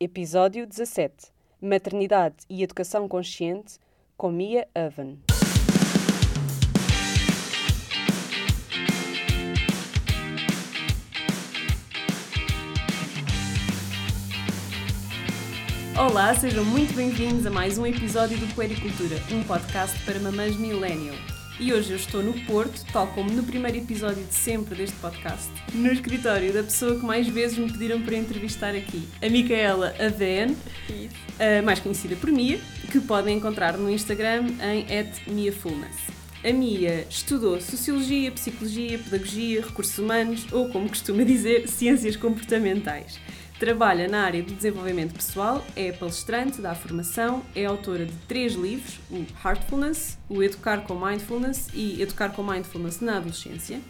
Episódio 17 Maternidade e Educação Consciente com Mia Oven. Olá, sejam muito bem-vindos a mais um episódio do Puericultura, um podcast para mamães millennial. E hoje eu estou no Porto, tal como no primeiro episódio de sempre deste podcast, no escritório da pessoa que mais vezes me pediram para entrevistar aqui, a Micaela AVN, mais conhecida por Mia, que podem encontrar no Instagram em @miafullness. A Mia estudou Sociologia, Psicologia, Pedagogia, Recursos Humanos ou, como costuma dizer, Ciências Comportamentais. Trabalha na área do desenvolvimento pessoal, é palestrante, dá formação, é autora de três livros, o Heartfulness, o Educar com Mindfulness e Educar com Mindfulness na Adolescência.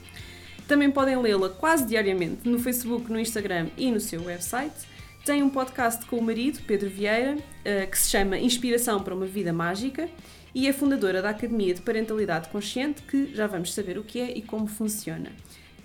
Também podem lê-la quase diariamente no Facebook, no Instagram e no seu website. Tem um podcast com o marido, Pedro Vieira, eh, que se chama Inspiração para uma Vida Mágica e é fundadora da Academia de Parentalidade Consciente, que já vamos saber o que é e como funciona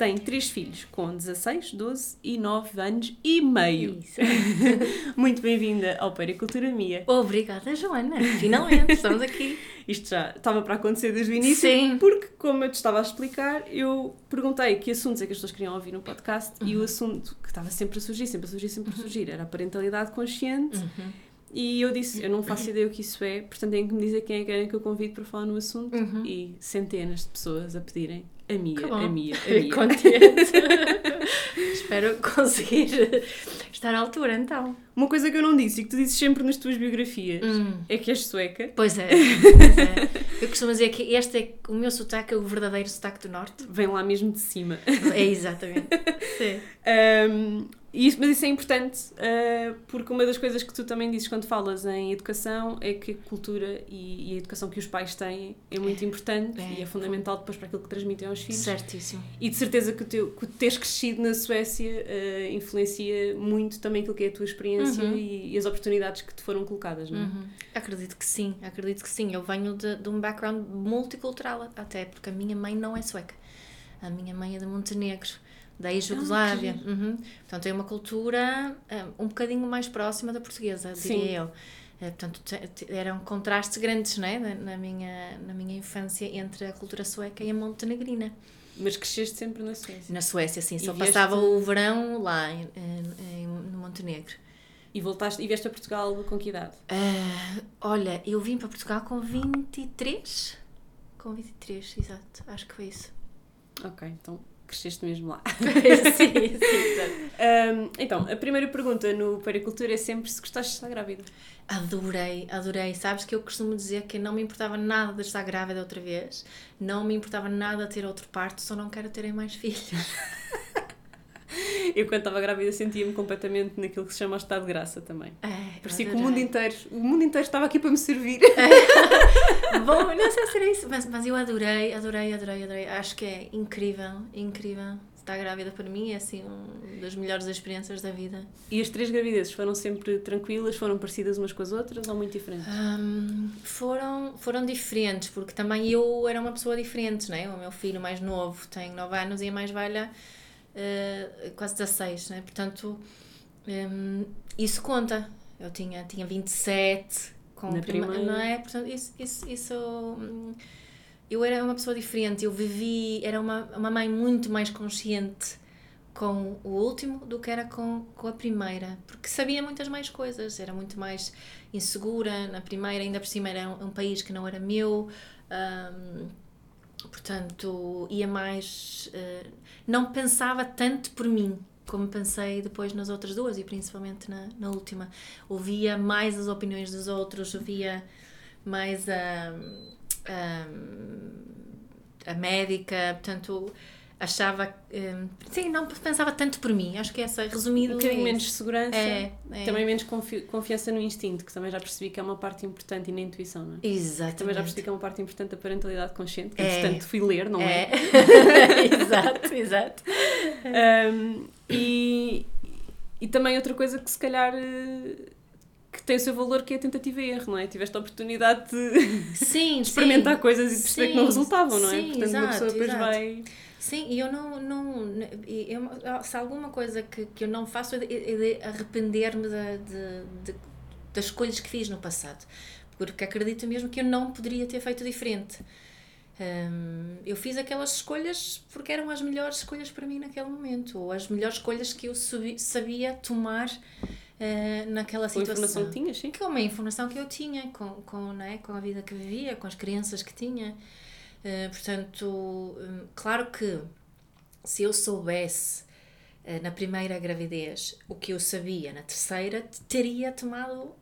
tem três filhos com 16, 12 e 9 anos e meio. Isso. Muito bem-vinda ao Pericultura Mia. Obrigada, Joana. Finalmente, estamos aqui. Isto já estava para acontecer desde o início, Sim. porque, como eu te estava a explicar, eu perguntei que assuntos é que as pessoas queriam ouvir no podcast e o Uhum. assunto que estava sempre a surgir, sempre a surgir, sempre a surgir era a parentalidade consciente. Uhum. E eu disse, eu não faço ideia o que isso é, portanto têm que me dizer quem é que querem que eu convido para falar no assunto. Uhum. E centenas de pessoas a pedirem a bom. a Mia, a Mia. Contente. Espero conseguir estar à altura, então. Uma coisa que eu não disse e que tu dizes sempre nas tuas biografias Hum. é que és sueca. Pois é, pois é. Eu costumo dizer que este é o meu sotaque, é o verdadeiro sotaque do Norte. Vem lá mesmo de cima. É exatamente. Sim. Um, e isso, mas isso é importante uh, porque uma das coisas que tu também dizes quando falas em educação é que a cultura e, e a educação que os pais têm é muito importante é, e é fundamental depois para aquilo que transmitem aos filhos. Certíssimo. E de certeza que, o teu, que teres crescido na Suécia uh, influencia muito também aquilo que é a tua experiência Uhum. e, e as oportunidades que te foram colocadas, não é? Uhum. Acredito que sim, acredito que sim. Eu venho de, de um background multicultural, até porque a minha mãe não é sueca. A minha mãe é de Montenegro, da ex-Jugoslávia. Uhum. Portanto, é uma cultura eh, um bocadinho mais próxima da portuguesa, Sim. diria eu. Eh, Portanto, eram contrastes grandes né, na, na minha, na minha infância entre a cultura sueca e a montenegrina. Mas cresceste sempre na Suécia. Na Suécia, sim, E só vieste- passava o verão lá, em, em- no Montenegro. E voltaste e vieste a Portugal com que idade? Ah, olha, eu vim para Portugal com 23. Com 23, exato. Acho que foi isso. Ok, então cresceste mesmo lá. sim, sim, exato. Um, então, a primeira pergunta no Pericultura é sempre se gostaste de estar grávida. Adorei, adorei. Sabes que eu costumo dizer que não me importava nada de estar grávida outra vez, não me importava nada de ter outro parto, só não quero terem mais filhos. Eu, quando estava grávida, sentia-me completamente naquilo que se chama o estado de graça também. É, Parecia que o mundo inteiro, o mundo inteiro estava aqui para me servir. Bom, não sei se era isso, mas, mas eu adorei, adorei, adorei, adorei. Acho que é incrível, incrível. Estar grávida para mim é assim uma das melhores experiências da vida. E as três gravidezes foram sempre tranquilas, foram parecidas umas com as outras ou muito diferentes? Hum, foram, foram diferentes, porque também eu era uma pessoa diferente, né? O meu filho mais novo tem 9 anos e a mais velha eh, quase 16, né? Portanto, hum, isso conta. Eu tinha, tinha 27 com Na a prima, primeira. não é? Portanto, isso, isso, isso hum, eu era uma pessoa diferente, eu vivi, era uma, uma mãe muito mais consciente com o último do que era com, com a primeira, porque sabia muitas mais coisas, era muito mais insegura na primeira, ainda por cima era um, um país que não era meu, hum, portanto ia mais. eh, não pensava tanto por mim. Como pensei depois nas outras duas e principalmente na, na última. Ouvia mais as opiniões dos outros, ouvia mais a, a, a médica, portanto achava. hum, sim, não pensava tanto por mim. Acho que essa resumido. Um bocadinho é menos segurança, É, é. também menos confi- confiança no instinto, que também já percebi que é uma parte importante e na intuição, não é? Exatamente. Também já percebi que é uma parte importante da parentalidade consciente, que É. entretanto fui ler, não é? É. exato, exato. Um, e, e também outra coisa que se calhar eh, que tem o seu valor, que é a tentativa e erro, não é? Tiveste a oportunidade de, sim, experimentar sim. coisas e perceber sim, que não resultavam, não é? Sim, Portanto, exato, uma pessoa depois exato. vai. Sim, e eu não. não eu, se alguma coisa que, que eu não faço é de, é de arrepender-me de, de, de, das escolhas que fiz no passado. Porque acredito mesmo que eu não poderia ter feito diferente. Um, eu fiz aquelas escolhas porque eram as melhores escolhas para mim naquele momento, ou as melhores escolhas que eu sabia tomar uh, naquela Com a situação. informação que tinhas, sim. Com a informação que eu tinha, com, com, não é? com a vida que vivia, com as crenças que tinha. Uh, portanto, um, claro que se eu soubesse uh, na primeira gravidez o que eu sabia na terceira, teria tomado uh,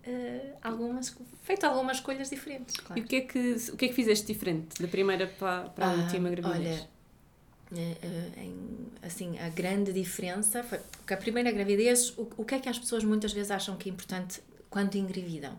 algumas, feito algumas escolhas diferentes. Claro. E o que, é que, o que é que fizeste diferente da primeira para, para a Ah, última gravidez? Olha, eh, eh, assim, a grande diferença foi que a primeira gravidez, o, o que é que as pessoas muitas vezes acham que é importante quando engravidam?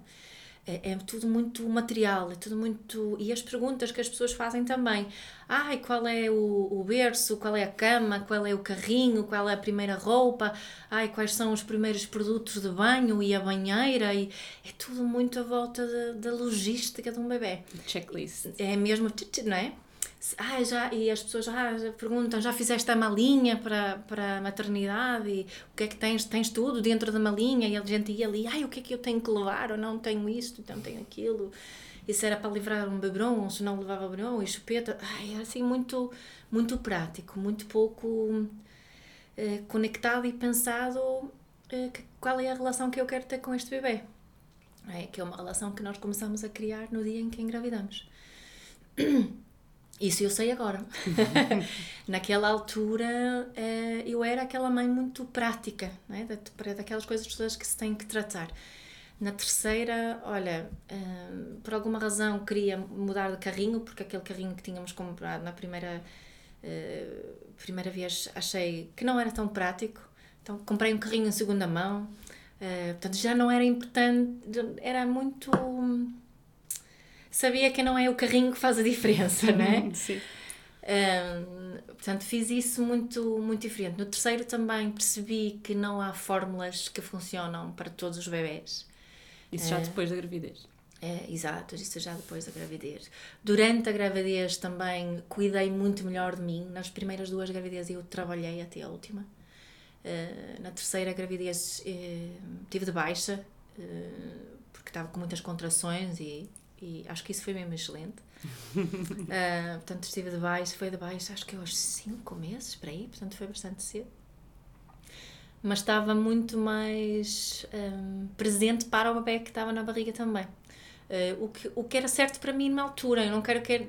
É, é tudo muito material, é tudo muito. E as perguntas que as pessoas fazem também. Ai, qual é o, o berço, qual é a cama, qual é o carrinho, qual é a primeira roupa, ai, quais são os primeiros produtos de banho e a banheira, e é tudo muito à volta da logística de um bebê. Checklist. É mesmo, não é? Ah, já, e as pessoas já, já perguntam, já fizeste a malinha para, para a maternidade e o que é que tens? Tens tudo dentro da malinha e a gente ia ali, ai, o que é que eu tenho que levar ou não tenho isto, então tenho aquilo. Isso era para livrar um beberon, ou se não levava beberon e chupeta. Ai, era assim muito, muito prático, muito pouco eh, conectado e pensado eh, qual é a relação que eu quero ter com este bebê. É, que é uma relação que nós começamos a criar no dia em que engravidamos. Isso eu sei agora. Naquela altura eh, eu era aquela mãe muito prática, né? daquelas coisas todas que se tem que tratar. Na terceira, olha, eh, por alguma razão queria mudar de carrinho, porque aquele carrinho que tínhamos comprado na primeira, eh, primeira vez achei que não era tão prático. Então comprei um carrinho em segunda mão. portanto, já não era importante, era muito sabia que não é o carrinho que faz a diferença, não é? Sim. Um, portanto, fiz isso muito, muito diferente. No terceiro também percebi que não há fórmulas que funcionam para todos os bebés. Isso já depois da gravidez. É, exato, isso já depois da gravidez. Durante a gravidez também cuidei muito melhor de mim. Nas primeiras duas gravidezes eu trabalhei até a última. Uh, na terceira gravidez uh, tive de baixa, uh, porque estava com muitas contrações e e acho que isso foi mesmo excelente. uh, portanto, estive de baixo, foi de baixo, acho que aos 5 meses, para aí, portanto, foi bastante cedo. Mas estava muito mais um, presente para o bebê que estava na barriga também. Uh, o, que, o que era certo para mim na altura. Eu não quero, que,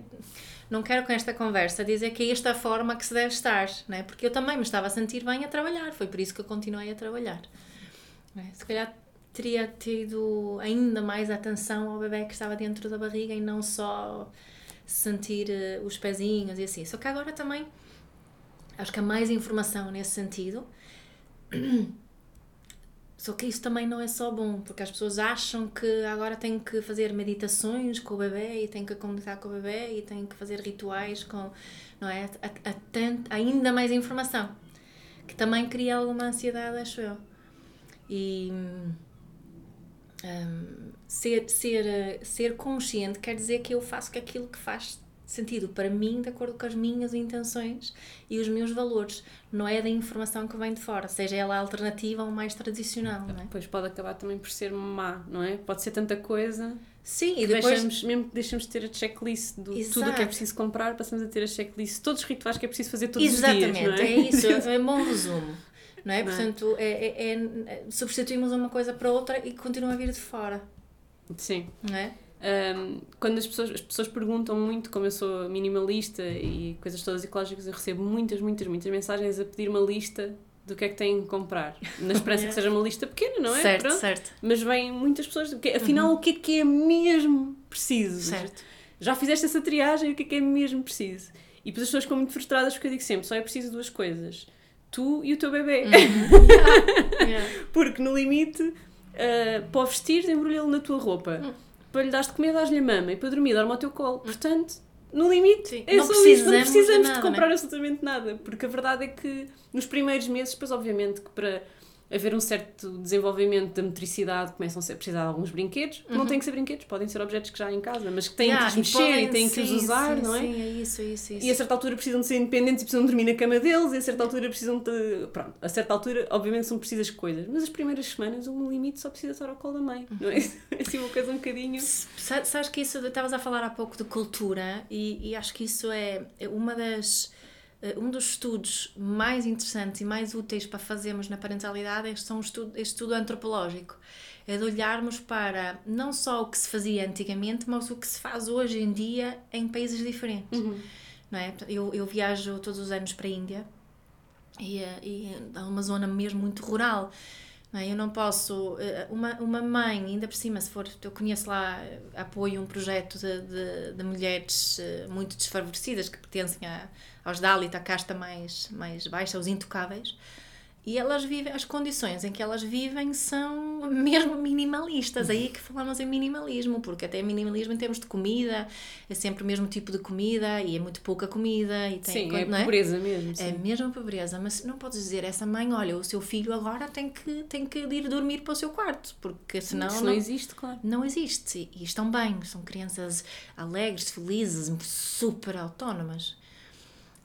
não quero com esta conversa dizer que é esta a forma que se deve estar, né? porque eu também me estava a sentir bem a trabalhar. Foi por isso que eu continuei a trabalhar. É? Se calhar teria tido ainda mais atenção ao bebê que estava dentro da barriga e não só sentir uh, os pezinhos e assim. Só que agora também acho que há mais informação nesse sentido. Só que isso também não é só bom, porque as pessoas acham que agora têm que fazer meditações com o bebê e têm que comunicar com o bebê e têm que fazer rituais com, não é? A, ainda mais informação, que também cria alguma ansiedade, acho eu. E um, ser, ser, ser consciente quer dizer que eu faço aquilo que faz sentido para mim, de acordo com as minhas intenções e os meus valores. Não é da informação que vem de fora, seja ela alternativa ou mais tradicional, não é? Depois pode acabar também por ser má, não é? Pode ser tanta coisa. Sim, e depois... Deixamos, mesmo que deixamos de ter a checklist de Exato. tudo o que é preciso comprar, passamos a ter a checklist de todos os rituais que é preciso fazer todos Exatamente, os dias, não é? é isso, é um bom resumo. Não é? Não Portanto, é? É, é, substituímos uma coisa para outra e continua a vir de fora. Sim. Não é? Um, quando as pessoas, as pessoas perguntam muito como eu sou minimalista e coisas todas ecológicas, eu recebo muitas, muitas, muitas mensagens a pedir uma lista do que é que têm que comprar. Na esperança que seja uma lista pequena, não é? Certo, Pronto. certo. Mas vêm muitas pessoas, porque, afinal, uhum. o que é que é mesmo preciso? Certo. Já fizeste essa triagem, o que é que é mesmo preciso? E depois as pessoas ficam muito frustradas porque eu digo sempre, só é preciso duas coisas. Tu e o teu bebê. Uhum. yeah. Yeah. porque no limite, uh, para o vestir, embrulha-lo na tua roupa. Uhum para lhe dar de comer, dás-lhe a mama e para dormir, dorme ao teu colo. Portanto, no limite, Sim. é não só precisamos, isso. Não precisamos de, nada, de comprar né? absolutamente nada. Porque a verdade é que nos primeiros meses, depois obviamente que para haver um certo desenvolvimento da motricidade, começam a ser precisar de alguns brinquedos. Não têm que ser brinquedos, podem ser objetos que já há em casa, mas que têm Yeah, que os mexer podem- e têm que os sim, usar, sim, não é? Sim, é isso, é isso, é isso. E a certa altura precisam de ser independentes e precisam dormir na cama deles, e a certa altura precisam de. Pronto, a certa altura, obviamente, são precisas coisas, mas as primeiras semanas, o limite só precisa estar ao colo da mãe, não é? É assim uma coisa um bocadinho. Sa- Sabes que isso, estavas a falar há pouco de cultura e, e acho que isso é é uma das, um dos estudos mais interessantes e mais úteis para fazermos na parentalidade é um estudo, este estudo antropológico. É de olharmos para não só o que se fazia antigamente, mas o que se faz hoje em dia em países diferentes. Não é? eu, eu viajo todos os anos para a Índia e, eh, e é uma zona mesmo muito rural. É? Eu não posso. eh, Uma, uma mãe, ainda por cima, se for. Eu conheço lá, eh, apoio um projeto de, de, de mulheres eh, muito desfavorecidas que pertencem a, aos Dalit, a casta mais, mais baixa, os intocáveis. E elas vivem, as condições em que elas vivem são mesmo minimalistas. Aí é que falamos em minimalismo, porque até minimalismo em termos de comida, é sempre o mesmo tipo de comida e é muito pouca comida. E tem, Sim, é não pobreza mesmo. é sim. mesmo pobreza, mas não podes dizer essa mãe, olha, o seu filho agora tem que, tem que ir dormir para o seu quarto, porque senão Isso não, não existe, claro. não existe. E estão bem, são crianças alegres, felizes, super autónomas.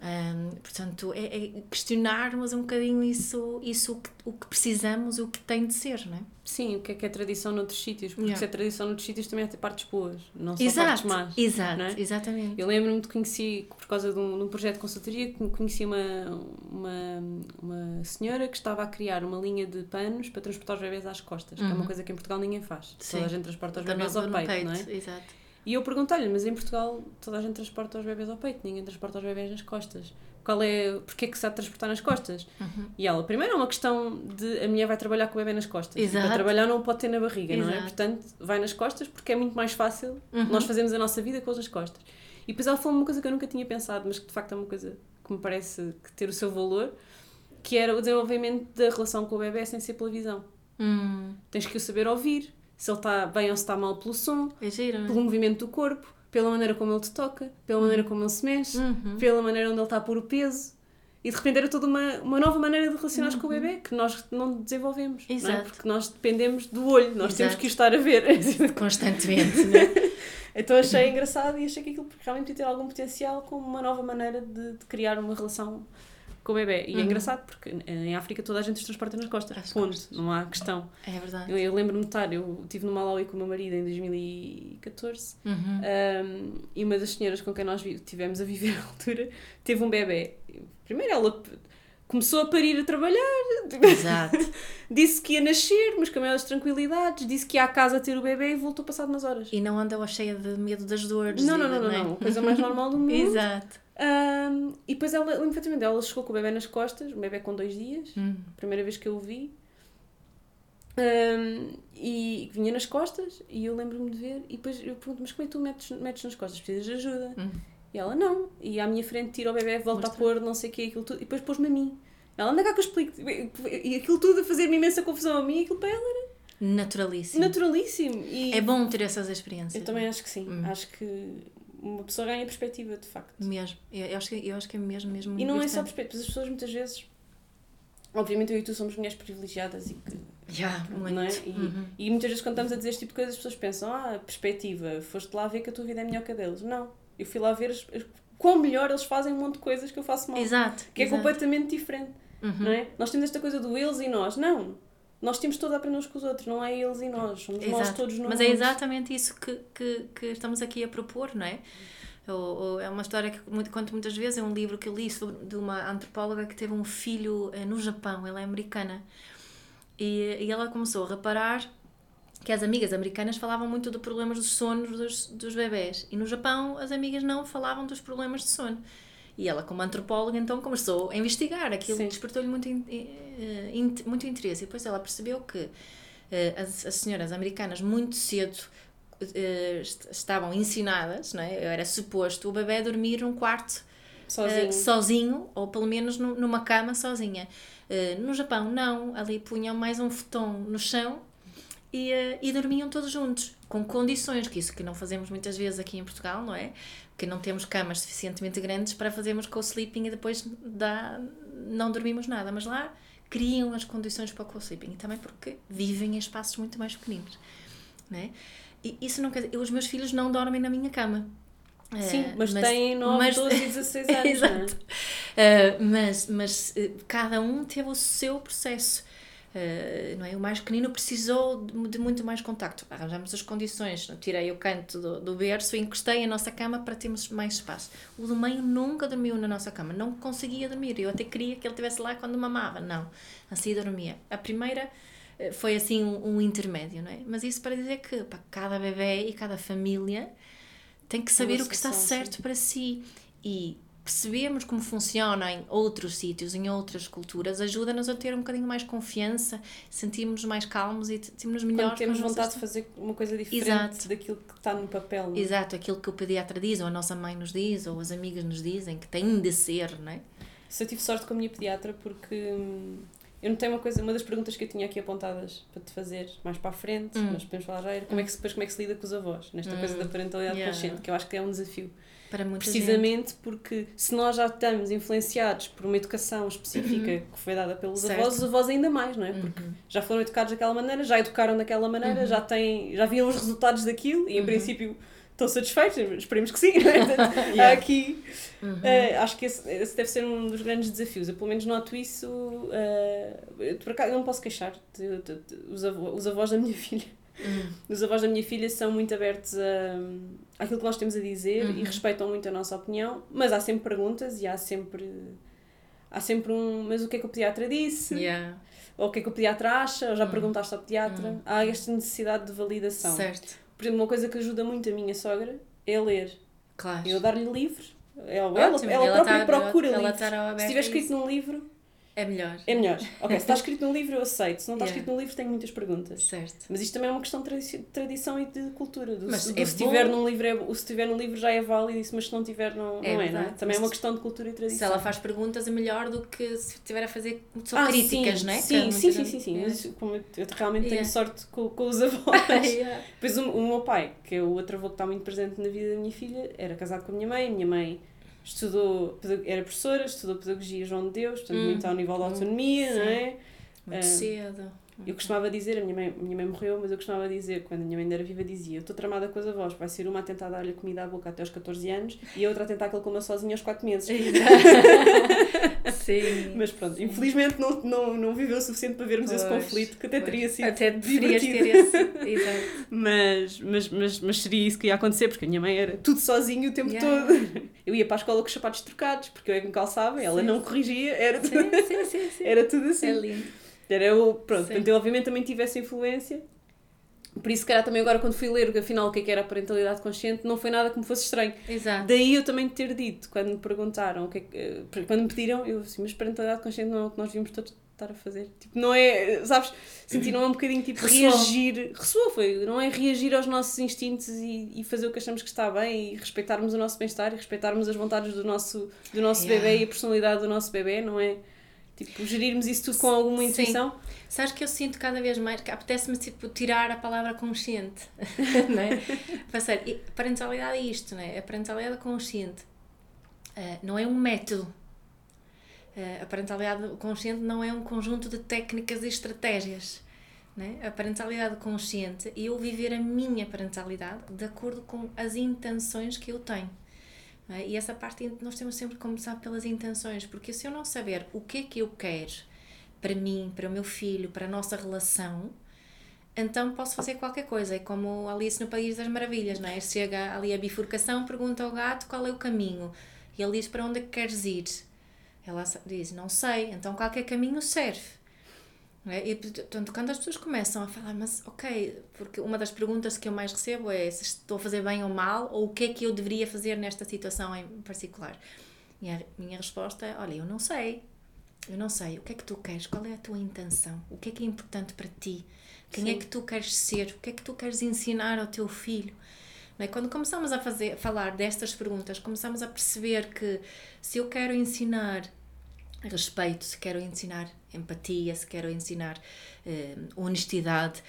Hum, portanto, é, é questionarmos um bocadinho isso, isso o, que, o que precisamos, o que tem de ser, não é? Sim, o que é que é tradição noutros sítios, porque Yeah. se é tradição noutros sítios também há partes boas, não só Exato, partes más. exato, não é? exatamente. Eu lembro-me de conheci, por causa de um, de um projeto de consultoria, que conheci uma, uma, uma senhora que estava a criar uma linha de panos para transportar os bebés às costas, que é uma coisa que em Portugal ninguém faz. Sim. Toda a gente transporta os nova ao no peito, não é? Exato. E eu perguntei-lhe, mas em Portugal toda a gente transporta os bebés ao peito, ninguém transporta os bebés nas costas. Qual é, porquê é que se há de transportar nas costas? Uhum. E ela, primeiro é uma questão de a mulher vai trabalhar com o bebê nas costas. E Exato. Para trabalhar não o pode ter na barriga, não é? Exato. Portanto, vai nas costas porque é muito mais fácil Uhum. nós fazermos a nossa vida com eles nas costas. E depois ela falou uma coisa que eu nunca tinha pensado, mas que de facto é uma coisa que me parece que ter o seu valor, que era o desenvolvimento da relação com o bebê sem ser pela visão. Hum, Tens que o saber ouvir, se ele está bem ou se está mal pelo som, é giro, é? pelo movimento do corpo, pela maneira como ele te toca, pela maneira como ele se mexe, Uhum. pela maneira onde ele está a pôr o peso. E de repente era toda uma, uma nova maneira de relacionar com o bebê que nós não desenvolvemos. Não é? Uhum. Exato. Porque nós dependemos do olho, nós temos Exato. que o estar a ver. Constantemente, não é? então achei engraçado e achei que aquilo realmente podia ter algum potencial como uma nova maneira de, de criar uma relação com o bebê. E é Uhum. engraçado porque em África toda a gente os transporta nas costas. Nas ponto. costas. Não há questão. É verdade. Eu, eu lembro-me de estar, eu estive no Malawi com o meu marido em 2014 Uhum. um, e uma das senhoras com quem nós tivemos a viver na altura teve um bebê. Primeiro ela começou a parir a trabalhar, Exato. disse que ia nascer, mas com maiores tranquilidades, disse que ia à casa ter o bebê e voltou passado umas horas. E não andou cheia de medo das dores. Não, não, não, não, é? não, coisa mais normal do mundo. Exato. Um, e depois ela, perfeitamente, ela chegou com o bebê nas costas, um bebê com dois dias, Hum. primeira vez que eu o vi. Um, e vinha nas costas e eu lembro-me de ver e depois eu pergunto, mas como é que tu metes, metes nas costas? Precisas de ajuda? Hum. E ela, não. E à minha frente tira o bebê, volta Mostra. a pôr não sei o que, aquilo tudo, e depois pôs-me a mim. Ela, anda cá que eu explico. E aquilo tudo a fazer-me imensa confusão a mim, e aquilo para ela era Naturalíssimo. naturalíssimo. E É bom ter essas experiências. eu também acho que sim. Hum. Acho que uma pessoa ganha perspectiva, de facto. Mesmo. Eu, acho, que, eu acho que é mesmo, mesmo E não é só importante. perspectiva, as pessoas muitas vezes. Obviamente eu e tu somos mulheres privilegiadas e que. Já, muito. Não é? e, Uhum. e muitas vezes quando estamos a dizer este tipo de coisas, as pessoas pensam, ah, perspectiva, foste lá ver que a tua vida é melhor que a deles. Não. Eu fui lá ver as, as- quão melhor eles fazem um monte de coisas que eu faço mal. Exato. Que é exato. completamente diferente. Uhum. Não é? Nós temos esta coisa do eles e nós. Não. Nós temos todo a aprender uns com os outros, não é eles e nós. Somos nós Exato. todos no Mas é mundo. exatamente isso que, que, que estamos aqui a propor, não é? Ou, ou é uma história que muito, conto muitas vezes, é um livro que eu li sobre, de uma antropóloga que teve um filho eh, no Japão, ela é americana, e, e ela começou a reparar que as amigas americanas falavam muito de problemas dos sonos dos, dos bebés, e no Japão as amigas não falavam dos problemas de sono. E ela, como antropóloga, então começou a investigar. Aquilo despertou-lhe muito, in- eh, in- muito interesse. E depois ela percebeu que eh, as, as senhoras americanas, muito cedo, eh, est- estavam ensinadas, não é? era suposto o bebê dormir num quarto Sozinho. eh, sozinho, ou pelo menos nu- numa cama sozinha. Eh, no Japão, não. Ali punham mais um futon no chão e, eh, e dormiam todos juntos, com condições, que isso que não fazemos muitas vezes aqui em Portugal, não é? Que não temos camas suficientemente grandes para fazermos co-sleeping e depois dá, não dormimos nada. Mas lá, criam as condições para o co-sleeping e também porque vivem em espaços muito mais pequeninos. Né? E isso não quer dizer, os meus filhos não dormem na minha cama. Sim, uh, mas, mas têm 9, mas, 12 e 16 anos. Exato. Uh, mas mas uh, cada um teve o seu processo. Uh, não é? O mais pequenino precisou de, muito mais contacto. Arranjamos as condições. Tirei o canto do, do berço e encostei a nossa cama para termos mais espaço. O do meio nunca dormiu na nossa cama. Não conseguia dormir. Eu até queria que ele estivesse lá quando mamava. Não. Assim dormia. A primeira eh, foi assim um, um intermédio, não é? Mas isso para dizer que para cada bebê e cada família tem que saber o que está certo para si. E percebemos como funciona em outros sítios, em outras culturas, ajuda-nos a ter um bocadinho mais confiança, sentimos mais calmos e sentimos melhor. Quando temos vontade de fazer uma coisa diferente Exato. daquilo que está no papel. É? Exato, aquilo que o pediatra diz, ou a nossa mãe nos diz, ou as amigas nos dizem, que tem de ser, não é? Se eu tive sorte com a minha pediatra porque hum, eu notei uma coisa, uma das perguntas que eu tinha aqui apontadas para te fazer mais para a frente, hum. mas podemos falar já, era como é que, depois como é que se lida com os avós, nesta hum. coisa da parentalidade yeah. consciente, que eu acho que é um desafio. Para muita Precisamente gente. porque se nós já estamos influenciados por uma educação específica uhum. que foi dada pelos certo. avós, os avós ainda mais, não é? Porque uhum. já foram educados daquela maneira, já educaram daquela maneira, uhum. já têm, já viam os resultados daquilo e em uhum. princípio estão satisfeitos, esperemos que sim, não é? Portanto, yeah. Aqui uh, acho que esse, esse, deve ser um dos grandes desafios. Eu pelo menos noto isso. Uh, por acaso, não posso queixar de, de, de, os, avós, os avós da minha filha Uhum. Os avós da minha filha são muito abertos a, àquilo que nós temos a dizer uhum. e respeitam muito a nossa opinião, mas há sempre perguntas e há sempre. Há sempre um. Mas o que é que o pediatra disse? Yeah. Ou o que é que o pediatra acha? Ou já uhum. perguntaste ao pediatra? Uhum. Há esta necessidade de validação. Certo. Por exemplo, uma coisa que ajuda muito a minha sogra é ler. Claro. Eu dar-lhe livros. Ela, ela, ela, ela própria tá, procura ela, livros. Ela Se estiver escrito num livro, é melhor. É melhor. Ok, se está escrito no livro eu aceito. Se não está yeah. escrito no livro tenho muitas perguntas. Certo. Mas isto também é uma questão de tradição e de cultura. Do, mas do é se tiver num livro é, se tiver num livro já é válido, mas se não tiver não é, não é, não é? Também é uma questão de cultura e tradição. Se ela faz perguntas é melhor do que se estiver a fazer só ah, críticas, sim, não é? Sim, sim, sim, sim, sim. Yeah. como eu, eu realmente yeah. tenho sorte com, com os avós. yeah. Depois o, o meu pai, que é o outro avô que está muito presente na vida da minha filha, era casado com a minha mãe, a minha mãe estudou, era professora, estudou Pedagogia João de Deus, portanto, hum, muito ao nível da autonomia, sim. não é? Muito uh, cedo. Eu costumava dizer, a minha mãe, minha mãe morreu, mas eu costumava dizer, quando a minha mãe ainda era viva, dizia: Eu estou tramada com as avós, vai ser uma a tentar dar-lhe comida à boca até aos 14 anos e a outra a tentar que ele coma sozinho aos 4 meses. Sim. Mas pronto, Sim. infelizmente não, não, não viveu o suficiente para vermos pois, esse conflito, que até pois. teria sido. Até deverias ter esse. Exato. Mas, mas, mas, mas seria isso que ia acontecer, porque a minha mãe era tudo sozinho o tempo yeah. todo. Eu ia para a escola com os sapatos trocados, porque eu é que me calçava, ela sim. não corrigia, era tudo, sim, sim, era tudo assim. É lindo. Era eu, pronto, portanto, eu obviamente também tive essa influência. Por isso, se calhar, também agora, quando fui ler, afinal, o que, é que era a parentalidade consciente, não foi nada que me fosse estranho. Exato. Daí eu também ter dito, quando me perguntaram, o que, é que eh, quando me pediram, eu assim, mas parentalidade consciente não é o que nós vimos todos estar a fazer. Tipo, não é, sabes, senti não é um bocadinho tipo Ressoou. reagir, ressoou, foi, não é reagir aos nossos instintos e, e fazer o que achamos que está bem e respeitarmos o nosso bem-estar e respeitarmos as vontades do nosso, do nosso yeah. bebê e a personalidade do nosso bebê, não é? Tipo, gerirmos isso tudo com alguma intuição. Sim. Sabes que eu sinto cada vez mais que apetece-me tipo, tirar a palavra consciente. não é? Passar. E parentalidade é isto, não é? A parentalidade consciente uh, não é um método. Uh, a parentalidade consciente não é um conjunto de técnicas e estratégias. é? A parentalidade consciente e eu viver a minha parentalidade de acordo com as intenções que eu tenho. É? E essa parte nós temos sempre que começar pelas intenções, porque se eu não saber o que é que eu quero para mim, para o meu filho, para a nossa relação, então posso fazer qualquer coisa. É como Alice no País das Maravilhas, não é? Chega ali a bifurcação, pergunta ao gato qual é o caminho. E ele diz para onde é que queres ir. Ela diz, não sei, então qualquer caminho serve. É? E, portanto, quando as pessoas começam a falar, mas ok, porque uma das perguntas que eu mais recebo é se estou a fazer bem ou mal, ou o que é que eu deveria fazer nesta situação em particular. E a minha resposta é: olha, eu não sei. Eu não sei. O que é que tu queres? Qual é a tua intenção? O que é que é importante para ti? Quem é Sim. é que tu queres ser? O que é que tu queres ensinar ao teu filho? É? Quando começamos a fazer, falar destas perguntas, começamos a perceber que se eu quero ensinar respeito, se quero ensinar empatia, se quero ensinar uh, honestidade,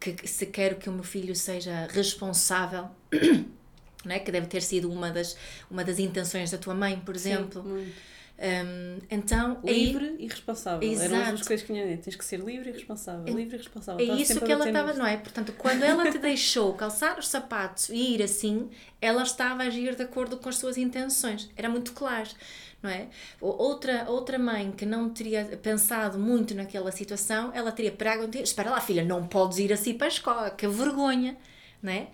que, se quero que o meu filho seja responsável, é? que deve ter sido uma das, uma das intenções da tua mãe, por exemplo. Sim, Um, então, livre aí, e responsável. Exato. Eram as coisas que tinha dito. Tens que ser livre e responsável. É, livre e responsável. É estava isso que ela estava, não é? Portanto, quando ela te deixou calçar os sapatos e ir assim, ela estava a agir de acordo com as suas intenções. Era muito claro, não é? Outra, outra mãe que não teria pensado muito naquela situação, ela teria pregado, espera lá filha, não podes ir assim para a escola, que vergonha, não é?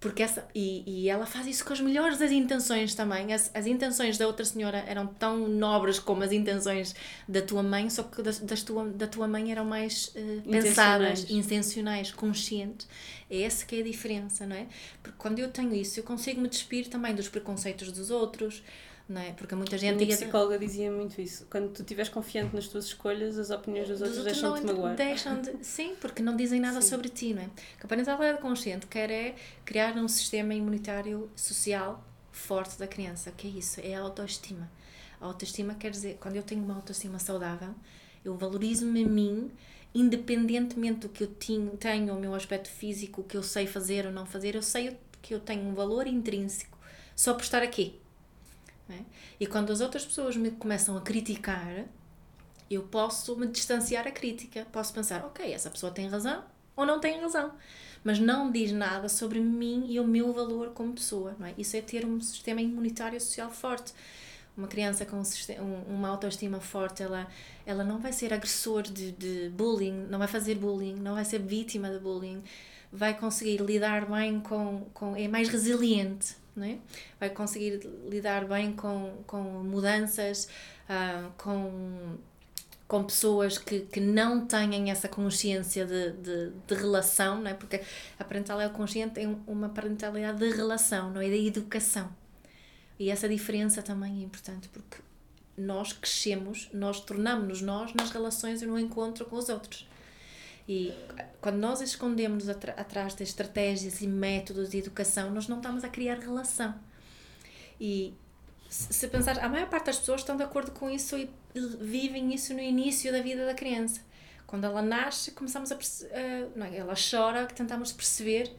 Porque essa, e, e ela faz isso com as melhores das intenções também. As, as intenções da outra senhora eram tão nobres como as intenções da tua mãe, só que das, das tua, da tua mãe eram mais uh, pensadas, intencionais, conscientes. É essa que é a diferença, não é? Porque quando eu tenho isso, eu consigo me despir também dos preconceitos dos outros, não é? Porque muita gente. A minha psicóloga dizia muito isso. Quando tu estiveres confiante nas tuas escolhas, as opiniões dos, dos outros deixam-te magoar. Deixam de, sim, porque não dizem nada sim. sobre ti, não é? Que a parentalidade consciente quer é criar um sistema imunitário social forte da criança. que é isso? É a autoestima. A autoestima quer dizer, quando eu tenho uma autoestima saudável, eu valorizo-me a mim, independentemente do que eu tenho, tenho, o meu aspecto físico, o que eu sei fazer ou não fazer, eu sei que eu tenho um valor intrínseco só por estar aqui é? E quando as outras pessoas me começam a criticar, eu posso me distanciar a crítica. Posso pensar, ok, essa pessoa tem razão ou não tem razão. Mas não diz nada sobre mim e o meu valor como pessoa. É? Isso é ter um sistema imunitário social forte. Uma criança com uma autoestima forte, ela, ela não vai ser agressor de, de bullying, não vai fazer bullying, não vai ser vítima de bullying, vai conseguir lidar bem com. com é mais resiliente não é? vai conseguir lidar bem com, com mudanças, uh, com, com pessoas que, que não têm essa consciência de, de, de relação, não é? porque a parentalidade consciente tem uma parentalidade de relação, não é? de educação. E essa diferença também é importante, porque nós crescemos, nós tornamos-nos nós nas relações e no encontro com os outros. E quando nós escondemos atrás de estratégias e métodos de educação, nós não estamos a criar relação. E se pensar, a maior parte das pessoas estão de acordo com isso e vivem isso no início da vida da criança. Quando ela nasce, começamos a uh, não é, ela chora, tentamos perceber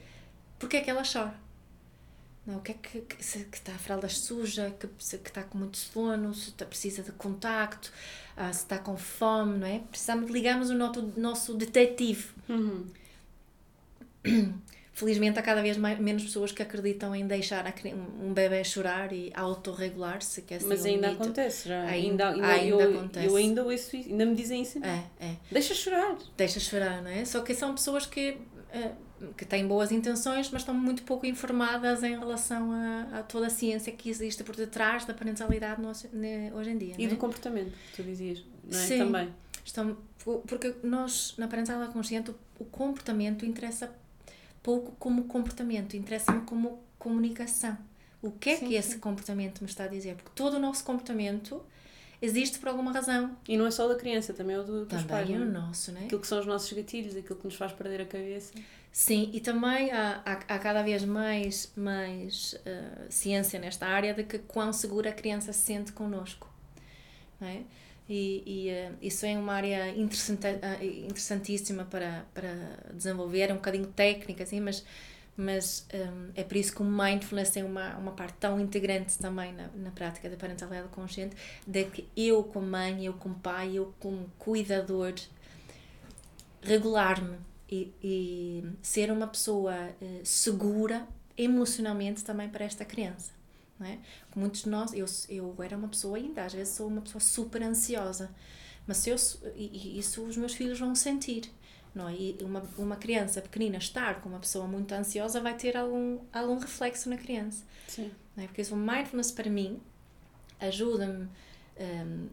porque é que ela chora. Não, o que é que, que, se, que está a fralda suja, que, se, que está com muito sono, se está, precisa de contacto, uh, se está com fome, não é? Precisamos ligarmos o nosso, nosso detetive. Uhum. Felizmente há cada vez mais, menos pessoas que acreditam em deixar a, um, um bebê chorar e autorregular-se. Que é assim Mas ainda um acontece já. Ainda, ainda, ainda eu, acontece. Eu ainda ouço isso, ainda me dizem isso. É, é. Deixa chorar. Deixa chorar, não é? Só que são pessoas que uh, que têm boas intenções, mas estão muito pouco informadas em relação a, a toda a ciência que existe por detrás da parentalidade no, hoje em dia. E é? do comportamento, tu dizias, não é? Sim, Também. Estão, porque nós, na parentalidade consciente, o comportamento interessa pouco como comportamento, interessa-me como comunicação. O que é sim, que esse sim. comportamento me está a dizer? Porque todo o nosso comportamento existe por alguma razão. E não é só da criança, também é o do, dos também pais. Também é o nosso, não é? Aquilo que são os nossos gatilhos, aquilo que nos faz perder a cabeça. Sim, e também há, há, há cada vez mais, mais uh, ciência nesta área de que quão segura a criança se sente connosco. Não é? E, e uh, isso é uma área interessante, uh, interessantíssima para, para desenvolver, é um bocadinho técnica, assim, mas, mas um, é por isso que o mindfulness tem uma, uma parte tão integrante também na, na prática da parentalidade consciente, de que eu como mãe, eu como pai, eu como cuidador, regular-me e, e ser uma pessoa uh, segura emocionalmente também para esta criança. Não é? Muitos de nós, eu, eu era uma pessoa ainda, às vezes sou uma pessoa super ansiosa, mas eu, isso os meus filhos vão sentir. Não é? E uma, uma criança pequenina estar com uma pessoa muito ansiosa vai ter algum, algum reflexo na criança. Sim. Não é? Porque isso, o mindfulness para mim ajuda-me um,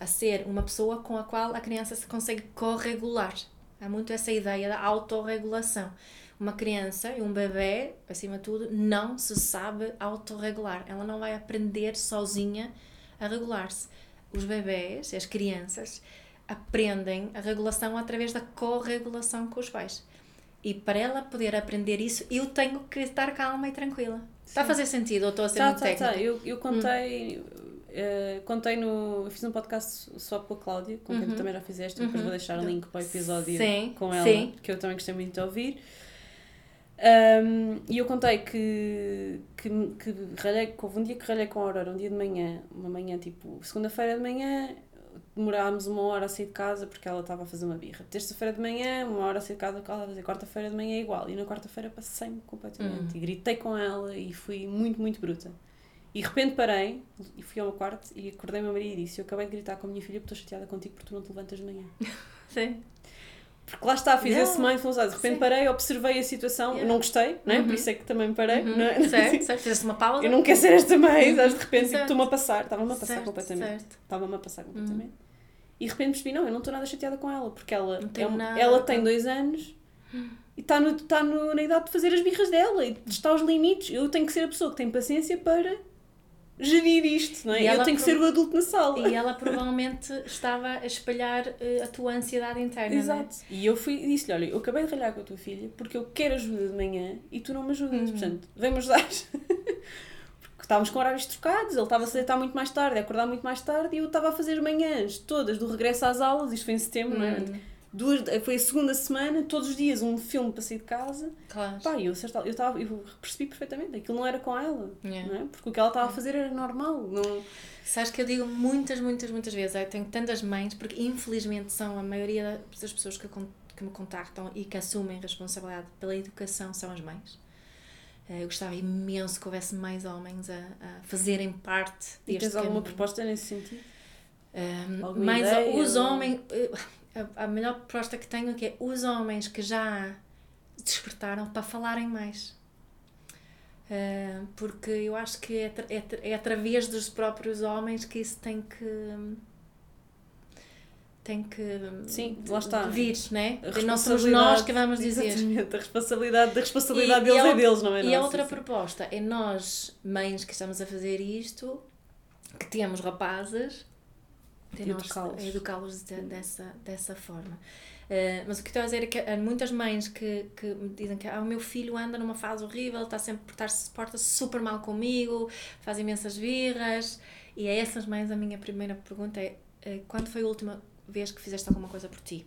a ser uma pessoa com a qual a criança se consegue corregular. Há muito essa ideia da autorregulação. Uma criança e um bebê, acima de tudo, não se sabe autorregular. Ela não vai aprender sozinha a regular-se. Os bebés, as crianças, aprendem a regulação através da corregulação com os pais. E para ela poder aprender isso, eu tenho que estar calma e tranquila. Sim. Está a fazer sentido ou estou a ser tá, muito tá, tá. técnica? Tá. Eu, eu contei, hum. Uh, contei no. Eu fiz um podcast só com a Cláudia, com quem tu uhum. também já fizeste, uhum. depois vou deixar o link para o episódio sim, com ela, sim. que eu também gostei muito de ouvir. Um, e eu contei que, que, que ralhei, que houve um dia que ralhei com a Aurora, um dia de manhã, uma manhã tipo, segunda-feira de manhã, demorámos uma hora a sair de casa porque ela estava a fazer uma birra. Terça-feira de manhã, uma hora a sair de casa porque ela estava a fazer. Quarta-feira de manhã é igual. E na quarta-feira passei-me completamente. Hum. E gritei com ela e fui muito, muito bruta. E de repente parei e fui ao meu quarto e acordei meu marido e disse: Eu acabei de gritar com a minha filha porque estou chateada contigo porque tu não te levantas de manhã. Sim. Porque lá está, fiz Yeah. esse mindfulness. De repente Sim. parei, observei a situação, Yeah. não gostei, não é? Uhum. por isso é que também parei. Uhum. Não é? Certo, certo. Fizeste uma pausa. Eu não quero ser esta mãe, Uhum. De repente tipo, estou-me a passar, estava-me a passar Certo, completamente. Estava-me a passar completamente. E de repente percebi, não, eu não estou nada chateada com ela, porque ela, Não é ela tem dois anos e está no, tá no, na idade de fazer as birras dela e de testar os limites. Eu tenho que ser a pessoa que tem paciência para gerir isto, não é? E Eu tenho que ser o adulto na sala. E ela provavelmente estava a espalhar eh, a tua ansiedade interna. é? Exato. E eu fui e disse-lhe: Olha, eu acabei de ralhar com a tua filha porque eu quero ajuda de manhã e tu não me ajudas. Uhum. Portanto, vem-me ajudar. porque estávamos com horários trocados, ele estava a se deitar muito mais tarde, a acordar muito mais tarde e eu estava a fazer manhãs todas do regresso às aulas. Isto foi em setembro, não é? Duas, foi a segunda semana, todos os dias um filme para sair de casa. claro. Pá, e eu, certa- eu, tava, eu percebi perfeitamente, aquilo não era com ela, Yeah. não é? Porque o que ela estava a fazer era normal. Não... Sabes que eu digo muitas, muitas, muitas vezes, eu tenho tantas mães, porque infelizmente são a maioria das pessoas que, que me contactam e que assumem responsabilidade pela educação são as mães. Eh, Eu gostava imenso que houvesse mais homens a, a fazerem parte E deste tens alguma caminho. proposta nesse sentido? Um, Alguma mas ideia os homens, eh, a, a melhor proposta que tenho que é os homens que já despertaram para falarem mais. Uh, porque eu acho que é, é, é através dos próprios homens que isso tem que tem que Sim, lá está. vir, né? A E não somos nós que vamos dizer. Exatamente, a responsabilidade, da responsabilidade E- deles e a é outra- deles, não é E nossa, a outra sim. proposta é nós, mães que estamos a fazer isto, que temos rapazes, Educá-los. educá-los de- dessa, dessa forma. Eh, mas o que estou a dizer é que há muitas mães que, que me dizem que ah, o meu filho anda numa fase horrível, está sempre portar-se porta super mal comigo, faz imensas birras. E a essas mães a minha primeira pergunta é eh, quando foi a última vez que fizeste alguma coisa por ti?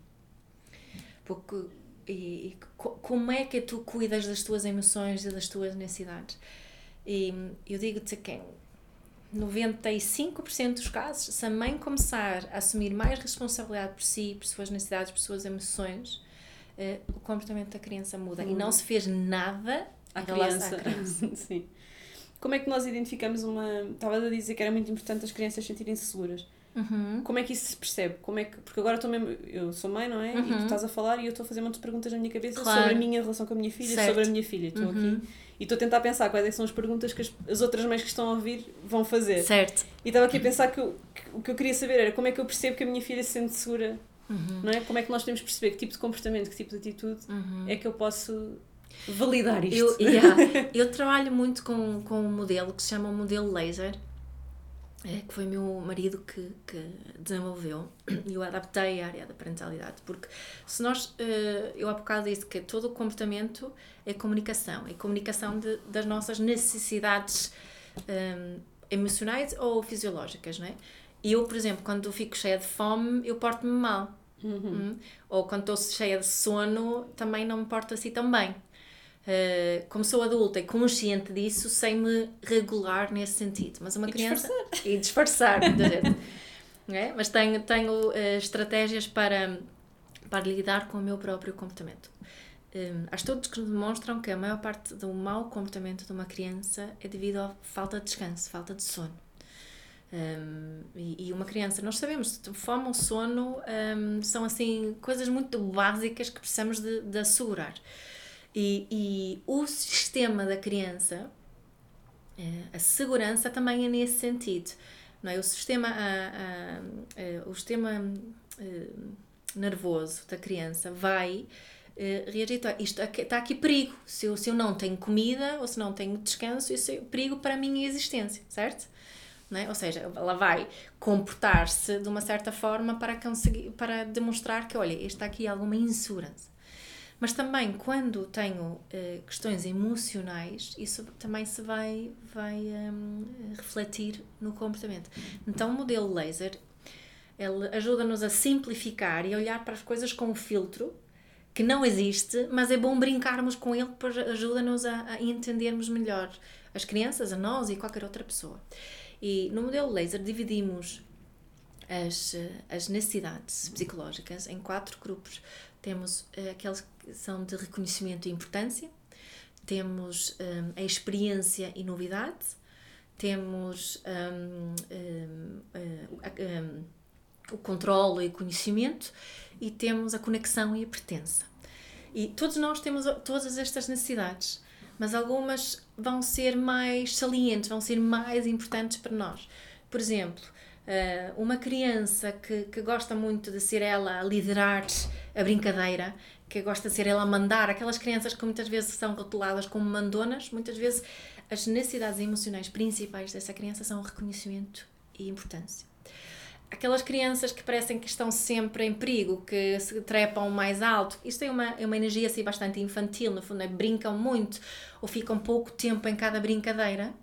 Porque e, e co- como é que tu cuidas das tuas emoções e das tuas necessidades? E eu digo-te que 95% dos casos, se a mãe começar a assumir mais responsabilidade por si, por suas necessidades, por suas emoções, eh, o comportamento da criança muda. E Muda. não se fez nada À criança. à criança. Sim. Como é que nós identificamos uma. Estava a dizer que era muito importante as crianças sentirem-se seguras. Uhum. Como é que isso se percebe? Como é que... Porque agora estou mesmo. Eu sou mãe, não é? E Uhum. tu estás a falar e eu estou a fazer muitas perguntas na minha cabeça Claro. sobre a minha relação com a minha filha, Certo. sobre a minha filha. Estou Uhum. aqui e estou a tentar pensar quais é que são as perguntas que as, as outras mães que estão a ouvir vão fazer. Certo. E estava aqui a pensar que, eu- que o que eu queria saber era como é que eu percebo que a minha filha se sente segura, Uhum. não é? Como é que nós podemos perceber que tipo de comportamento, que tipo de atitude Uhum. é que eu posso validar isto? Eu, yeah, eu trabalho muito com, com um modelo que se chama o modelo laser, eh, que foi meu marido que, que desenvolveu e eu adaptei à área da parentalidade. Porque se nós, eh, eu há bocado disse que todo o comportamento é comunicação, é comunicação de, das nossas necessidades hum, emocionais ou fisiológicas, não é? E eu, por exemplo, quando fico cheia de fome, eu porto-me mal. Hum? Ou quando estou cheia de sono, também não me porto assim tão bem. Uh, como sou adulta e consciente disso, sei me regular nesse sentido. Mas uma E criança. E disfarçar, muitas vezes. Não é? Mas tenho, tenho uh, estratégias para, para lidar com o meu próprio comportamento. Um, há estudos que demonstram que a maior parte do mau comportamento de uma criança é devido à falta de descanso, falta de sono. Um, e, e uma criança, nós sabemos, fome ou sono um, são assim coisas muito básicas que precisamos de, de assegurar. E, e o sistema da criança, eh, a segurança também é nesse sentido. Não é? O sistema, a, a, a, o sistema eh, nervoso da criança vai eh, reagir. Isto está aqui perigo. Se eu, se eu não tenho comida ou se não tenho descanso, isso é perigo para a minha existência, certo? Não é? Ou seja, ela vai comportar-se de uma certa forma para, conseguir, para demonstrar que, olha, está aqui alguma insegurança. Mas também quando tenho eh, questões emocionais, isso também se vai, vai hum, refletir no comportamento. Então o modelo laser, ele ajuda-nos a simplificar e a olhar para as coisas com um filtro que não existe, mas é bom brincarmos com ele porque ajuda-nos a, a entendermos melhor as crianças, a nós e qualquer outra pessoa. E no modelo laser dividimos as, as necessidades psicológicas em quatro grupos. Temos uh, aqueles que são de reconhecimento e importância, temos um, a experiência e novidade, temos um, um, o controle e conhecimento e temos a conexão e a pertença. E todos nós temos todas estas necessidades, mas algumas vão ser mais salientes, vão ser mais importantes para nós. Por exemplo, uh, uma criança que, que gosta muito de ser ela a liderar a brincadeira, que gosta de ser ela a mandar, aquelas crianças que muitas vezes são rotuladas como mandonas, muitas vezes as necessidades emocionais principais dessa criança são reconhecimento e importância. Aquelas crianças que parecem que estão sempre em perigo, que se trepam mais alto, isto é uma, é uma energia assim bastante infantil, no fundo, é, brincam muito ou ficam pouco tempo em cada brincadeira,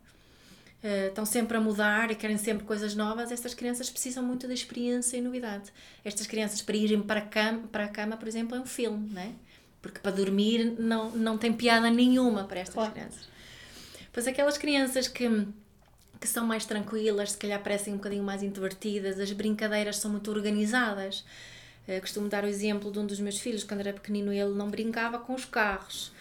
uh, estão sempre a mudar e querem sempre coisas novas, estas crianças precisam muito de experiência e novidade. Estas crianças, para irem para a cama, para a cama por exemplo, é um filme, né? porque para dormir não, não tem piada nenhuma para estas claro. crianças. Pois aquelas crianças que que são mais tranquilas, se calhar parecem um bocadinho mais introvertidas, as brincadeiras são muito organizadas. Uh, costumo dar o exemplo de um dos meus filhos, quando era pequenino, ele não brincava com os carros,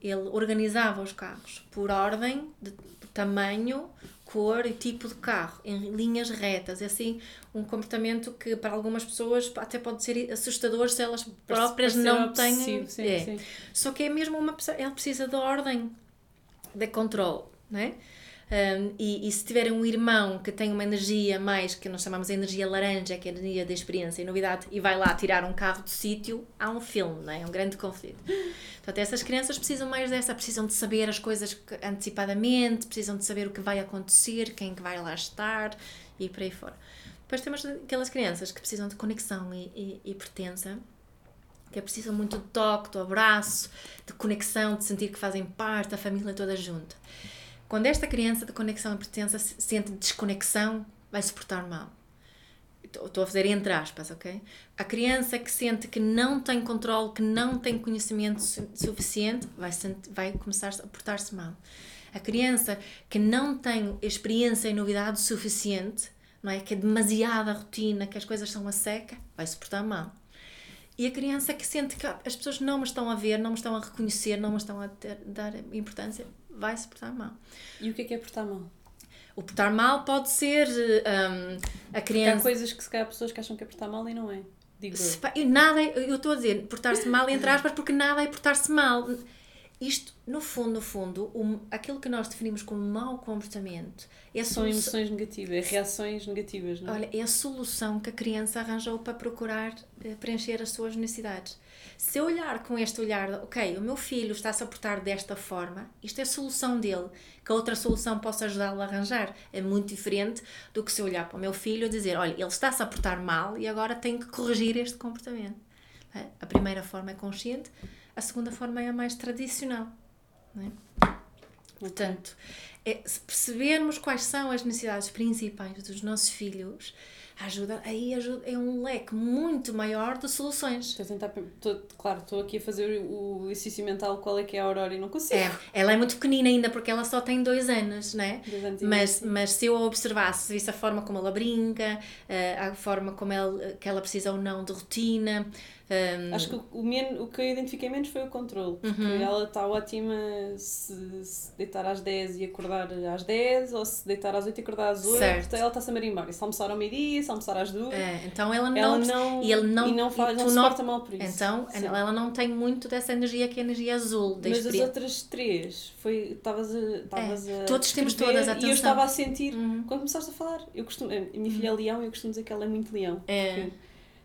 ele organizava os carros por ordem de tamanho, cor e tipo de carro, em linhas retas. É assim um comportamento que para algumas pessoas até pode ser assustador se elas próprias não têm. Sim, é. sim. Só que é mesmo uma pessoa, ela precisa de ordem, de controle, não é? Um, e, e, se tiverem um irmão que tem uma energia mais, que nós chamamos de energia laranja, que é a energia da experiência e novidade, e vai lá tirar um carro do sítio, há um filme, não é? é um grande conflito. Portanto, essas crianças precisam mais dessa, precisam de saber as coisas antecipadamente, precisam de saber o que vai acontecer, quem que vai lá estar e por aí fora. Depois temos aquelas crianças que precisam de conexão e, e, e pertença, que precisam muito de toque, do abraço, de conexão, de sentir que fazem parte da família toda junta. Quando esta criança de conexão e pertença sente desconexão, vai se portar mal. Estou a fazer entre aspas, ok? A criança que sente que não tem controle, que não tem conhecimento suficiente, vai, vai começar a portar-se mal. A criança que não tem experiência e novidade suficiente, não é? que é demasiada rotina, que as coisas são a seca, vai se portar mal. E a criança que sente que as pessoas não me estão a ver, não me estão a reconhecer, não me estão a ter, dar importância, vai se portar mal. E o que é que é portar mal? O portar mal pode ser um, a criança. Porque há coisas que se calhar pessoas que acham que é portar mal e não é. Digo eu. Nada, é, eu estou a dizer portar-se mal entre aspas porque nada é portar-se mal. Isto, no fundo, no fundo, aquilo que nós definimos como mau comportamento é são emoções negativas, reações negativas, não é? Olha, é a solução que a criança arranjou para procurar eh, preencher as suas necessidades. Se eu olhar com este olhar, ok, o meu filho está-se a portar desta forma, isto é a solução dele, que a outra solução possa ajudá-lo a arranjar. É muito diferente do que se olhar para o meu filho e dizer, olha, ele está-se a portar mal e agora tem que corrigir este comportamento. É? A primeira forma é consciente, a segunda forma é a mais tradicional. É? Portanto, é, se percebermos quais são as necessidades principais dos nossos filhos, ajuda, aí ajuda, é um leque muito maior de soluções. Estou a tentar, claro, estou aqui a fazer o exercício mental qual é que é a Aurora e não consigo. É, ela é muito pequenina ainda porque ela só tem dois anos, né? Dois anos mas, mas se eu a observasse, visse a forma como ela brinca, eh, a forma como ela, que ela precisa ou não de rotina, um... Acho que o, o, men o que eu identifiquei menos foi o controle, porque uhum. ela está ótima se, se, deitar às 10 e acordar às 10, ou se deitar às 8 e acordar às 8, certo. ela está-se a marimbar. E se almoçar ao meio-dia, se almoçar às 2. É, então ela não. Ela não e, ele não, e não, faz, não se não, porta mal por isso. Então Sim. ela não tem muito dessa energia que é a energia azul. Da Mas as outras três, foi. Estavas a. É. a Todos temos todas, atenção. E eu estava a sentir, uhum. quando começaste a falar, eu costumo, a minha filha é leão e eu costumo dizer que ela é muito leão. É. Porque,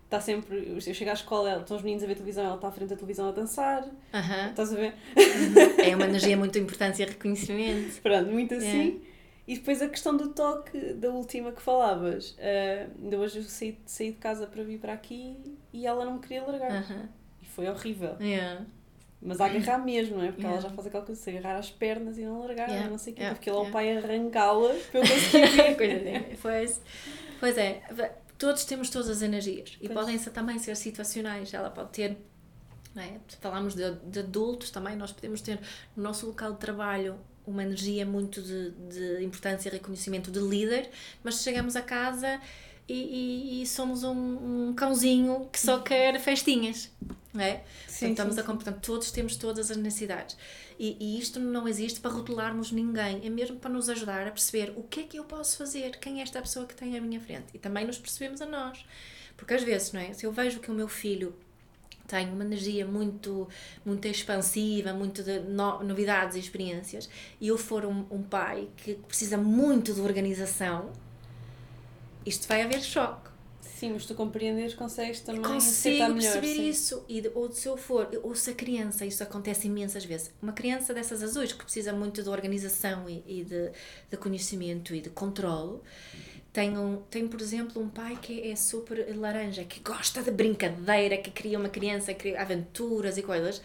está sempre. Eu chego à escola, estão os meninos a ver televisão, ela está à frente da televisão a dançar. Uhum. Estás a ver? Uhum. É uma energia muito importante e reconhecimento. Pronto, muito assim. É. E depois a questão do toque, da última que falavas. Uh, ainda hoje eu saí, saí de casa para vir para aqui e ela não me queria largar. Uhum. E foi horrível. Yeah. Mas a agarrar mesmo, não é? Porque yeah. ela já faz aquela coisa de agarrar as pernas e não largar, yeah. não sei o quê. Porque lá o pai arrancá-las para eu conseguir vir. pois, pois é todos temos todas as energias e pois. podem ser, também ser situacionais. Ela pode ter é? Falámos de, de adultos também, nós podemos ter no nosso local de trabalho uma energia muito de, de importância e reconhecimento de líder, mas chegamos a casa e, e, e somos um, um, cãozinho que só quer festinhas, não é? Sim, Portanto, estamos sim, a portanto, todos temos todas as necessidades. E, e, isto não existe para rotularmos ninguém, é mesmo para nos ajudar a perceber o que é que eu posso fazer, quem é esta pessoa que tem à minha frente. E também nos percebemos a nós. Porque às vezes, não é? Se eu vejo que o meu filho tem uma energia muito, muito expansiva, muito de no, novidades e experiências, e eu for um, um pai que precisa muito de organização, isto vai haver choque. Sim, mas tu compreendes, consegues também Consigo melhor, perceber sim. isso. E, ou se eu for, ou se a criança, isso acontece imensas vezes, uma criança dessas azuis que precisa muito de organização e, e de, de conhecimento e de controle, tem, um, tem, por exemplo, um pai que é super laranja, que gosta de brincadeira, que cria uma criança, cria aventuras e coisas.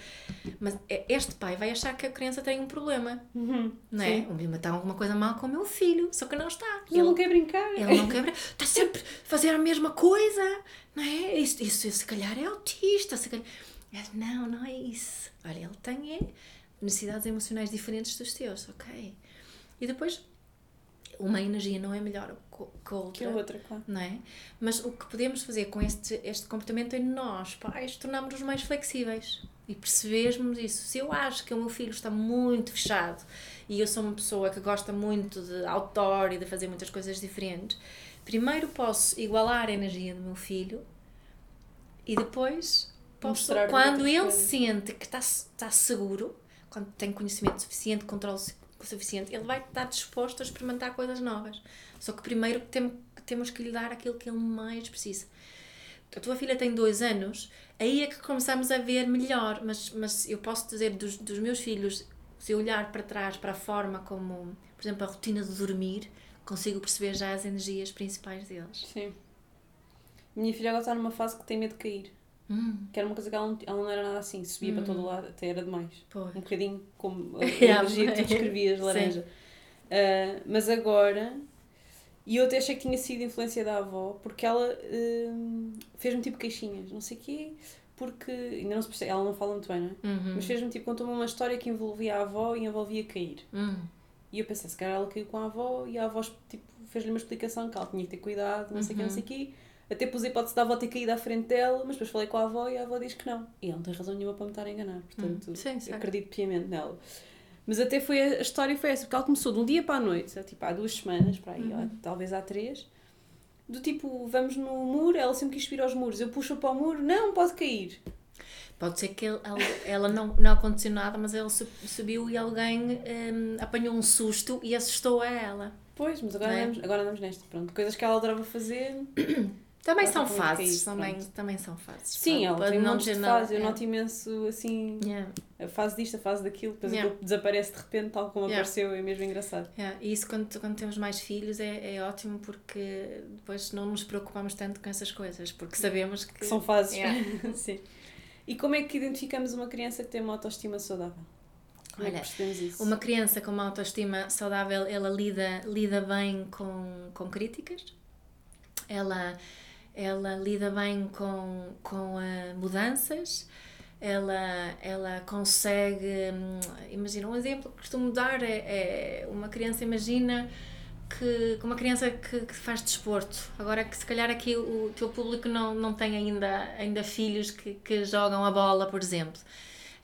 Mas é, este pai vai achar que a criança tem um problema. Uhum, não é? O meu está alguma coisa mal com o meu filho, só que não está. Ele, ele não quer brincar. Ele não quer brincar. Está sempre a fazer a mesma coisa. Não é? Isso, isso se calhar é autista. Se calhar... Não, não é isso. Olha, ele tem é, necessidades emocionais diferentes dos teus, ok? E depois uma energia não é melhor que a outra. Que a outra, claro. Não é? Mas o que podemos fazer com este, este comportamento é nós, pais, tornarmos-nos mais flexíveis e percebermos isso. Se eu acho que o meu filho está muito fechado e eu sou uma pessoa que gosta muito de outdoor e de fazer muitas coisas diferentes, primeiro posso igualar a energia do meu filho e depois posso, quando ele sente que está, está seguro, quando tem conhecimento suficiente, controle o suficiente, ele vai estar disposto a experimentar coisas novas. Só que primeiro tem, temos que lhe dar aquilo que ele mais precisa. A tua filha tem dois anos, aí é que começamos a ver melhor, mas, mas eu posso dizer dos, dos meus filhos, se eu olhar para trás, para a forma como, por exemplo, a rotina de dormir, consigo perceber já as energias principais deles. Sim. Minha filha agora está numa fase que tem medo de cair. Hum. Que era uma coisa que ela não, ela não era nada assim, subia hum. para todo hum. lado, até era demais. Pois. Um bocadinho como a energia que tu descrevias, laranja. Uh, mas agora, e eu até achei que tinha sido influência da avó, porque ela uh, fez-me tipo queixinhas, não sei o quê, porque ainda não se percebe, ela não fala muito bem, não é? Uhum. Mas fez-me tipo, contou-me uma história que envolvia a avó e envolvia cair. Uhum. E eu pensei, se calhar ela caiu com a avó e a avó tipo, fez-lhe uma explicação que ela tinha que ter cuidado, não sei o uhum. que, não sei o quê. Até pus a hipótese da avó ter caído à frente dela, mas depois falei com a avó e a avó diz que não. E ela não tem razão nenhuma para me estar a enganar, portanto, hum, sim, acredito piamente nela. Mas até foi a, história foi essa, porque ela começou de um dia para a noite, tipo há duas semanas, para aí, uhum. talvez há três, do tipo, vamos no muro, ela sempre quis subir aos muros, eu puxo para o muro, não, pode cair. Pode ser que ela, ela não, não aconteceu nada, mas ela subiu e alguém um, apanhou um susto e assustou a ela. Pois, mas agora, é? andamos, agora andamos nesta. Pronto, coisas que ela adorava fazer. Também são fases, também, também são fases. Sim, ela tem um monte de fases, eu é. noto imenso, assim, a fase disto, a fase daquilo, depois yeah. desaparece de repente, tal como apareceu, é mesmo engraçado. E isso quando, quando temos mais filhos é, é ótimo porque depois não nos preocupamos tanto com essas coisas, porque sabemos que... são fases. Sim. E como é que identificamos uma criança que tem uma autoestima saudável? Como Olha, é que isso? uma criança com uma autoestima saudável, ela lida, lida bem com, com críticas, ela ela lida bem com, com uh, mudanças, ela, ela consegue. Hum, imagina, um exemplo que costumo dar é, é uma criança, imagina que uma criança que, que, faz desporto. Agora que se calhar aqui o teu público não, não tem ainda, ainda filhos que, que jogam a bola, por exemplo.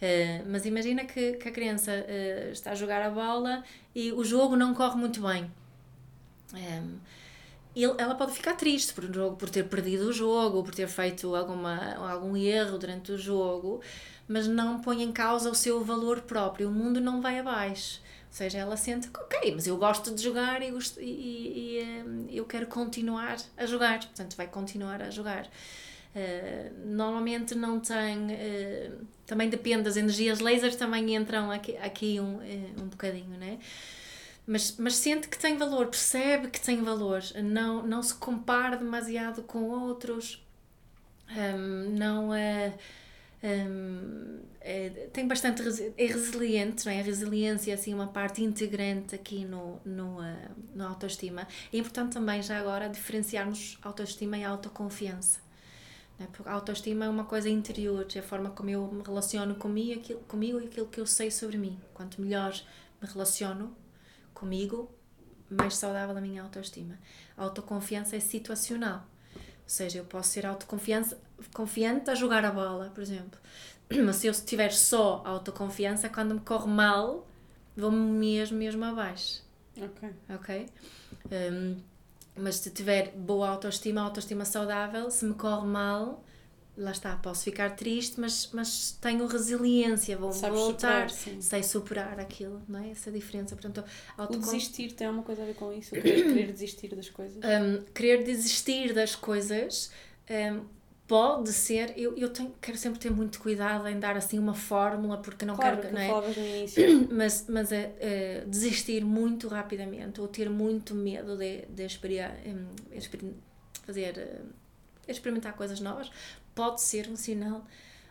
Uh, mas imagina que, que a criança uh, está a jogar a bola e o jogo não corre muito bem. Um, ele, ela pode ficar triste por, por ter perdido o jogo, por ter feito alguma, algum erro durante o jogo, mas não põe em causa o seu valor próprio. O mundo não vai abaixo. Ou seja, ela sente que, ok, mas eu gosto de jogar e, e, e, e um, eu quero continuar a jogar. Portanto, vai continuar a jogar. Uh, normalmente não tem. Uh, também depende das energias lasers, também entram aqui, aqui um, uh, um bocadinho, né? Mas, mas sente que tem valor, percebe que tem valor, não, não se compara demasiado com outros, um, não é, um, é, tem bastante é resiliente, não é? A resiliência é assim uma parte integrante aqui no, no, uh, no autoestima. É importante também já agora diferenciarmos autoestima e autoconfiança. Né? Porque a autoestima é uma coisa interior, é a forma como eu me relaciono comigo, aquilo, comigo e aquilo que eu sei sobre mim. Quanto melhor me relaciono comigo, mais saudável a minha autoestima. A autoconfiança é situacional. Ou seja, eu posso ser autoconfiante confiante a jogar a bola, por exemplo. Mas se eu tiver só autoconfiança, quando me corre mal, vou-me mesmo, mesmo abaixo. Ok. Ok? Um, mas se tiver boa autoestima, autoestima saudável, se me corre mal, lá está, posso ficar triste, mas, mas tenho resiliência, vou Sabes voltar, superar, sei superar aquilo, não é? Essa diferença. Portanto, O desistir tem alguma coisa a ver com isso? Querer, desistir das coisas? um, querer desistir das coisas um, pode ser. Eu, eu tenho, quero sempre ter muito cuidado em dar assim uma fórmula, porque não claro, quero. que Não é? no início. mas, mas é, desistir muito rapidamente ou ter muito medo de, de experia- em, exper- fazer, eh, experimentar coisas novas pode ser um sinal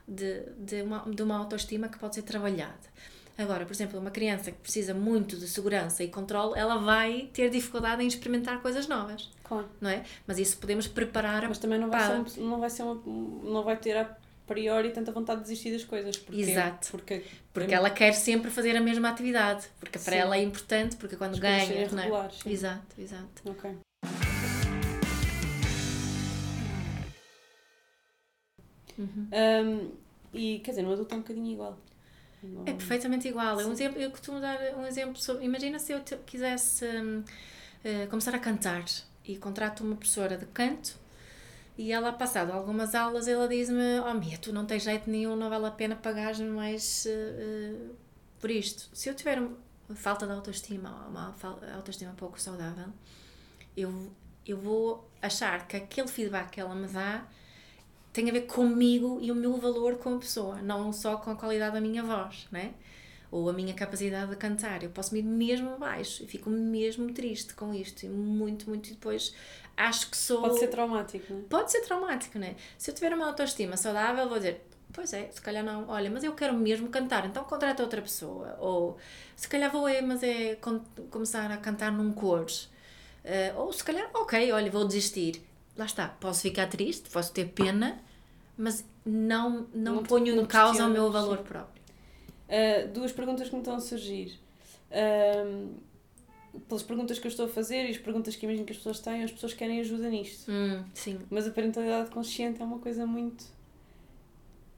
de, de, uma, de uma autoestima que pode ser trabalhada. Agora, por exemplo, uma criança que precisa muito de segurança e controle, ela vai ter dificuldade em experimentar coisas novas, Claro. não é? Mas isso podemos preparar a Mas também não vai, Pá. ser, não vai ser uma, não vai ter a priori tanta vontade de desistir das coisas. Porque, Exato. Porque, Porque ela quer sempre fazer a mesma atividade, porque para Sim. ela é importante, porque quando As ganha, serem não é? sim. Exato, exato. Ok. Uhum. Um, e quer dizer, no adulto é um bocadinho igual. Não- É perfeitamente igual. É um exemplo, eu costumo dar um exemplo sobre. Imagina se eu te- quisesse hum, eh, começar a cantar e contrato uma professora de canto e ela, passado algumas aulas, ela diz-me: Oh, Mia, tu não tens jeito nenhum, não vale a pena pagares-me mais eh, eh, por isto. Se eu tiver um- falta de autoestima, uma autoestima pouco saudável, eu, eu vou achar que aquele feedback que ela me dá tem a ver comigo e o meu valor como pessoa, não só com a qualidade da minha voz, né? Ou a minha capacidade de cantar. Eu posso me ir mesmo abaixo e fico mesmo triste com isto. E muito, muito. Depois acho que sou. Pode ser traumático, não é? Pode ser traumático, né? Se eu tiver uma autoestima saudável, vou dizer. Pois é, se calhar não. Olha, mas eu quero mesmo cantar, então contrata outra pessoa. Ou se calhar vou é, mas é com- começar a cantar num coro. Eh, ou se calhar, ok, olha, vou desistir. Lá está, posso ficar triste, posso ter pena, mas não, não, Não ponho não em causa o meu valor sim. próprio. Uh, duas perguntas que me estão a surgir. Um, pelas perguntas que eu estou a fazer e as perguntas que imagino que as pessoas têm, as pessoas querem ajuda nisto. Hum, sim. Mas a parentalidade consciente é uma coisa muito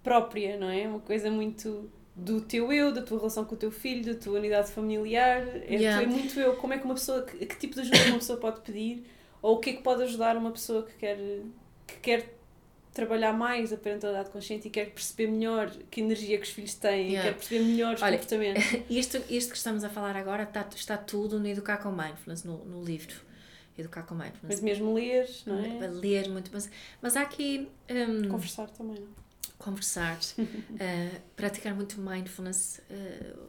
própria, não é? Uma coisa muito do teu eu, da tua relação com o teu filho, da tua unidade familiar. É, Yeah. é muito eu. Como é que uma pessoa, que, que tipo de ajuda uma pessoa pode pedir? Ou o que é que pode ajudar uma pessoa que quer, que quer trabalhar mais a parentalidade consciente e quer perceber melhor que energia que os filhos têm, Yeah. quer perceber melhor os Olha, comportamentos. Isto, isto que estamos a falar agora está, está tudo no Educar com Mindfulness, no, no livro Educar com Mindfulness. Mas mesmo ler, não é? ler muito, mas, mas há aqui hum, Conversar também, não? conversar, uh, praticar muito mindfulness, uh,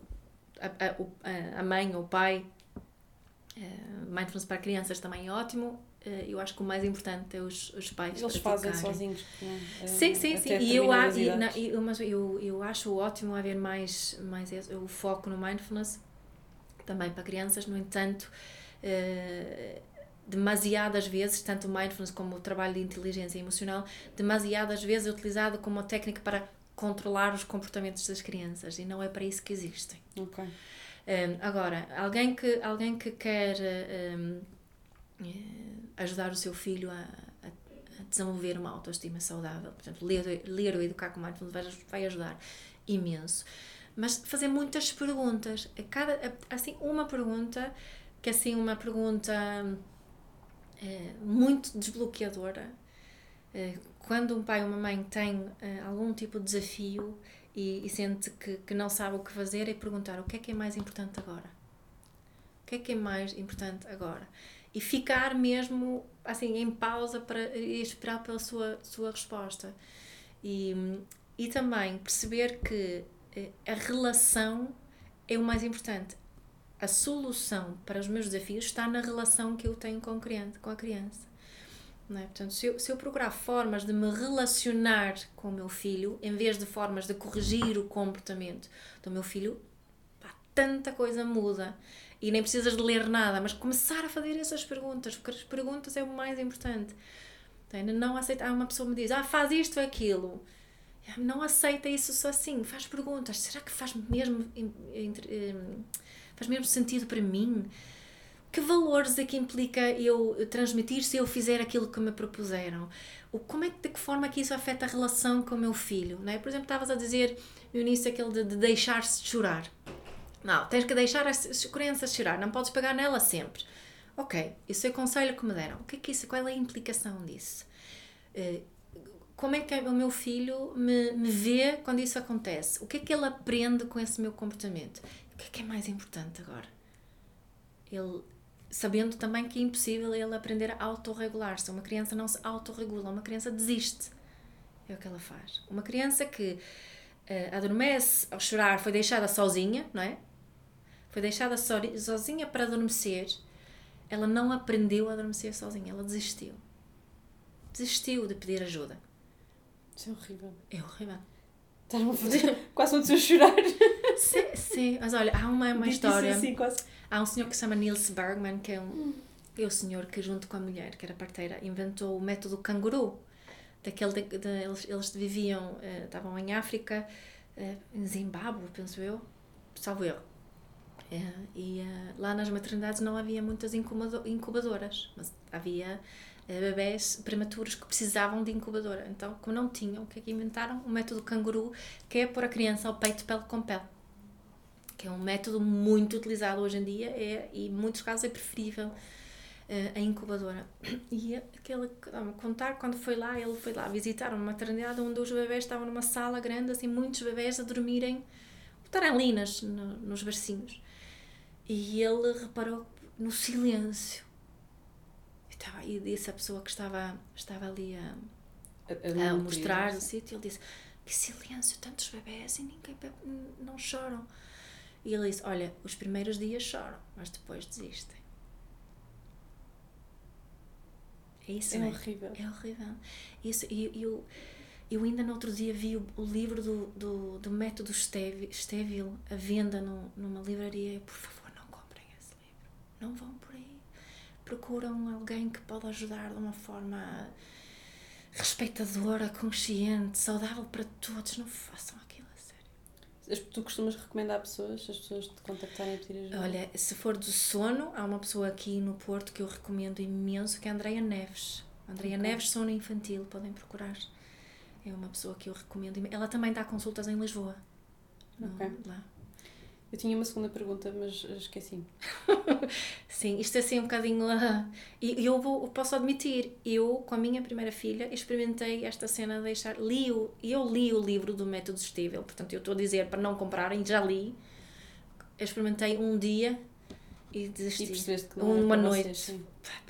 a, a- a mãe ou o pai, uh, mindfulness para crianças também é ótimo. Uh, eu acho que o mais importante é os, os pais Eles fazem sozinhos. não é? Sim, sim, sim. E eu, e, na, e, mas eu, eu acho ótimo haver mais, mais o foco no mindfulness também para crianças. No entanto, eh, demasiadas vezes, tanto o mindfulness como o trabalho de inteligência emocional, demasiadas vezes é utilizado como uma técnica para controlar os comportamentos das crianças e não é para isso que existem. Ok. Um, agora, alguém que, alguém que quer um, eh, ajudar o seu filho a, a, desenvolver uma autoestima saudável, por exemplo, ler, ler ou educar com mindfulness vai, vai ajudar imenso. Mas fazer muitas perguntas, cada, assim, uma pergunta, que é assim uma pergunta eh, muito desbloqueadora. Eh, quando um pai ou uma mãe tem eh, algum tipo de desafio e, e sente que, que não sabe o que fazer, é perguntar o que é que é mais importante agora? O que é que é mais importante agora? E ficar mesmo assim em pausa para esperar pela sua, sua resposta. E, e também perceber que eh, a relação é o mais importante. A solução para os meus desafios está na relação que eu tenho com, a criança, com a criança. É? Portanto, se eu, se eu procurar formas de me relacionar com o meu filho, em vez de formas de corrigir o comportamento do meu filho, tanta coisa muda. E nem precisas de ler nada, mas começar a fazer essas perguntas, porque as perguntas é o mais importante. Ainda não aceita. Há uma pessoa me diz, ah, faz isto ou aquilo. Não aceita isso só assim. Faz perguntas. Será que faz mesmo, faz mesmo sentido para mim? Que valores é que implica eu transmitir se eu fizer aquilo que me propuseram? O, como é, de que forma é que isso afeta a relação com o meu filho? Não é? Por exemplo, estavas a dizer no início aquele de, de deixar-se chorar. Não, tens que deixar as crianças chorar, não podes pegar nela sempre. Ok, isso é o conselho que me deram. O que é que isso, qual é a implicação disso? Uh, como é que o meu filho me, me vê quando isso acontece? O que é que ele aprende com esse meu comportamento? O que é que é mais importante agora? Ele sabendo também que é impossível ele aprender a autorregular-se. Uma criança não se autorregula, uma criança desiste. É o que ela faz. Uma criança que uh, adormece ao chorar foi deixada sozinha, não é? Foi deixada sozinha para adormecer. Ela não aprendeu a adormecer sozinha, ela desistiu. Desistiu de pedir ajuda. Isso é horrível. É horrível. Estás-me a fazer quase um chorar. Sim, sim, mas olha, há uma, uma história. Assim, quase. Há um senhor que se chama Niels Bergman, que é um, é o senhor que, junto com a mulher, que era parteira, inventou o método canguru. Daquele de, de, eles, eles viviam, uh, estavam em África, uh, em Zimbábue, penso eu, salvo eu. Uh, e lá nas maternidades não havia muitas incubadoras, mas havia bebés prematuros que precisavam de incubadora. Então, como não tinham, o que é que inventaram? O método canguru, que é pôr a criança ao peito pele com pele. Que é um método muito utilizado hoje em dia é, e em muitos casos é preferível uh, a incubadora. E aquele, contar, quando foi lá, ele foi lá visitar uma maternidade onde os bebés estavam numa sala grande, assim, muitos bebés a dormirem, botarem linas no, nos bercinhos. E ele reparou no silêncio estava, e disse a pessoa que estava, estava ali a, a, a mostrar o sítio, ele disse, que silêncio, tantos bebés e ninguém não choram. E ele disse, olha, os primeiros dias choram, mas depois desistem. É isso, é né? horrível. É horrível. Isso, e eu, eu ainda no outro dia vi o, o livro do, do, do método Stevil à venda no, numa livraria. Por favor, não comprem esse livro. Não vão por aí procuram alguém que pode ajudar de uma forma respeitadora, consciente, saudável para todos. Não façam aquilo a sério. Tu costumas recomendar pessoas, as pessoas te contactarem a pedir ajuda? Olha, se for do sono, há uma pessoa aqui no Porto que eu recomendo imenso, que é a Andreia Neves. Andreia okay. Neves, sono infantil, podem procurar. É uma pessoa que eu recomendo. Ela também dá consultas em Lisboa. Okay. Lá. Eu tinha uma segunda pergunta, mas esqueci. Sim, isto é assim um bocadinho. Uh, e eu vou, posso admitir, eu, com a minha primeira filha, experimentei esta cena de deixar. Li o, eu li o livro do Método Estível, portanto, eu estou a dizer para não comprarem, já li. experimentei um dia e desisti. E percebeste que não Uma noite. Vocês,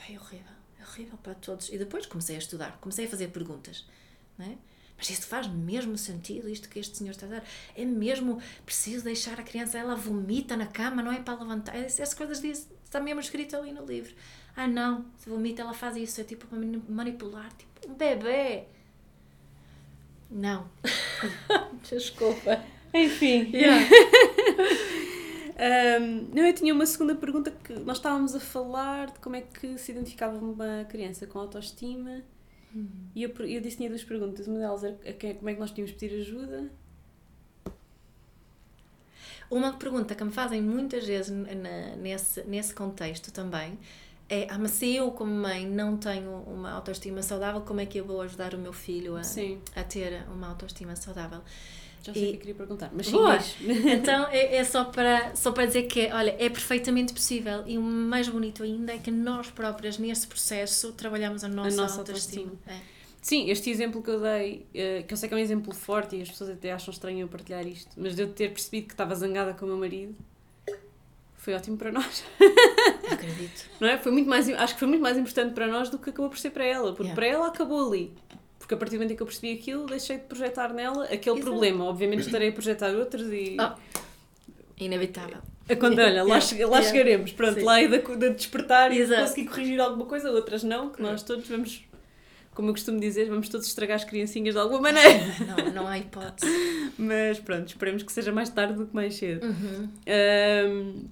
é horrível, é horrível para todos. E depois comecei a estudar, comecei a fazer perguntas. Não é? Mas isso faz mesmo sentido, isto que este senhor está a dar? É mesmo preciso deixar a criança, ela vomita na cama, não é para levantar? Essas coisas diz, está mesmo escrito ali no livro. Ah, não, se vomita, ela faz isso, é tipo para manipular, tipo um bebê. Não. Desculpa. Enfim. Yeah. um, não, eu tinha uma segunda pergunta que nós estávamos a falar de como é que se identificava uma criança com autoestima Uhum. E eu, eu disse tinha duas perguntas. Uma delas era como é que nós tínhamos pedir ajuda. Uma pergunta que me fazem muitas vezes na, nesse, nesse contexto também é: ah, mas se eu, como mãe, não tenho uma autoestima saudável, como é que eu vou ajudar o meu filho a, a ter uma autoestima saudável? Já sei o que eu queria perguntar, mas sim, mas... Então é, é, só, para, só para dizer que, olha, é perfeitamente possível e o mais bonito ainda é que nós próprias, nesse processo, trabalhamos a nossa, a nossa autoestima. autoestima. É. Sim, este exemplo que eu dei, eh, que eu sei que é um exemplo forte e as pessoas até acham estranho eu partilhar isto, mas de eu ter percebido que estava zangada com o meu marido, foi ótimo para nós. Acredito. Não é? Foi muito mais, acho que foi muito mais importante para nós do que acabou por ser para ela, porque yeah. para ela acabou ali. Porque a partir do momento em que eu percebi aquilo, deixei de projetar nela aquele Exato. problema. Obviamente estarei a projetar outros e. Oh. Inevitável. Quando, olha, lá, yeah. lá yeah. chegaremos. Pronto, Sim. lá é de, de despertar e de conseguir corrigir alguma coisa, outras não, que nós todos vamos, como eu costumo dizer, vamos todos estragar as criancinhas de alguma maneira. Não, não há hipótese. Mas pronto, esperemos que seja mais tarde do que mais cedo. Uhum. Um,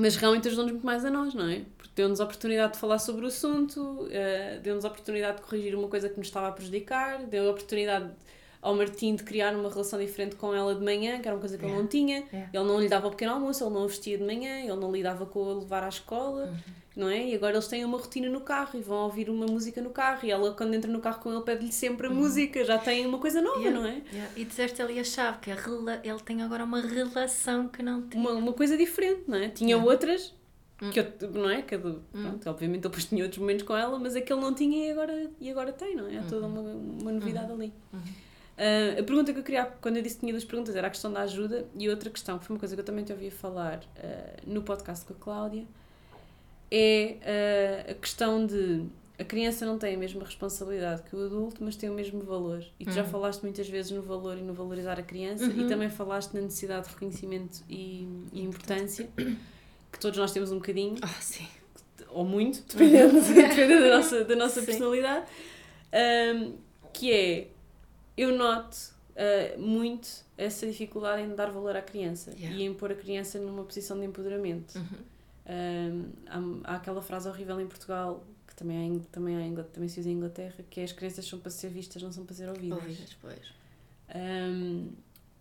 Mas realmente ajudou-nos muito mais a nós, não é? Porque deu-nos a oportunidade de falar sobre o assunto, uh, deu-nos a oportunidade de corrigir uma coisa que nos estava a prejudicar, deu a oportunidade ao Martim de criar uma relação diferente com ela de manhã, que era uma coisa que yeah. ele não tinha. Yeah. Ele não lhe dava o pequeno almoço, ele não vestia de manhã, ele não lidava com a levar à escola, uhum. Não é? E agora eles têm uma rotina no carro e vão ouvir uma música no carro. E ela, quando entra no carro com ele, pede-lhe sempre a uhum. música, já tem uma coisa nova, yeah. não é? E disseste ali a chave, que a ele tem agora uma relação que não tinha. Uma, uma coisa diferente, não é? Tinha outras que eu, não é? Que eu, pronto, obviamente depois tinha outros momentos com ela, mas aquele não tinha e agora, e agora tem, não é? Há toda uma, uma novidade ali. Uh, a pergunta que eu queria, quando eu disse que tinha duas perguntas, era a questão da ajuda e outra questão, que foi uma coisa que eu também te ouvia falar uh, no podcast com a Cláudia, é uh, a questão de a criança não tem a mesma responsabilidade que o adulto, mas tem o mesmo valor. E tu uhum. já falaste muitas vezes no valor e no valorizar a criança uhum. e também falaste na necessidade de reconhecimento e, e importância, que todos nós temos um bocadinho. Oh, sim. Ou muito, dependendo, dependendo da nossa, da nossa personalidade. Um, que é eu noto uh, muito essa dificuldade em dar valor à criança yeah. e em pôr a criança numa posição de empoderamento. Uhum. Há, há, aquela frase horrível em Portugal que também, há, também, há, também se usa em Inglaterra que é as crianças são para ser vistas, não são para ser ouvidas. Ouvidas, pois. Um,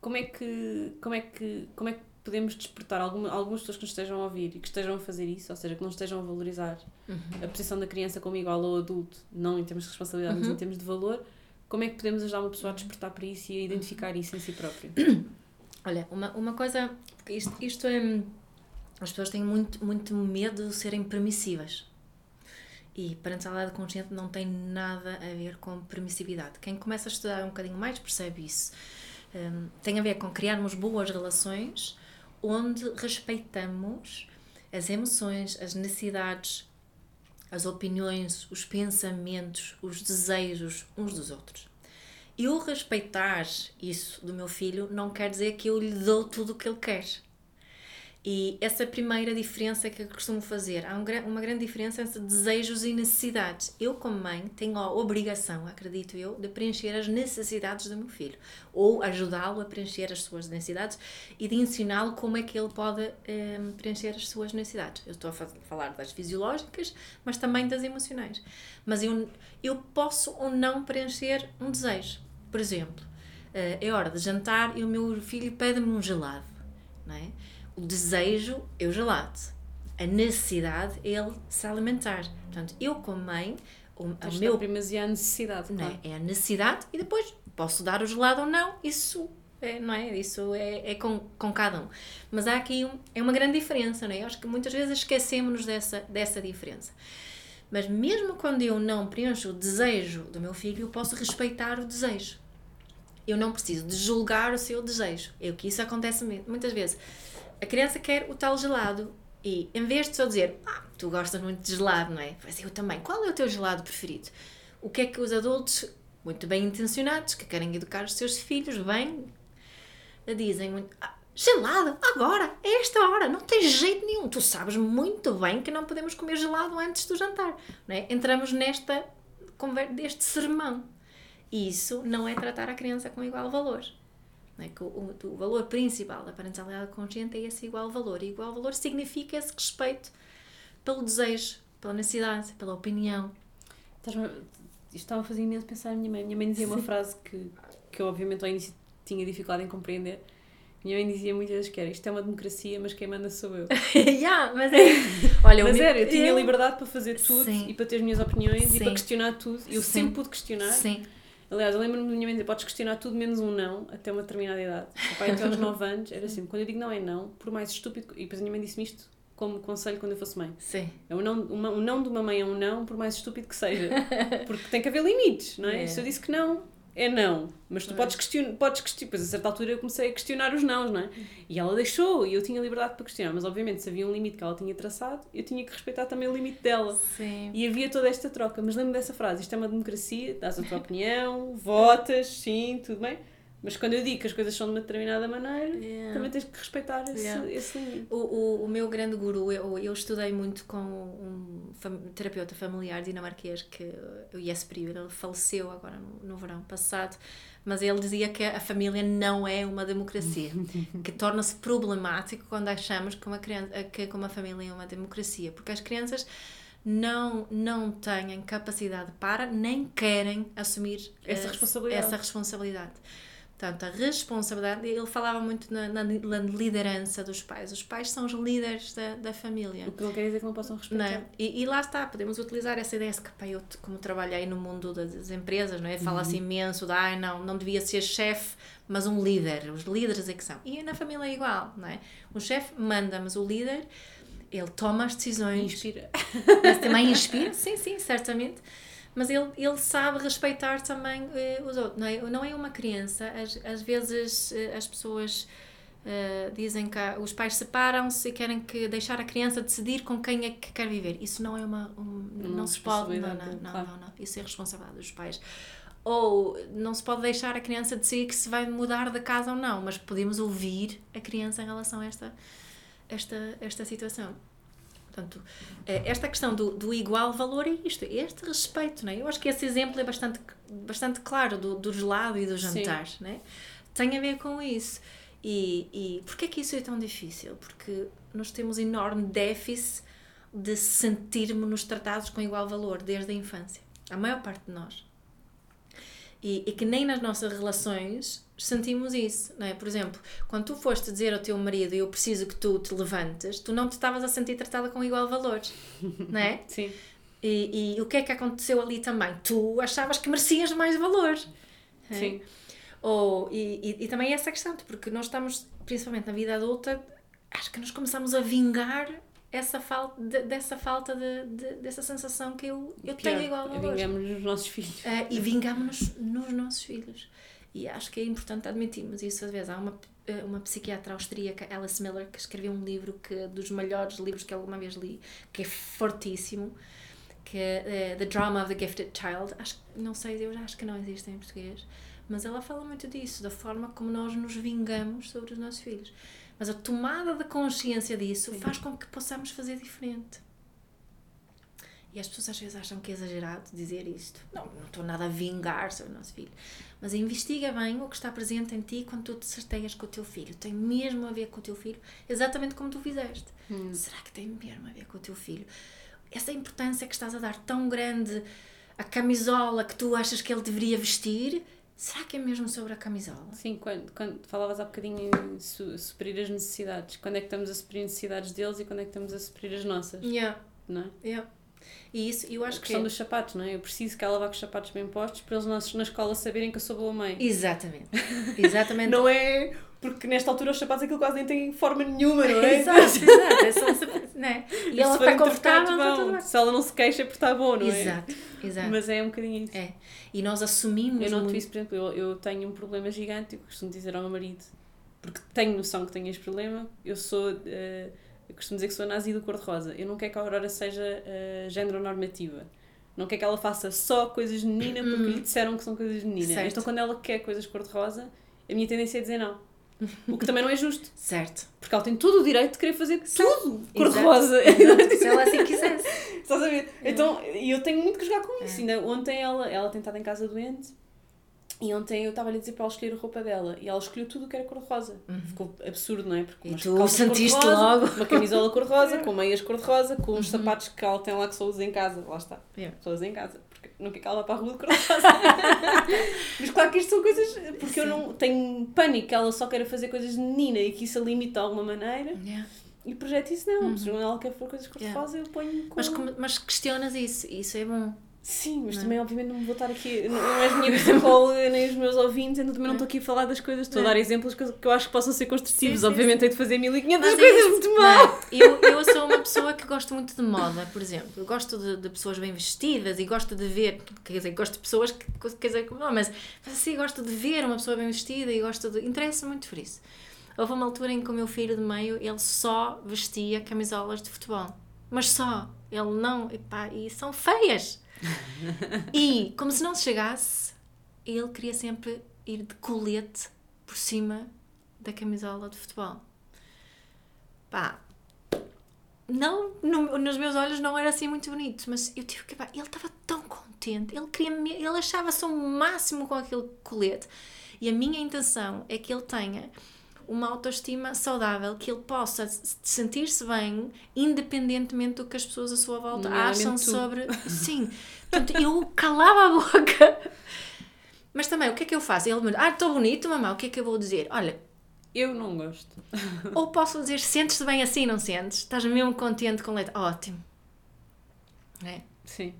como é que como é que como é que podemos despertar alguma, algumas pessoas que nos estejam a ouvir e que estejam a fazer isso, ou seja, que não estejam a valorizar uhum. a posição da criança como igual ao adulto, não em termos de responsabilidade, uhum. mas em termos de valor, como é que podemos ajudar uma pessoa a despertar para isso e a identificar isso em si própria? Olha, uma, uma coisa, isto, isto é. As pessoas têm muito, muito medo de serem permissivas. E parentalidade consciente não tem nada a ver com permissividade. Quem começa a estudar um bocadinho mais percebe isso. Um, tem a ver com criarmos boas relações onde respeitamos as emoções, as necessidades, as opiniões, os pensamentos, os desejos uns dos outros. Eu respeitar isso do meu filho não quer dizer que eu lhe dou tudo o que ele quer. E essa primeira diferença que eu costumo fazer, há um, uma grande diferença entre desejos e necessidades. Eu, como mãe, tenho a obrigação, acredito eu, de preencher as necessidades do meu filho, ou ajudá-lo a preencher as suas necessidades e de ensiná-lo como é que ele pode ehm, preencher as suas necessidades. Eu estou a falar das fisiológicas, mas também das emocionais. Mas eu, eu posso ou não preencher um desejo. Por exemplo, uh, é hora de jantar e o meu filho pede-me um gelado, não é? O desejo é o gelado. A necessidade é ele se alimentar. Portanto, eu como mãe, o, o meu... primazia a necessidade, não é? É a necessidade e depois posso dar o gelado ou não, isso é, não é? Isso é, é com, com cada um. Mas há aqui um, é uma grande diferença, não é? Eu acho que muitas vezes esquecemos dessa, dessa diferença. Mas mesmo quando eu não preencho o desejo do meu filho, eu posso respeitar o desejo. Eu não preciso de julgar o seu desejo. É o que isso acontece muitas vezes a criança quer o tal gelado e em vez de só dizer, ah, tu gostas muito de gelado, não é? Mas eu também. Qual é o teu gelado preferido? O que é que os adultos, muito bem intencionados, que querem educar os seus filhos bem, dizem muito, ah, gelado, agora, a esta hora, não tem jeito nenhum. Tu sabes muito bem que não podemos comer gelado antes do jantar, não é? Entramos nesta deste sermão. Isso não é tratar a criança com igual valor. É? Que o, o, o, valor principal da parentalidade consciente é esse igual valor. E igual valor significa esse respeito pelo desejo, pela necessidade, pela opinião. Isto estava a fazer imenso pensar na minha mãe. Minha mãe dizia Sim. uma frase que, que eu, obviamente, ao início tinha dificuldade em compreender. Minha mãe dizia muitas vezes que era isto é uma democracia, mas quem manda sou eu. yeah, mas é. Olha, mas era, eu tinha liberdade para fazer tudo Sim. e para ter as minhas opiniões Sim. e para questionar tudo. Eu Sim. sempre pude questionar. Sim. Aliás, eu lembro-me da minha mãe dizer: podes questionar tudo menos um não até uma determinada idade. O pai, até aos 9 anos, era assim: quando eu digo não é não, por mais estúpido. E depois a minha mãe disse-me isto como conselho quando eu fosse mãe. Sim. É um não, uma, um não de uma mãe é um não, por mais estúpido que seja. Porque tem que haver limites, não é? é. Se eu disse que não, é não. Mas tu podes questionar, podes questionar. Pois a certa altura eu comecei a questionar os nãos, não é? E ela deixou e eu tinha liberdade para questionar. Mas obviamente, se havia um limite que ela tinha traçado, eu tinha que respeitar também o limite dela. Sim. E havia toda esta troca. Mas lembro dessa frase: isto é uma democracia, dás a tua opinião, votas, sim, tudo bem. Mas quando eu digo que as coisas são de uma determinada maneira, Yeah. também tens que respeitar esse, Yeah. esse limite. O, o, o meu grande guru, eu, eu estudei muito com um fam- terapeuta familiar dinamarquês, que o Jesper, ele faleceu agora no, no verão passado, mas ele dizia que a família não é uma democracia, que torna-se problemático quando achamos que uma, criança, que uma família é uma democracia, porque as crianças não, não têm capacidade para, nem querem assumir Essa eh, responsabilidade. essa responsabilidade. Portanto, a responsabilidade, ele falava muito na, na li- na liderança dos pais. Os pais são os líderes da, da família. O que não quer dizer que não possam Não respeitar. é? e, e lá está, podemos utilizar essa ideia, se pá, eu, como trabalhei no mundo das, empresas, não é? fala-se imenso de, ai não, não devia ser chefe, mas um líder, os líderes é que são. E na família é igual, não é? O chefe manda, mas o líder, ele toma as decisões, Inspira. mas também inspira, sim, sim, certamente. Mas ele, ele sabe respeitar também eh, os outros. Não é, não é uma criança, às, às vezes eh, as pessoas eh, dizem que há- os pais separam-se e querem que deixar a criança decidir com quem é que quer viver. Isso não é uma. um- Não não, se pode. Não, não, não, claro. não, não. Isso é responsabilidade dos pais. Ou não se pode deixar a criança decidir que se vai mudar de casa ou não, mas podemos ouvir a criança em relação a esta, esta, esta situação. Portanto, eh, esta questão do, do igual valor é isto, é este respeito, não é? Eu acho que esse exemplo é bastante, bastante claro do, do gelado e do Sim. jantar, não é? Tem a ver com isso. E, e porquê que isso é tão difícil? Porque nós temos enorme déficit de sentirmos-nos tratados com igual valor desde a infância. A maior parte de nós. E, e que nem nas nossas relações sentimos isso, não é? Por exemplo, quando tu foste dizer ao teu marido eu preciso que tu te levantes, tu não te estavas a sentir tratada com igual valor, não é? Sim. E, e o que é que aconteceu ali também? Tu achavas que merecias mais valor. é? Sim. Ou, e, e, e também essa questão, porque nós estamos, principalmente na vida adulta, acho que nós começamos a vingar essa falta, de- dessa falta de, de- dessa sensação que eu, eu tenho igual valor. Vingamos nos nossos filhos. Ah, e vingamos-nos nos nossos filhos. E acho que é importante admitirmos isso às vezes. Há uma, eh, uma psiquiatra austríaca, Alice Miller, que escreveu um livro que dos melhores livros que alguma vez li, que é fortíssimo, que é eh, The Drama of the Gifted Child. Acho, não sei, eu acho que não existe em português, mas ela fala muito disso, da forma como nós nos vingamos sobre os nossos filhos. Mas a tomada de consciência disso faz com que possamos fazer diferente. E as pessoas às vezes acham que é exagerado dizer isto. Não, não estou nada a vingar sobre o nosso filho. Mas investiga bem o que está presente em ti quando tu te certeias com o teu filho. Tem mesmo a ver com o teu filho, exatamente como tu fizeste. Será que tem mesmo a ver com o teu filho? Essa importância que estás a dar tão grande à camisola que tu achas que ele deveria vestir, será que é mesmo sobre a camisola? Sim, quando, quando falavas há bocadinho em su- suprir as necessidades. Quando é que estamos a suprir as necessidades deles e quando é que estamos a suprir as nossas? Yeah, Não é? yeah. E isso, eu A acho que. questão dos sapatos, não é? Eu preciso que ela vá com os sapatos bem postos para eles na, na escola saberem que eu sou boa mãe. Exatamente. Exatamente. Não é porque nesta altura os sapatos aquilo quase nem têm forma nenhuma, não é? Exato, exato. É só, né? E Se ela está confortável, está tudo bem. Se ela não se queixa é porque está bom, não é? Exato, exato. Mas é um bocadinho isso. É. E nós assumimos Eu noto muito- isso, por exemplo, eu, eu tenho um problema gigante, eu costumo dizer ao meu marido, porque tenho noção que tenho este problema, eu sou, eh, eu costumo dizer que sou nazi do cor-de-rosa. Eu não quero que a Aurora seja uh, género-normativa. Não quero que ela faça só coisas de menina porque lhe disseram que são coisas de menina. Certo. Então quando ela quer coisas cor-de-rosa, a minha tendência é dizer não. O que também não é justo, Certo. porque ela tem todo o direito de querer fazer tudo Exato. cor-de-rosa. Se ela assim quisesse. Estás a ver? Então, eu tenho muito que jogar com isso. É. Ainda ontem ela, ela tem estado em casa doente e ontem eu estava-lhe a dizer para ela escolher a roupa dela e ela escolheu tudo o que era cor-de-rosa. Ficou absurdo, não é? Porque Uhum. E tu sentiste logo. Uhum. Uma camisola cor-de-rosa, com meias cor-de-rosa, com uns sapatos que ela tem lá que só usa em casa. Lá está. Yeah. Só usa em casa. Porque quer que ela vá para a rua de cor-de-rosa. Mas claro que isto são coisas. Porque eu Sim. não tenho pânico que ela só queira fazer coisas de menina e que isso a limite de alguma maneira. Yeah. E projeto isso não. Mas quando ela quer pôr coisas cor-de-rosa, eu ponho com. Mas, mas questionas isso. Isso é bom. Sim, mas Não é? também obviamente não vou estar aqui, não não és minha psicóloga nem os meus ouvintes, então também não estou aqui a falar das coisas, estou a Não. dar exemplos que eu que eu acho que possam ser construtivos. Sim, sim, obviamente sim. hei de fazer 1500 Mas é coisas muito mal. é? Eu, eu sou uma pessoa que gosto muito de moda, por exemplo. Eu gosto de, de pessoas bem vestidas e gosto de ver, quer dizer, gosto de pessoas que, quer dizer, não, mas, mas assim, gosto de ver uma pessoa bem vestida e gosto de. Interessa-me muito por isso. Houve uma altura em que o meu filho de meio, ele só vestia camisolas de futebol. Mas só. Ele não. Epá, e são feias. E, como se não chegasse, ele queria sempre ir de colete por cima da camisola de futebol. Pá, não, no- nos meus olhos não era assim muito bonito, mas eu tive que. pá, ele estava tão contente, ele queria ele achava-se o máximo com aquele colete. E a minha intenção é que ele tenha uma autoestima saudável, que ele possa se- sentir-se bem, independentemente do que as pessoas à sua volta acham tu. sobre. Sim. Portanto, eu calava a boca. Mas também, o que é que eu faço? Ele me diz, ah, estou bonito, mamãe, o que é que eu vou dizer? Olha, Eu não gosto. ou posso dizer, sentes-te bem assim, não sentes? Estás mesmo contente com leite? Ótimo. É. Sim.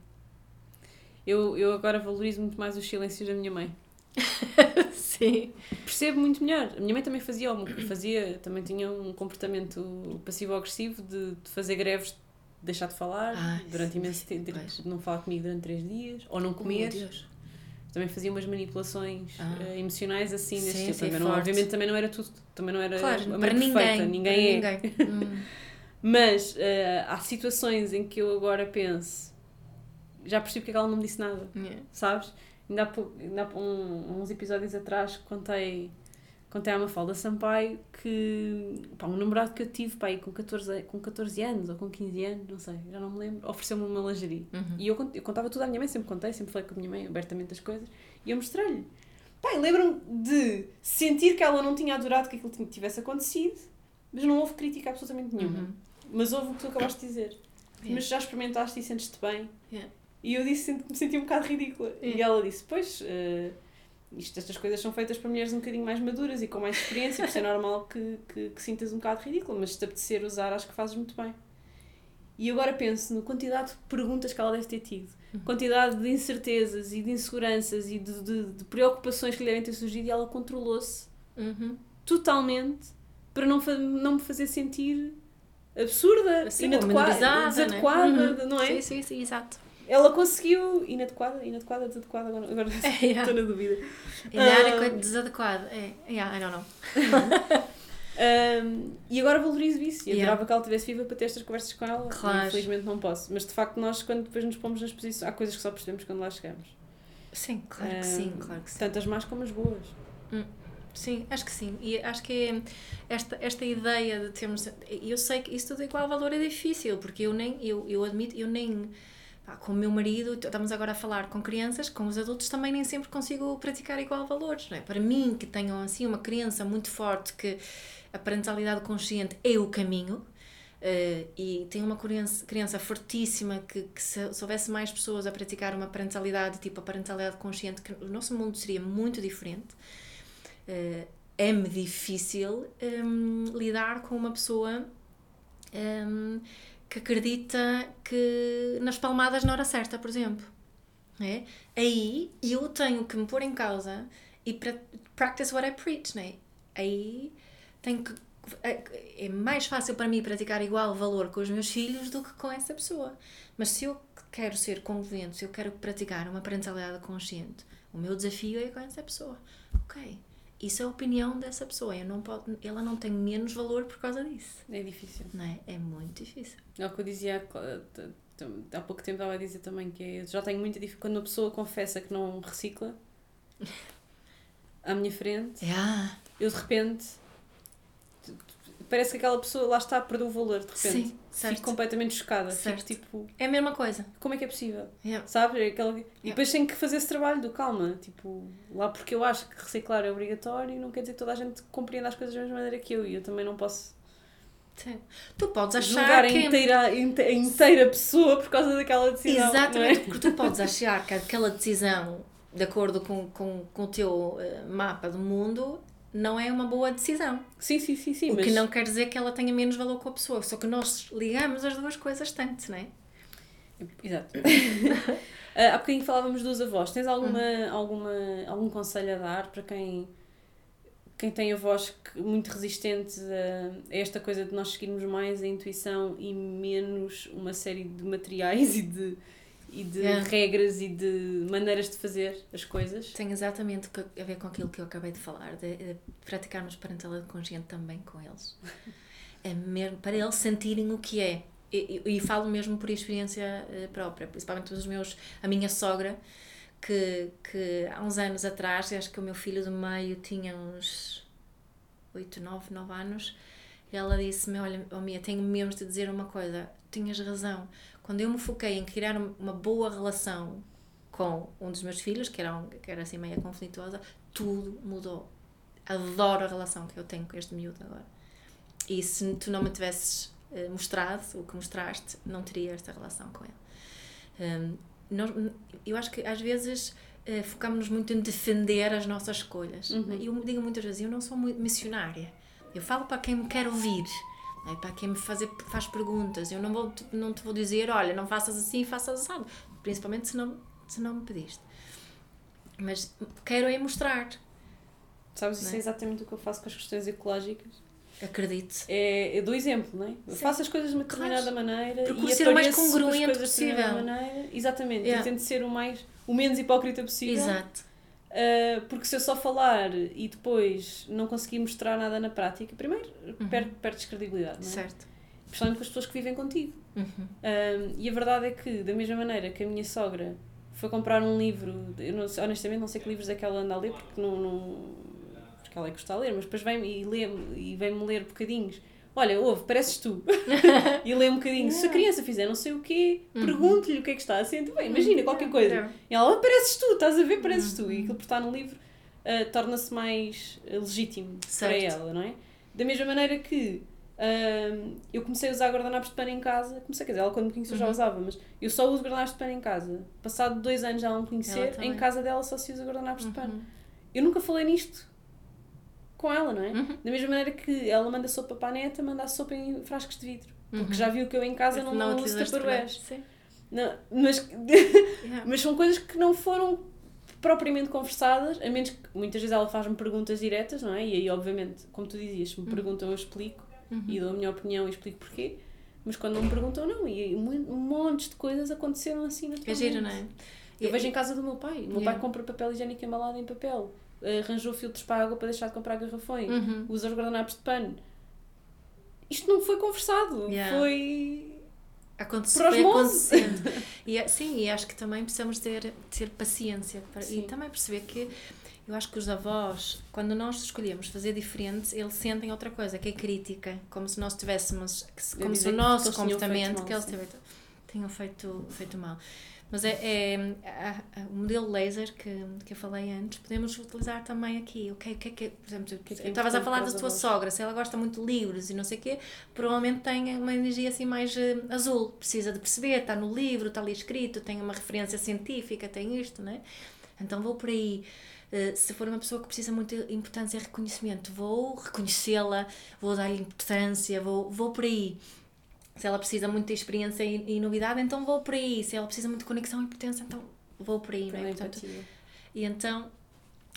Eu, eu agora valorizo muito mais os silêncios da minha mãe. Sim. Percebo muito melhor. A minha mãe também fazia, fazia também tinha um comportamento passivo-agressivo de, de fazer greves, de deixar de falar Ah, durante sim, imenso tempo, de pois. não falar comigo durante três dias, ou não Oh, comer. Deus. também fazia umas manipulações Ah. eh, emocionais assim deste tipo. sim, Também não, obviamente também não era tudo, também não era Claro, a mãe para perfeita, ninguém. ninguém para é. ninguém. Hum. Mas eh, há situações em que eu agora penso, já percebi porque é que ela não me disse nada, Yeah. sabes? Ainda há, pou- ainda há um- uns episódios atrás contei, contei à Mafalda Sampaio que pá, um namorado que eu tive pá, com, 14, com 14 anos ou com 15 anos, não sei, já não me lembro, ofereceu-me uma lingerie. Uhum. E eu, eu contava tudo à minha mãe, sempre contei, sempre falei com a minha mãe abertamente as coisas. E eu mostrei-lhe. Pá, lembro-me de sentir que ela não tinha adorado que aquilo tivesse acontecido, mas não houve crítica absolutamente nenhuma. Uhum. Mas houve o que tu acabaste de dizer. Yeah. Mas já experimentaste e sentes-te bem? Yeah. E eu disse que me senti um bocado ridícula. E Yeah. ela disse: Pois, eh, isto, estas coisas são feitas para mulheres um bocadinho mais maduras e com mais experiência, por ser normal que, que, que sintas um bocado ridícula, mas se te apetecer usar, acho que fazes muito bem. E agora penso na quantidade de perguntas que ela deve ter tido, Uhum. quantidade de incertezas e de inseguranças e de, de, de preocupações que lhe devem ter surgido e ela controlou-se Uhum. totalmente para não, não me fazer sentir absurda, Assim, inadequada, menorizada, desadequada, né? não é? Sim, sim, sim, exato. Ela conseguiu. Inadequada? Inadequada? Desadequada? Agora, agora É, yeah. estou na dúvida. Inadequado, desadequado. É, yeah, I don't know. Um, e agora valorizo isso. E Yeah. adorava que ela estivesse viva para ter estas conversas com ela. Claro. Infelizmente não posso. Mas de facto, nós, quando depois nos pomos nas posições, há coisas que só percebemos quando lá chegamos. Sim, claro que sim, Um, claro que sim. Tanto as más como as boas. Sim, acho que sim. E acho que é esta, esta ideia de termos. Eu sei que isso tudo igual valor é difícil, porque eu nem. Eu, eu admito, eu nem. Pá, com o meu marido, estamos agora a falar com crianças, com os adultos também nem sempre consigo praticar igual valores, não é? Para mim, que tenham assim uma criança muito forte, que a parentalidade consciente é o caminho, eh, e tenho uma criança, criança fortíssima que, que se, se houvesse mais pessoas a praticar uma parentalidade, tipo a parentalidade consciente, que o nosso mundo seria muito diferente. Eh, é-me difícil hum, lidar com uma pessoa hum, que acredita que nas palmadas na hora certa, por exemplo. É? Aí eu tenho que me pôr em causa e pra, practice what I preach. Né? Aí tenho que. É é mais fácil para mim praticar igual valor com os meus filhos do que com essa pessoa. Mas se eu quero ser convivente, se eu quero praticar uma parentalidade consciente, o meu desafio é com essa pessoa. Ok, isso é a opinião dessa pessoa. Eu não posso, ela não tem menos valor por causa disso. É difícil. Não é? É muito difícil. É o que eu dizia há- t- há pouco tempo estava a dizer também que já tenho muita dificuldade quando uma pessoa confessa que não recicla à minha frente, Ah, eu de repente parece que aquela pessoa lá está perdeu o valor de repente. Sim, certo. Fico completamente chocada. Certo. Fico tipo, é a mesma coisa. como é que é possível? Yeah. Sabe? É aquela- E depois tenho que fazer esse trabalho do calma. Tipo, lá porque eu acho que reciclar é obrigatório, não quer dizer que toda a gente compreenda as coisas da mesma maneira que eu. E eu também não posso Sim. Tu podes achar julgar que. inteira, a inte- a inteira pessoa por causa daquela decisão. Exatamente, não é? porque tu podes achar que aquela decisão, de acordo com, com, com o teu eh, mapa do mundo, não é uma boa decisão. Sim, sim, sim, sim. o mas que não quer dizer que ela tenha menos valor com a pessoa, só que nós ligamos as duas coisas tanto, não é? Exato. Ah, Há bocadinho falávamos dos avós. Tens alguma, alguma, algum conselho a dar para quem, quem tem avós que- muito resistentes a, a esta coisa de nós seguirmos mais a intuição e menos uma série de materiais e de, e de Yeah. regras e de maneiras de fazer as coisas? Tem exatamente a ver com aquilo que eu acabei de falar, de, de praticarmos parentalidade consciente também com eles. É mesmo para eles sentirem o que é. E, e- e falo mesmo por experiência eh, própria, principalmente os meus, a minha sogra, que, que há uns anos atrás, acho que o meu filho do meio tinha uns 8, 9, 9 anos, e ela disse-me: Olha, oh Mia, tenho mesmo de dizer uma coisa, tinhas razão. Quando eu me foquei em criar uma boa relação com um dos meus filhos, que era, um, que era assim meio conflituosa, tudo mudou. Adoro a relação que eu tenho com este miúdo agora. E se tu não me tivesses uh, mostrado o que mostraste, não teria esta relação com ele. Um, nós, eu acho que às vezes uh, focamos-nos muito em defender as nossas escolhas. Uhum. Eu digo muitas vezes, eu não sou muito missionária. Eu falo para quem me quer ouvir. É para quem me fazer, faz perguntas. Eu não, vou, não te vou dizer, olha, não faças assim, faças assim. Principalmente se não, se não me pediste. Mas quero é mostrar. Sabes, isso é? é exatamente o que eu faço com as questões ecológicas. Acredite. É, eu dou exemplo, não é? Eu faço as coisas de uma determinada claro. maneira Procuro ser o mais congruente possível. Maneira. Exatamente. Yeah. Eu tento ser o mais o menos hipócrita possível. Exato. Uh, porque se eu só falar e depois não conseguir mostrar nada na prática, primeiro uhum. perdes perde credibilidade, não é? Certo. Principalmente com as pessoas que vivem contigo. Uhum. Uh, e a verdade é que, da mesma maneira que a minha sogra foi comprar um livro, eu não, honestamente não sei que livros é que ela anda a ler, porque não, não porque ela é que gosta de ler, mas depois vem e lê e vem-me ler bocadinhos. Olha, ouve, pareces tu. e lê um bocadinho. Se a criança fizer não sei o quê, uhum. pergunte-lhe o que é que está a sentir. Bem, imagina qualquer coisa. E ela, oh, pareces tu, estás a ver, pareces uhum. tu. E aquilo por estar no livro uh, torna-se mais uh, legítimo certo. para ela, não é? Da mesma maneira que uh, eu comecei a usar guardanapos de pano em casa. Comecei, quer dizer, ela quando me conheceu uhum. já usava, mas eu só uso guardanapos de pano em casa. Passado dois anos já ela me conhecer, em casa dela só se usa guardanapos de pano. Uhum. Eu nunca falei nisto com ela, não é? Uhum. Da mesma maneira que ela manda sopa para a neta, manda a sopa em frascos de vidro. Porque uhum. já viu que eu em casa não, não uso taparoeiros. Não, mas, yeah. mas são coisas que não foram propriamente conversadas, a menos que muitas vezes ela faz-me perguntas diretas, não é? E aí, obviamente, como tu dizias, se me uhum. perguntam, eu explico uhum. e dou a minha opinião e explico porquê. Mas quando não me perguntam, não. E um monte de coisas aconteceram assim naturalmente. É giro, não é? Eu vejo em casa do meu pai. O meu yeah. pai compra papel higiênico embalado em papel arranjou filtros para a água para deixar de comprar garrafões, uhum. usa os guardanapos de pano. Isto não foi conversado, yeah. foi. Aconteceu, foi acontecendo. e, é, sim, e acho que também precisamos ter, ter paciência para, e também perceber que eu acho que os avós, quando nós escolhemos fazer diferente, eles sentem outra coisa, que é crítica, como se nós tivéssemos, como se o nosso comportamento, que eles tenham feito, feito mal. Mas é, é a, a, o modelo laser que, que eu falei antes, podemos utilizar também aqui. Okay, o que é que, por exemplo, é que é estavas a falar da tua sogra, se ela gosta muito de livros e não sei o quê, provavelmente tem uma energia assim mais uh, azul, precisa de perceber, está no livro, está ali escrito, tem uma referência científica, tem isto, né? Então vou por aí. Uh, se for uma pessoa que precisa muito de importância e reconhecimento, vou reconhecê-la, vou dar-lhe importância, vou, vou por aí. Se ela precisa muito de experiência e, e, novidade, então vou por aí. Se ela precisa muito de conexão e potência, então vou por aí. Não é? Portanto, e então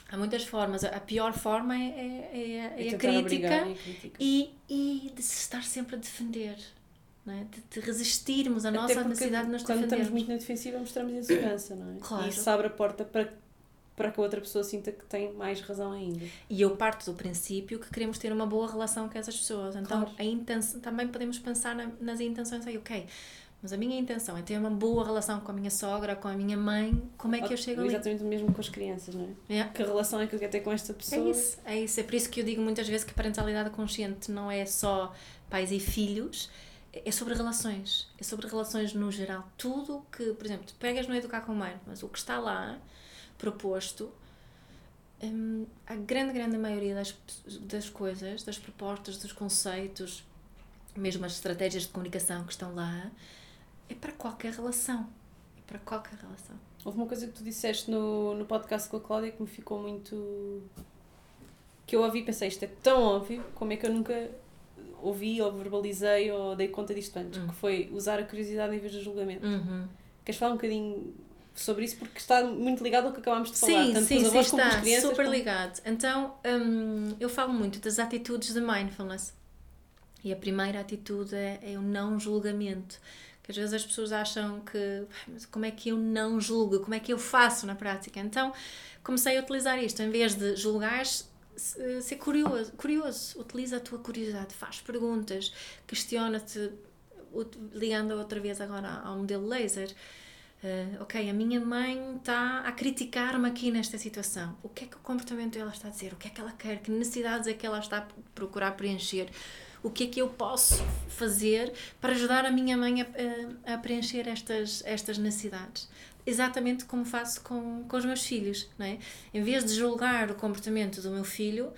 há muitas formas. A pior forma é, é, é, é a, crítica e, e de se estar sempre a defender. É? de, de resistirmos à nossa necessidade de nos quando estamos muito na defensiva mostramos insegurança, não é? Claro. E isso abre a porta para para que a outra pessoa sinta que tem mais razão ainda. E eu parto do princípio que queremos ter uma boa relação com essas pessoas. Então, claro. a intenção, também podemos pensar na, nas intenções aí, ok, mas a minha intenção é ter uma boa relação com a minha sogra, com a minha mãe, como é que eu chego ali? Exatamente o mesmo com as crianças, não é? Yeah. Que relação é que eu quero ter com esta pessoa? É isso, é isso. É por isso que eu digo muitas vezes que parentalidade consciente não é só pais e filhos, é sobre relações. É sobre relações no geral. Tudo que, por exemplo, tu pegas no Educar com Mãe, mas o que está lá proposto, hum, a grande, grande maioria das, das coisas, das propostas, dos conceitos, mesmo as estratégias de comunicação que estão lá, é para qualquer relação. É para qualquer relação. Houve uma coisa que tu disseste no, no podcast com a Cláudia que me ficou muito. que eu ouvi e pensei, isto é tão óbvio, como é que eu nunca ouvi ou verbalizei ou dei conta disto antes? Uhum. Que foi usar a curiosidade em vez do julgamento. Uhum. Queres falar um bocadinho sobre isso porque está muito ligado ao que acabámos de falar, sim, tanto sim, com os avós sim, como está, crianças. super como... ligado. Então, hum, eu falo muito das atitudes de mindfulness. E a primeira atitude é, é o não julgamento. Que às vezes as pessoas acham que como é que eu não julgo? Como é que eu faço na prática? Então, comecei a utilizar isto. Em vez de julgar, ser curioso, curioso. Utiliza a tua curiosidade, faz perguntas, questiona-te, ligando outra vez agora ao modelo laser Uh, ok, a minha mãe está a criticar-me aqui nesta situação. O que é que o comportamento dela está a dizer? O que é que ela quer? Que necessidades é que ela está a procurar preencher? O que é que eu posso fazer para ajudar a minha mãe a, a preencher estas, estas necessidades? Exatamente como faço com, com os meus filhos, não é? Em vez de julgar o comportamento do meu filho,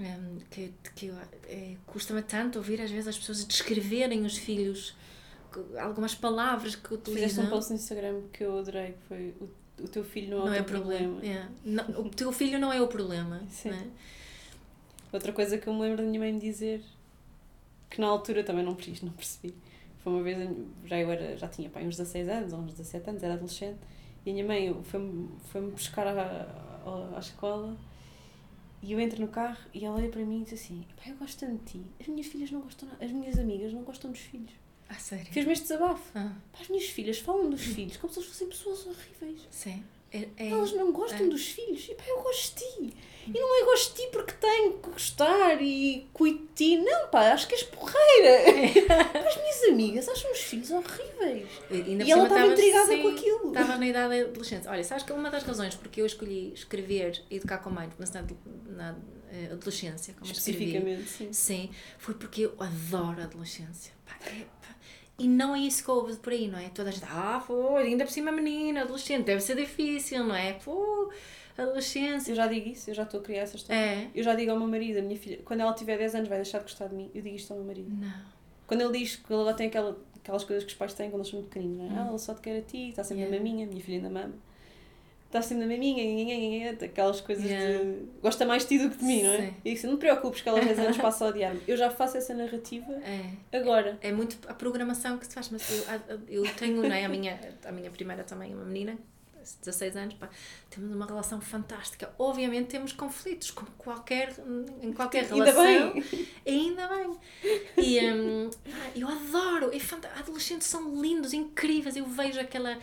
um, que, que é, custa-me tanto ouvir às vezes as pessoas descreverem os filhos algumas palavras que utilizam. Fizeste um post no Instagram que eu adorei, que foi o, o teu filho não, é não é o problema. problema. É. Não, o teu filho não é o problema. Sim. É? Outra coisa que eu me lembro da minha mãe dizer, que na altura também não, não percebi, foi uma vez, já eu era, já tinha pai, uns 16 anos, uns 17 anos, era adolescente, e a minha mãe foi-me foi -me buscar à, à, à escola e eu entro no carro e ela olha para mim e diz assim: Pai, eu gosto tanto de ti. As minhas filhas não gostam, as minhas amigas não gostam dos filhos. Ah, sério? Fez-me este desabafo. Ah. Pá, as minhas filhas falam dos filhos como se eles fossem pessoas horríveis. Sim. É, é, Elas não gostam é. dos filhos. E pá, eu gosto de ti. E não é gosto de ti porque tenho que gostar e cuido de ti. Não, pá, acho que és porreira. As minhas amigas acham os filhos horríveis. E, e ela estava intrigada sim, com aquilo. Estava na idade adolescente. Olha, sabes que uma das razões porque eu escolhi escrever Educar com Mindfulness na, na uh, adolescência, como Especificamente, escrevi, sim. sim. Foi porque eu adoro a adolescência. Pá, é, pá. E não é isso que houve por aí, não é? Toda a gente, ah, foi, ainda por cima menina, adolescente, deve ser difícil, não é? Pô, adolescência. Eu já digo isso, eu já estou a criar essa história. É. Eu já digo ao meu marido, a minha filha, quando ela tiver 10 anos vai deixar de gostar de mim, eu digo isto ao meu marido. Não. Quando ele diz que ela tem aquela, aquelas coisas que os pais têm quando eles são muito pequeninos, não é? Hum. Ah, ela só te quer a ti, está sempre yeah. na maminha, minha filha ainda mama está sempre na maminha, aquelas coisas yeah. de gosta mais de ti do que de mim, não é? E isso, não te preocupes que ela 10 anos passa a odiar-me. Eu já faço essa narrativa é. agora. É, é, muito a programação que se faz, mas eu, eu tenho, não é? A minha, a minha primeira também, uma menina, 16 anos, pá, temos uma relação fantástica. Obviamente temos conflitos, como qualquer, em qualquer relação. Ainda bem! Ainda bem! E um, eu adoro! É Adolescentes são lindos, incríveis. Eu vejo aquela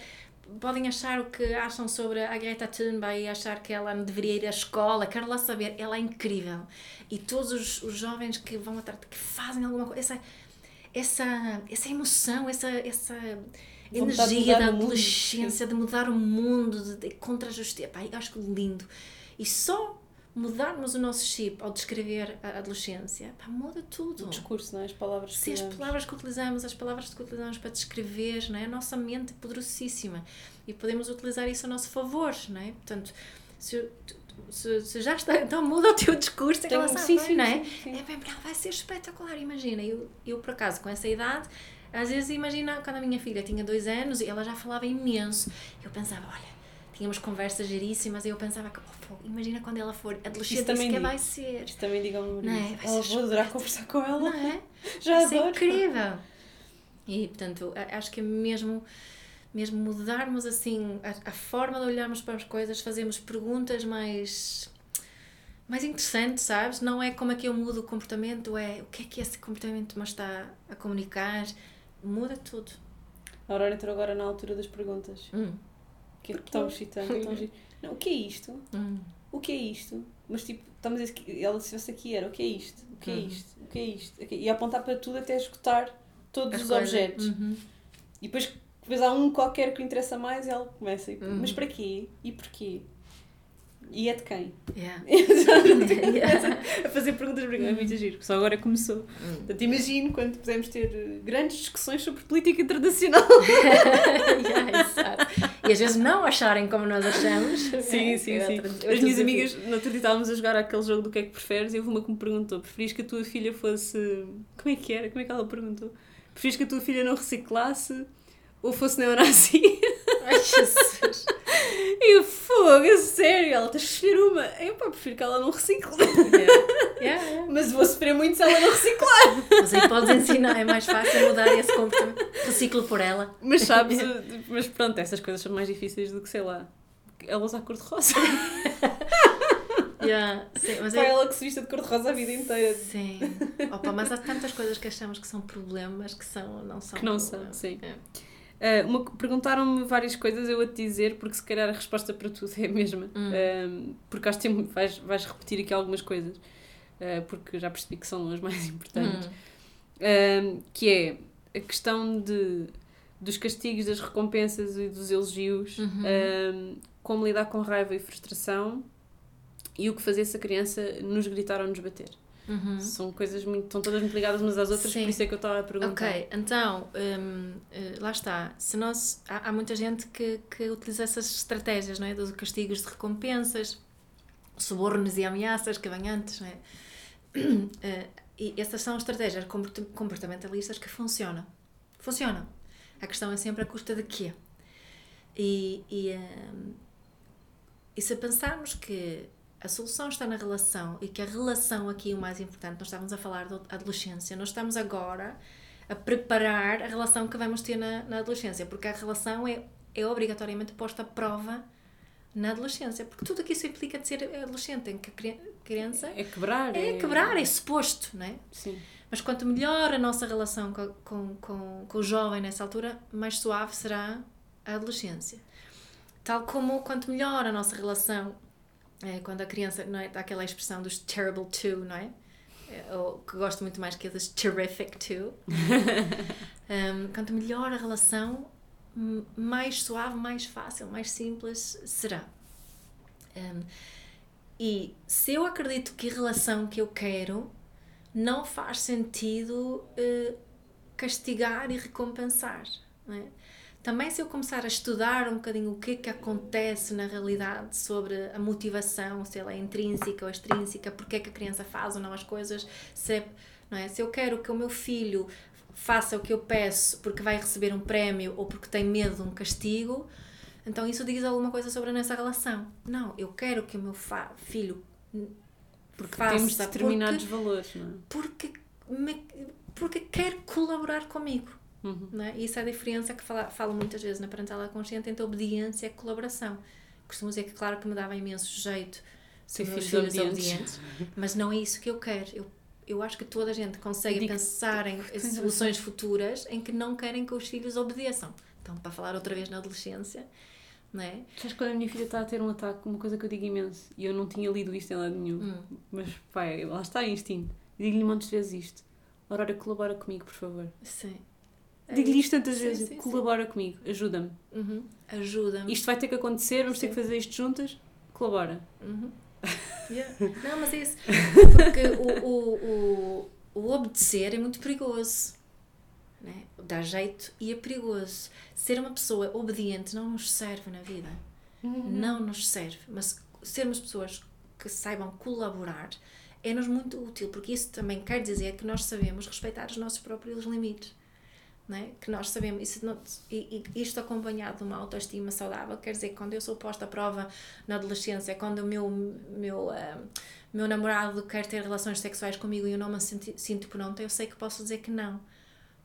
podem achar o que acham sobre a Greta Thunberg e achar que ela deveria ir à escola, quero lá saber, ela é incrível. E todos os, os jovens que vão atrás, que fazem alguma coisa, essa, essa, essa emoção, essa, essa energia da adolescência, de mudar o mundo, de, de contra a justiça, Pá, eu acho lindo. E só mudarmos o nosso chip ao descrever a adolescência, pá, muda tudo. O discurso, não é? As palavras que Sim, as palavras que utilizamos, as palavras que utilizamos para descrever, não é? A nossa mente é poderosíssima e podemos utilizar isso a nosso favor, não é? Portanto, se, se, se já está, então muda o teu discurso em relação sim, sim, não é? Sim, sim. É bem, vai ser espetacular, imagina. Eu, eu, por acaso, com essa idade, às vezes imagina quando a minha filha tinha dois anos e ela já falava imenso. Eu pensava, olha, tínhamos conversas geríssimas e eu pensava que, oh, imagina quando ela for adolescente, isso, isso que vai ser. Isso também diga ao meu marido. É? vou adorar conversar com ela. Não é? Já vai adoro. incrível. E, portanto, acho que é mesmo mesmo mudarmos assim a, a, forma de olharmos para as coisas, fazermos perguntas mais mais interessantes, sabes? Não é como é que eu mudo o comportamento, é o que é que esse comportamento me está a comunicar. Muda tudo. A Aurora entrou agora na altura das perguntas. Hum. Que estão excitando, Não, o que é isto? Hum. O que é isto? Mas tipo, estamos a dizer que ela disse aqui era o que é isto? O que é uhum. isto? O que é isto? E apontar para tudo até escutar todos As os coisas. objetos. Uhum. E depois, depois há um qualquer que lhe interessa mais e ela começa. Uhum. Mas para quê? E porquê? E é de quem? Yeah. yeah. a fazer perguntas para é muito giro, só agora começou. Hum. Portanto, imagino quando podemos ter eh, grandes discussões sobre política internacional. yeah, exato. E às vezes não acharem como nós achamos. Sim, é, sim, é sim. Outra, As minhas amigas, no outro dia estávamos a jogar aquele jogo do que é que preferes e houve uma que me perguntou: preferias que a tua filha fosse. Como é que era? Como é que ela perguntou? Preferias que a tua filha não reciclasse ou fosse neonazi? Ai, Jesus! E o fogo, é sério, ela tens que escolher uma. Eu pá, prefiro que ela não recicle. Yeah. Yeah, yeah. Mas vou sofrer muito se ela não reciclar. Mas aí podes ensinar, é mais fácil mudar esse comportamento. Reciclo por ela. Mas sabes, mas pronto, essas coisas são mais difíceis do que, sei lá, ela usar cor-de-rosa. Yeah, sim, mas é... ela que se vista de cor-de-rosa a vida inteira. Sim. Opa, mas há tantas coisas que achamos que são problemas que são, não são. Que não problemas. são, sim. É. Uh, Perguntaram-me várias coisas, eu a te dizer, porque se calhar a resposta para tudo é a mesma. Hum. Uh, porque acho que vais, vais repetir aqui algumas coisas, uh, porque já percebi que são as mais importantes. Hum. que é a questão de dos castigos, das recompensas e dos elogios, Uhum. um, como lidar com raiva e frustração e o que fazer se a criança nos gritar ou nos bater. Uhum. São coisas muito, estão todas muito ligadas umas às outras, Sim. por isso é que eu estava a perguntar. Ok, então, hum, eh, lá está. Se nós, há, há muita gente que, que utiliza essas estratégias, não é? Dos castigos de recompensas, subornos e ameaças que vêm antes, não é? Eh, e essas são estratégias comport- comportamentalistas que funcionam. Funcionam. A questão é sempre a custa de quê? E, e, hum, e se pensarmos que a solução está na relação e que a relação aqui é o mais importante, nós estávamos a falar da adolescência, nós estamos agora a preparar a relação que vamos ter na, na adolescência, porque a relação é, é obrigatoriamente posta à prova na adolescência, porque tudo aqui isso implica de ser adolescente, em que a cri- criança É quebrar. é quebrar, é suposto, não é? Sim. Mas quanto melhor a nossa relação com, com, com, com o jovem nessa altura, mais suave será a adolescência. Tal como quanto melhor a nossa relação, é, quando a criança, não é? Dá aquela expressão dos terrible two, não é? É, Ou que gosto muito mais que a dos terrific two. Um, quanto melhor a relação, mais suave, mais fácil, mais simples será. Um, e se eu acredito que a relação que eu quero não faz sentido eh, castigar e recompensar. Não é? Também se eu começar a estudar um bocadinho o que é que acontece na realidade sobre a motivação, se ela é intrínseca ou extrínseca, porque é que a criança faz ou não as coisas, se, não é? se eu quero que o meu filho faça o que eu peço porque vai receber um prémio ou porque tem medo de um castigo, então isso diz alguma coisa sobre a nossa relação. Não, eu quero que o meu filho Porque faça temos determinados porque, valores, não é? porque, me- porque quer colaborar comigo. Uhum. Não é? Isso é a diferença que fala, falo muitas vezes na parentalidade consciente entre obediência e colaboração. Costumo dizer que, claro, que me dava imenso jeito ser meus filhos obedientes. mas não é isso que eu quero. Eu, eu acho que toda a gente consegue Digo- pensar em soluções futuras em que não querem que os filhos obedeçam. Então, para falar outra vez na adolescência, não é? Sabes quando a minha filha está a ter um ataque, uma coisa que eu digo imenso, e eu não tinha lido isto em lado nenhum, Hum. mas pai, lá está é instinto. Digo-lhe montes de vezes isto. Aurora, colabora comigo, por favor. Sim. É Digo-lhe isso. isto tantas Sim, vezes. sim, sim. colabora comigo, ajuda-me. Uhum. Ajuda-me. Isto vai ter que acontecer, vamos ter Sim. que fazer isto juntas. Colabora. Uhum. Yeah. Não, mas é isso. Porque o, o, o, o obedecer é muito perigoso. Né? Dá jeito e é perigoso. Ser uma pessoa obediente não nos serve na vida. Não nos serve. Mas sermos pessoas que saibam colaborar é-nos muito útil, porque isso também quer dizer que nós sabemos respeitar os nossos próprios limites. Né? Que nós sabemos, isso não, e, e isto acompanhado de uma autoestima saudável, quer dizer quando eu sou posta à prova na adolescência, quando o meu, meu, ah, meu namorado quer ter relações sexuais comigo e eu não me senti, sinto pronta, eu sei que posso dizer que não.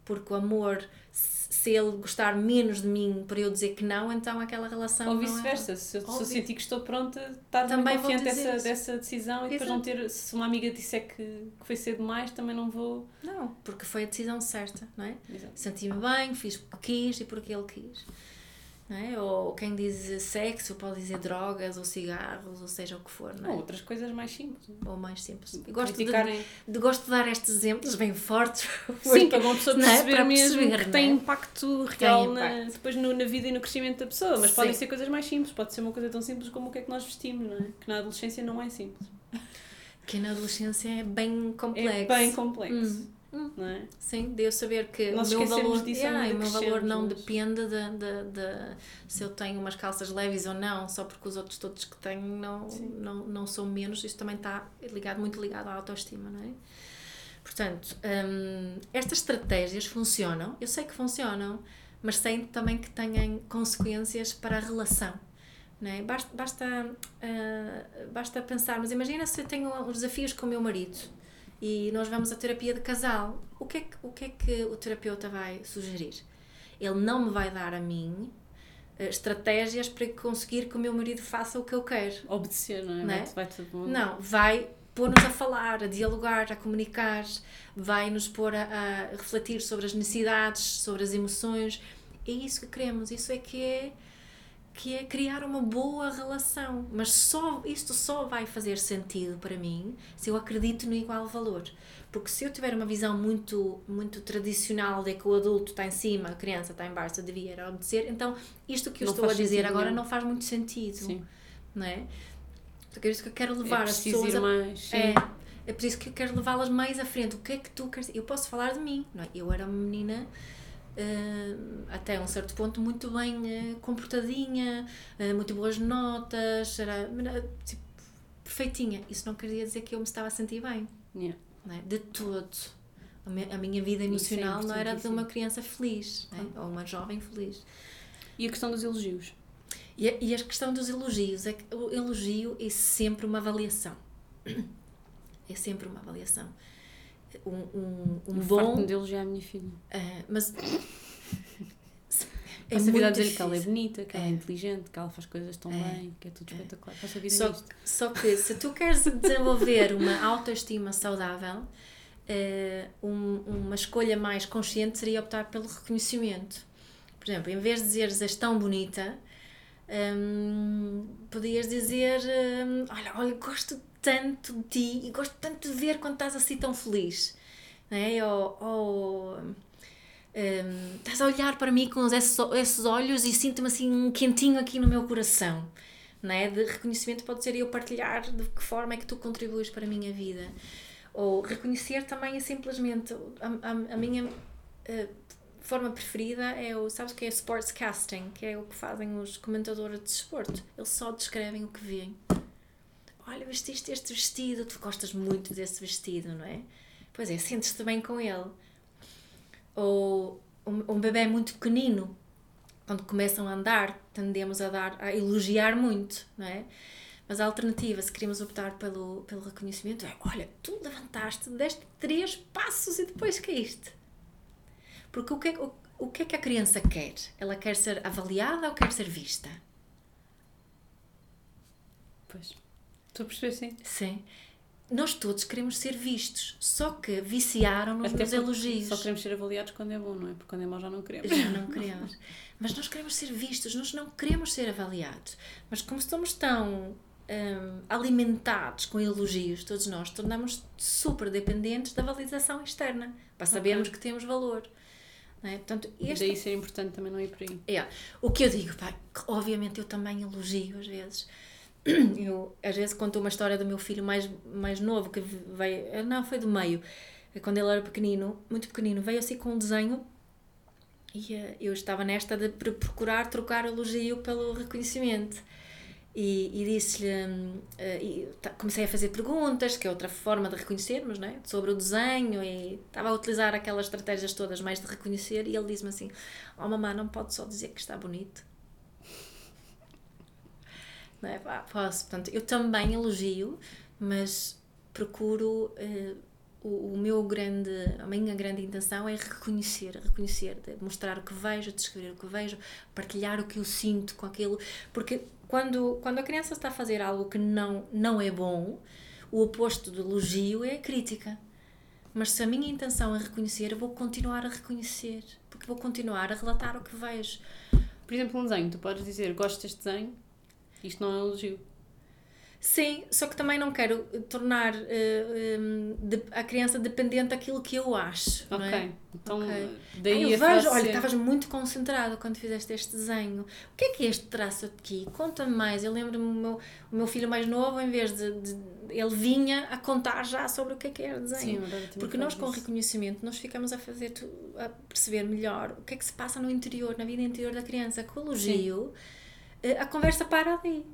Porque o amor, se se ele gostar menos de mim para eu dizer que não, então aquela relação. Ou é- vice-versa. Se eu, se eu Ou sentir que estou pronta, estar Também confiante dessa, isso. dessa decisão e depois não ter. Se uma amiga disser que, que foi cedo demais, também não vou. Não, porque foi a decisão certa, não é? Senti-me bem, fiz porque quis e porque ele quis. É? Ou quem diz sexo pode dizer drogas ou cigarros, ou seja o que for, não é? Ou outras coisas mais simples. Ou mais simples. Eu gosto de, Criticarem. de- gosto de dar estes exemplos bem fortes. Sim, para uma pessoa é? perceber Para mesmo perceber, que tem é? impacto real na- impacto. depois no- na vida e no crescimento da pessoa. Mas Sim. podem ser coisas mais simples. Pode ser uma coisa tão simples como o que é que nós vestimos, não é? Que na adolescência não é simples. Que na adolescência é bem complexo. É bem complexo. Hum, hum. Não é? Sim, de eu saber que Nós o meu valor, disso yeah, o meu valor não mas- depende de, de, de se eu tenho umas calças leves ou não, só porque os outros todos que tenho não, Sim. não, não são menos. Isto também está ligado, muito ligado à autoestima, não é? Portanto, hum, estas estratégias funcionam, eu sei que funcionam, mas sei também que têm consequências para a relação. Não é? Basta, basta, ah, basta pensar, mas imagina se eu tenho uns desafios com o meu marido e nós vamos à terapia de casal. O que é que o, que é que o terapeuta vai sugerir? Ele não me vai dar a mim eh, estratégias para conseguir que o meu marido faça o que eu quero. Obedecer, não é? Não é? Vai-te- vai-te- Não, vai pôr-nos a falar, a dialogar, a comunicar, vai nos pôr a, a refletir sobre as necessidades, sobre as emoções. É isso que queremos, isso é que é que é criar uma boa relação. Mas só isto só vai fazer sentido para mim se eu acredito no igual valor. Porque se eu tiver uma visão muito, muito tradicional de que o adulto está em cima, a criança está em baixo, eu devia obedecer, então isto que eu Não estou a dizer agora nenhum. não faz muito sentido. Sim. Não é? Porque é isso que eu quero É levar as preciso pessoas a mais. Sim. é, é por isso que eu quero levá-las mais à frente. O que é que tu queres? Eu posso falar de mim. Não é? Eu era uma menina, até um certo ponto, muito bem eh, comportadinha, eh, muito boas notas, era, tipo, perfeitinha. Isso não queria dizer que eu me estava a sentir bem. Yeah. É? De todo. A mi- a minha vida é emocional não era de uma criança feliz, é? ou uma jovem feliz. E a questão dos elogios? E a, e a questão dos elogios é que o elogio é sempre uma avaliação. É sempre uma avaliação. Um, um, um Eu bom. de elogiar a minha filha. ah, mas. É Passo a vida a dizer que ela é bonita, que ela é É. inteligente, que ela faz coisas tão É. bem, que é tudo espetacular. Passo a vida Só, nisto. só que se tu queres desenvolver uma autoestima saudável, eh, um- uma escolha mais consciente seria optar pelo reconhecimento. Por exemplo, em vez de dizeres és tão bonita, hum, podias dizer: hum, Olha, olha, gosto tanto de ti e gosto tanto de ver quando estás assim tão feliz. É? Ou, ou, hum, estás a olhar para mim com esses, esses olhos e sinto-me assim um quentinho aqui no meu coração. É? De reconhecimento pode ser eu partilhar de que forma é que tu contribuis para a minha vida. Ou reconhecer também é simplesmente a, a, a minha eh, forma preferida é o, sabes que é sportscasting, que é o que fazem os comentadores de desporto. Eles só descrevem o que veem. Olha, vestiste este vestido, tu gostas muito desse vestido, não é? Pois é, sentes-te bem com ele. Ou um, um bebê muito pequenino, quando começam a andar, tendemos a dar a elogiar muito, não é? Mas a alternativa, se queremos optar pelo, pelo reconhecimento, é: olha, tu levantaste, deste três passos e depois caíste. Porque o que, é, o, o que é que a criança quer? Ela quer ser avaliada ou quer ser vista? Pois. Estou a perceber, sim. Sim. Nós todos queremos ser vistos, só que viciaram-nos nos elogios. Só queremos ser avaliados quando é bom, não é? Porque quando é mau já não queremos. Já não queremos. Mas nós queremos ser vistos, nós não queremos ser avaliados. Mas como estamos tão hum, alimentados com elogios, todos nós, tornamos super dependentes da validação externa, para sabermos que temos valor. É? Portanto, este daí ser importante também não ir por aí. é, o que eu digo, pá, obviamente eu também elogio às vezes. Eu, às vezes, conto uma história do meu filho mais, mais novo, que veio, não, foi do meio, quando ele era pequenino, muito pequenino, veio assim com um desenho e eh, eu estava nesta de pr- procurar trocar elogio pelo reconhecimento. E, e disse-lhe, eh, comecei a fazer perguntas, que é outra forma de reconhecermos, não é? sobre o desenho, e estava a utilizar aquelas estratégias todas mais de reconhecer, e ele disse-me assim: Oh, mamãe, não pode só dizer que está bonito. É? Pá, posso. Portanto, eu também elogio, mas procuro. eh, o, o meu grande, a minha grande intenção é reconhecer, reconhecer, mostrar o que vejo, descrever o que vejo, partilhar o que eu sinto com aquilo, porque quando, quando a criança está a fazer algo que não, não é bom, o oposto do elogio é a crítica. Mas se a minha intenção é reconhecer, eu vou continuar a reconhecer, porque vou continuar a relatar o que vejo. Por exemplo, um desenho, tu podes dizer gosto deste desenho, isto não é um elogio. Sim, só que também não quero tornar eh, hum, de- a criança dependente daquilo que eu acho. não Ok. é? Então, Ok. daí Ai, eu a vejo, olha, estavas muito concentrado quando fizeste este desenho. O que é que é este traço aqui? Conta-me mais. Eu lembro-me o meu, o meu filho mais novo, em vez de, de- Ele vinha a contar já sobre o que é que era o Sim, desenho. também Porque nós, com isso. reconhecimento, nós ficamos a fazer, a perceber melhor o que é que se passa no interior, na vida interior da criança. Com o elogio, eh, a conversa para ali.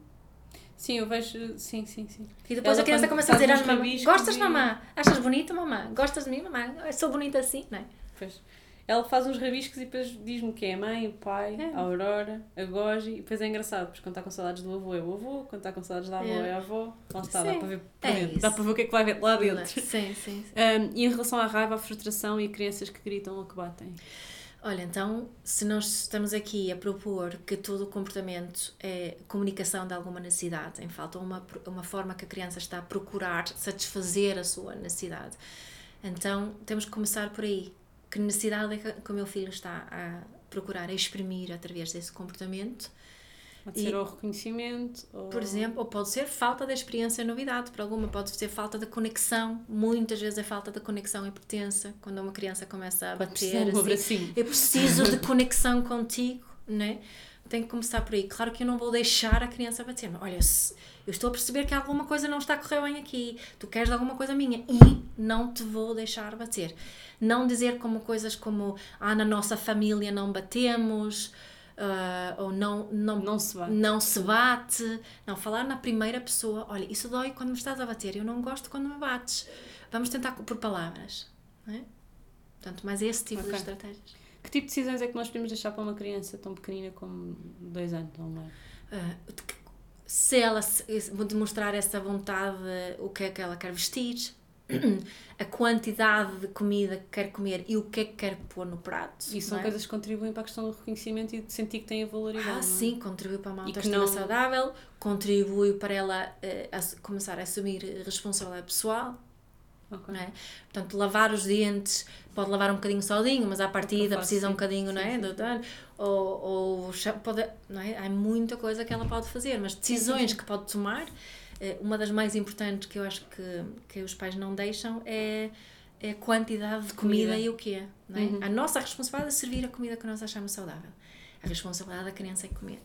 Sim, eu vejo. Sim, sim, sim. E depois Ela a criança começa a dizer às mamãe, rabiscos gostas e- mamã? Achas bonita mamã? Gostas de mim mamã? Eu sou bonita assim, não é? Pois. Ela faz uns rabiscos e depois diz-me que é a mãe, o pai, É. a Aurora, a Goji, e depois é engraçado, porque quando está com saudades do avô é o avô, quando está com saudades da avó É. é a avó. Lá está, Sim. dá para ver por É dentro. Dá para ver o que é que vai ver lá dentro. Sim, sim, sim. Um, e em relação à raiva, à frustração e a crianças que gritam ou que batem? Olha, então, se nós estamos aqui a propor que todo o comportamento é comunicação de alguma necessidade, em falta uma, uma forma que a criança está a procurar satisfazer a sua necessidade, então temos que começar por aí. Que necessidade é que o meu filho está a procurar exprimir através desse comportamento? Pode E- ser ou reconhecimento, ou... Por exemplo, ou pode ser falta de experiência e novidade para alguma, pode ser falta de conexão. Muitas vezes é falta de conexão e pertença. Quando uma criança começa a bater, de um assim, eu preciso de conexão contigo, né? Tem que começar por aí. Claro que eu não vou deixar a criança bater, mas olha, eu estou a perceber que alguma coisa não está a correr bem aqui, tu queres alguma coisa minha e não te vou deixar bater. Não dizer como coisas como, ah, na nossa família não batemos, ah, ou não, não, Não se bate. não se bate. Não, falar na primeira pessoa, olha, isso dói quando me estás a bater, eu não gosto quando me bates. Vamos tentar por palavras, não é? Portanto, mas esse tipo Ok. de estratégias. Que tipo de decisões é que nós podemos deixar para uma criança tão pequenina como dois anos ou um ano? Ah, se ela se- demonstrar essa vontade, o que é que ela quer vestir, a quantidade de comida que quer comer e o que é que quer pôr no prato. E são não é? coisas que contribuem para a questão do reconhecimento e de sentir que têm a valoridade. Ah, não é? sim, contribui para uma autoestima não- saudável, contribui para ela eh, ass- começar a assumir responsabilidade pessoal, Ok. não é? Portanto, lavar os dentes, pode lavar um bocadinho sozinho, mas à partida faço, precisa um sim. bocadinho, não Sim, é? sim, ou, ou pode, não é? Há muita coisa que ela pode fazer, mas decisões que pode tomar, uma das mais importantes que eu acho que, que os pais não deixam é, é a quantidade de comida, Comida. e o que é. É? Uhum. A nossa responsabilidade é servir a comida que nós achamos saudável. A responsabilidade da criança é comer.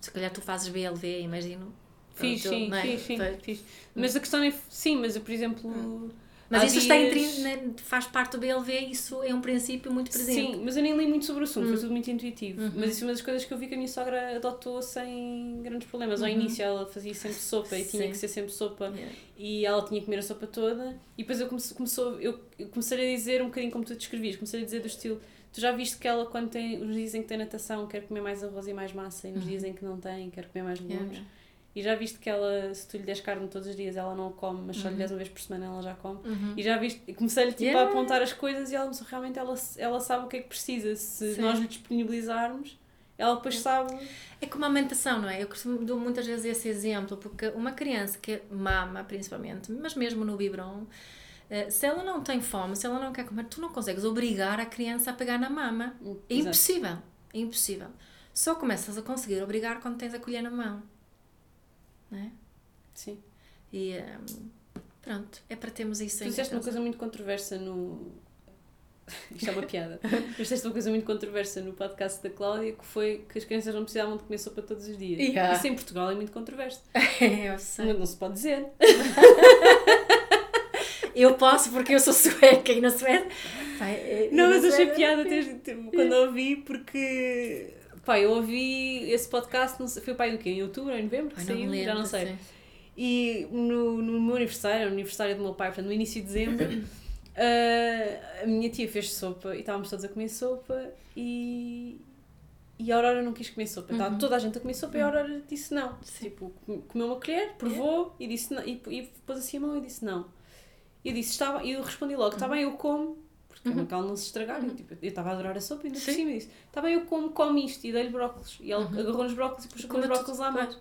Se calhar tu fazes BLV, imagino. Fiz, sim, é? fiz, sim, fiz. Mas a questão é, sim, mas eu, por exemplo... Mas isso está intri- né, faz parte do BLV, isso é um princípio muito presente. Sim, mas eu nem li muito sobre o assunto, Hum. foi tudo muito intuitivo. Uhum. Mas isso é uma das coisas que eu vi que a minha sogra adotou sem grandes problemas. Ao Uhum. início ela fazia sempre sopa e tinha Sim. que ser sempre sopa Yeah. e ela tinha que comer a sopa toda. E depois eu, comece, começou, eu, comecei a dizer um bocadinho como tu descrevias, comecei a dizer do estilo. Tu já viste que ela, quando tem os dias em que tem natação, quer comer mais arroz e mais massa, e nos Uhum. dias em que não tem, quer comer mais legumes. yeah. E já viste que ela, se tu lhe des carne todos os dias, ela não come, mas só lhe Uhum. des uma vez por semana, ela já come. Uhum. E já viste, comecei-lhe tipo, Yeah. a apontar as coisas e ela começou- realmente ela, ela sabe o que é que precisa. Se Sim. nós lhe disponibilizarmos, ela depois sabe. É como a alimentação, não é? Eu costumo dou muitas vezes esse exemplo, porque uma criança que mama, principalmente, mas mesmo no biberon, eh, se ela não tem fome, se ela não quer comer, tu não consegues obrigar a criança a pegar na mama. É Exato. impossível. É impossível. Só começas a conseguir obrigar quando tens a colher na mão. Não é? Sim. E ehm, pronto, é para termos isso Tu em disseste uma coisa muito controversa no. Isto é uma piada. Mas disseste uma coisa muito controversa no podcast da Cláudia que foi que as crianças não precisavam de comer sopa todos os dias. Yeah. Isso em Portugal é muito controverso. Eu sei. Não, não se pode dizer. Eu posso porque eu sou sueca e na Suécia. Eh, Não, mas achei piada desde, tipo, quando ouvi, porque. Pá, eu ouvi esse podcast, não sei, foi pai do quê? Em outubro ou em novembro? Que Ai, não saiu? me lembro, Já não sei. sim. E no, no meu aniversário, no aniversário do meu pai, portanto, no início de dezembro, ah, a minha tia fez sopa e estávamos todos a comer sopa e, e a Aurora não quis comer sopa. Estava Uhum. toda a gente a comer sopa e a Aurora disse não. Tipo, com- comeu uma colher, provou e disse não, e, e pôs assim a mão e disse não. E eu disse, estava, e eu respondi logo, está bem, eu como, porque é Uhum. ela não se estragar. Eu, tipo, eu estava a adorar a sopa e ainda por cima disse, está bem, eu como, come isto e dei-lhe brócolis. E ela Uhum. agarrou nos brócolis e pôs com os Como brócolis mão. pois.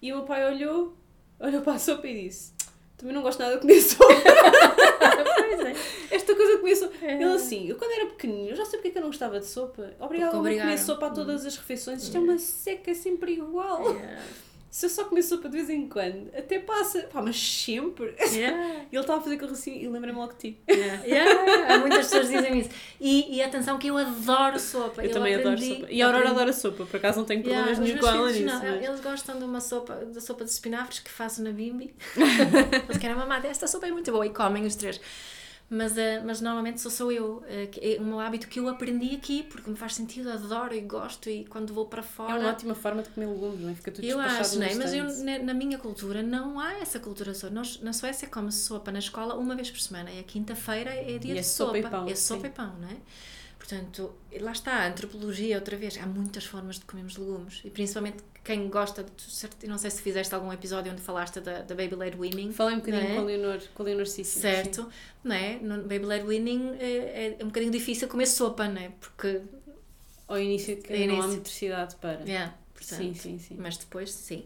E o meu pai olhou, olhou para a sopa e disse: Também não gosto nada de comer sopa. Pois é. Esta coisa sopa. É. Ele assim, eu quando era pequenino, eu já sei porque é que eu não gostava de sopa. Obrigada Porque a comer sopa a todas as refeições. Isto é uma seca, é sempre igual. Yeah. Se eu só comer sopa de vez em quando, até passa. Pá, mas sempre. Yeah. Ele estava a fazer assim e lembrei-me logo de ti. Yeah. Yeah. Há muitas pessoas dizem isso. E, e atenção que eu adoro sopa. Eu, também adoro sopa. E a Aurora aprendi- adora sopa, por acaso não tenho Yeah, problemas os nenhum com ela nisso. não, mas- Eles gostam de uma sopa, da sopa de espinafres que faço na bimbi. Eles querem mamar, esta sopa é muito boa e comem os três. Mas, eh, mas normalmente sou só eu. eh, é um hábito que eu aprendi aqui porque me faz sentido, adoro e gosto. E quando vou para É fora. uma ótima forma de comer legumes, não é? Fica tudo Eu acho, não é? Mas eu, na, minha cultura não há essa cultura só. Nós, na Suécia come-se sopa na escola uma vez por semana e a quinta-feira é dia E de é sopa sopa. e pão, É sopa sim. e pão, não é? Portanto, lá está, a antropologia outra vez. Há muitas formas de comermos legumes e principalmente quem gosta de. Não sei se fizeste algum episódio onde falaste da, da Baby Led Weaning. Falei um bocadinho é? com a Leonor, com a Leonor Cícero. sim. Certo, não é? No Baby Led Weaning é, é um bocadinho difícil comer sopa, não é? Porque. Ao início que Ao não há início. motricidade para. Yeah, portanto, Sim, sim, sim. Mas depois, sim.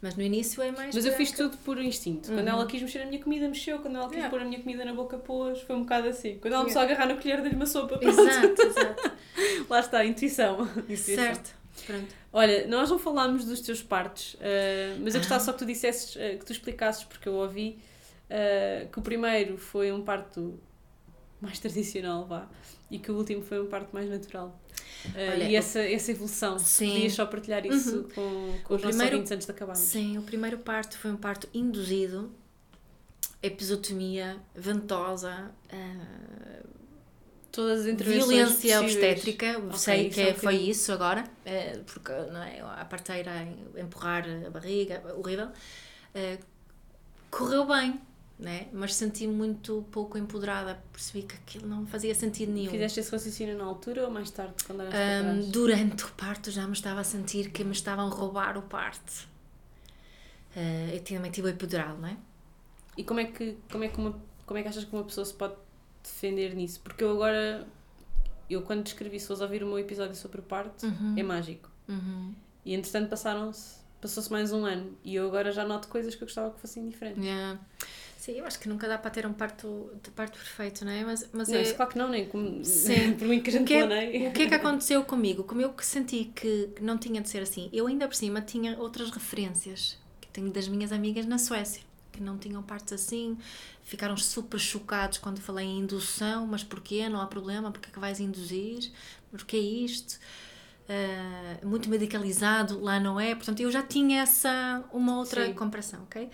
Mas no início é mais. Mas eu fiz tudo por instinto. Quando Uhum. ela quis mexer na minha comida, mexeu. Quando ela quis Yeah. pôr a minha comida na boca, pôs. Foi um bocado assim. Quando ela Yeah. começou a agarrar na colher, dei-lhe uma sopa. Pronto. Exato, exato. Lá está, intuição. Intuição. certo. Pronto. Olha, nós não falámos dos teus partos, uh, mas eu gostava só que tu dissesses, uh, que tu explicasses, porque eu ouvi uh, que o primeiro foi um parto mais tradicional, vá, e que o último foi um parto mais natural. Olha, e essa, essa evolução, sim. podias só partilhar isso uhum. com, com os primeiro, nossos antes de acabarmos. Sim, o primeiro parto foi um parto induzido, episotomia, ventosa, todas as Violência obstétrica, okay, sei que é, foi isso agora, é, porque não é, a parteira empurrar a barriga, horrível. É, correu bem, né? mas senti-me muito pouco empoderada, percebi que aquilo não fazia sentido nenhum. Fizeste esse raciocínio na altura ou mais tarde, quando um, Durante o parto já me estava a sentir que me estavam a roubar o parto. Uh, eu também tive o epidural, não é? E como é que, como é que, uma, como é que achas que uma pessoa se pode defender nisso, porque eu agora, eu quando descrevi, se fosse ouvir o meu episódio sobre o parto, uhum. é mágico. Uhum. E entretanto passaram-se, passou-se mais um ano e eu agora já noto coisas que eu gostava que fossem diferentes. Yeah. Sim, eu acho que nunca dá para ter um parto, de parto perfeito, não é? Mas, mas não, é... claro que não, nem como, Sim. por mim que a gente o que, é, o que é que aconteceu comigo? Como eu que senti que não tinha de ser assim, eu ainda por cima tinha outras referências que tenho das minhas amigas na Suécia que não tinham partes assim, ficaram super chocados quando falei em indução, mas porquê? Não há problema, porque é que vais induzir? Porque é isto? Uh, muito medicalizado, lá não é? Portanto, eu já tinha essa, uma outra Sim. comparação, ok?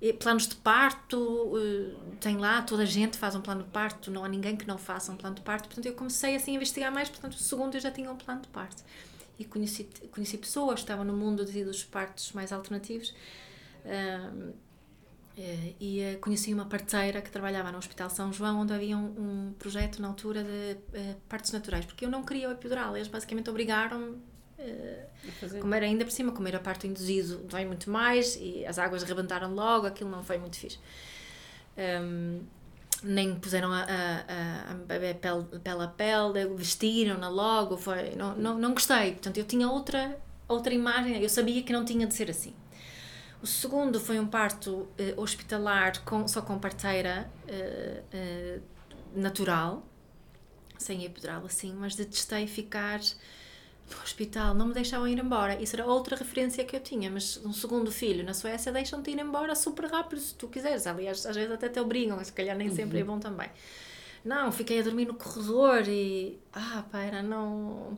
E planos de parto, uh, tem lá, toda a gente faz um plano de parto, não há ninguém que não faça um plano de parto, portanto eu comecei assim a investigar mais, portanto o segundo eu já tinha um plano de parto. E conheci, conheci pessoas, estava no mundo dos partos mais alternativos, uh, eh, e eh, conheci uma parteira que trabalhava no Hospital São João, onde havia um, um projeto na altura de uh, partos naturais, porque eu não queria o epidural, eles basicamente obrigaram-me, como era ainda por cima, como era parto induzido, dói muito mais e as águas rebentaram logo, aquilo não foi muito fixe. Um, nem puseram a, a, a, bebê pele, pele a pele, vestiram-na logo, foi, não, não, não gostei. Portanto, eu tinha outra, outra imagem, eu sabia que não tinha de ser assim. O segundo foi um parto uh, hospitalar com, só com parteira uh, uh, natural, sem epidural assim, mas detestei ficar no hospital, não me deixavam ir embora. Isso era outra referência que eu tinha, mas um segundo filho na Suécia deixam-te ir embora super rápido se tu quiseres. Aliás, às vezes até te obrigam, se calhar nem sempre é uhum. bom também. Não, fiquei a dormir no corredor e. Ah, pá, era não.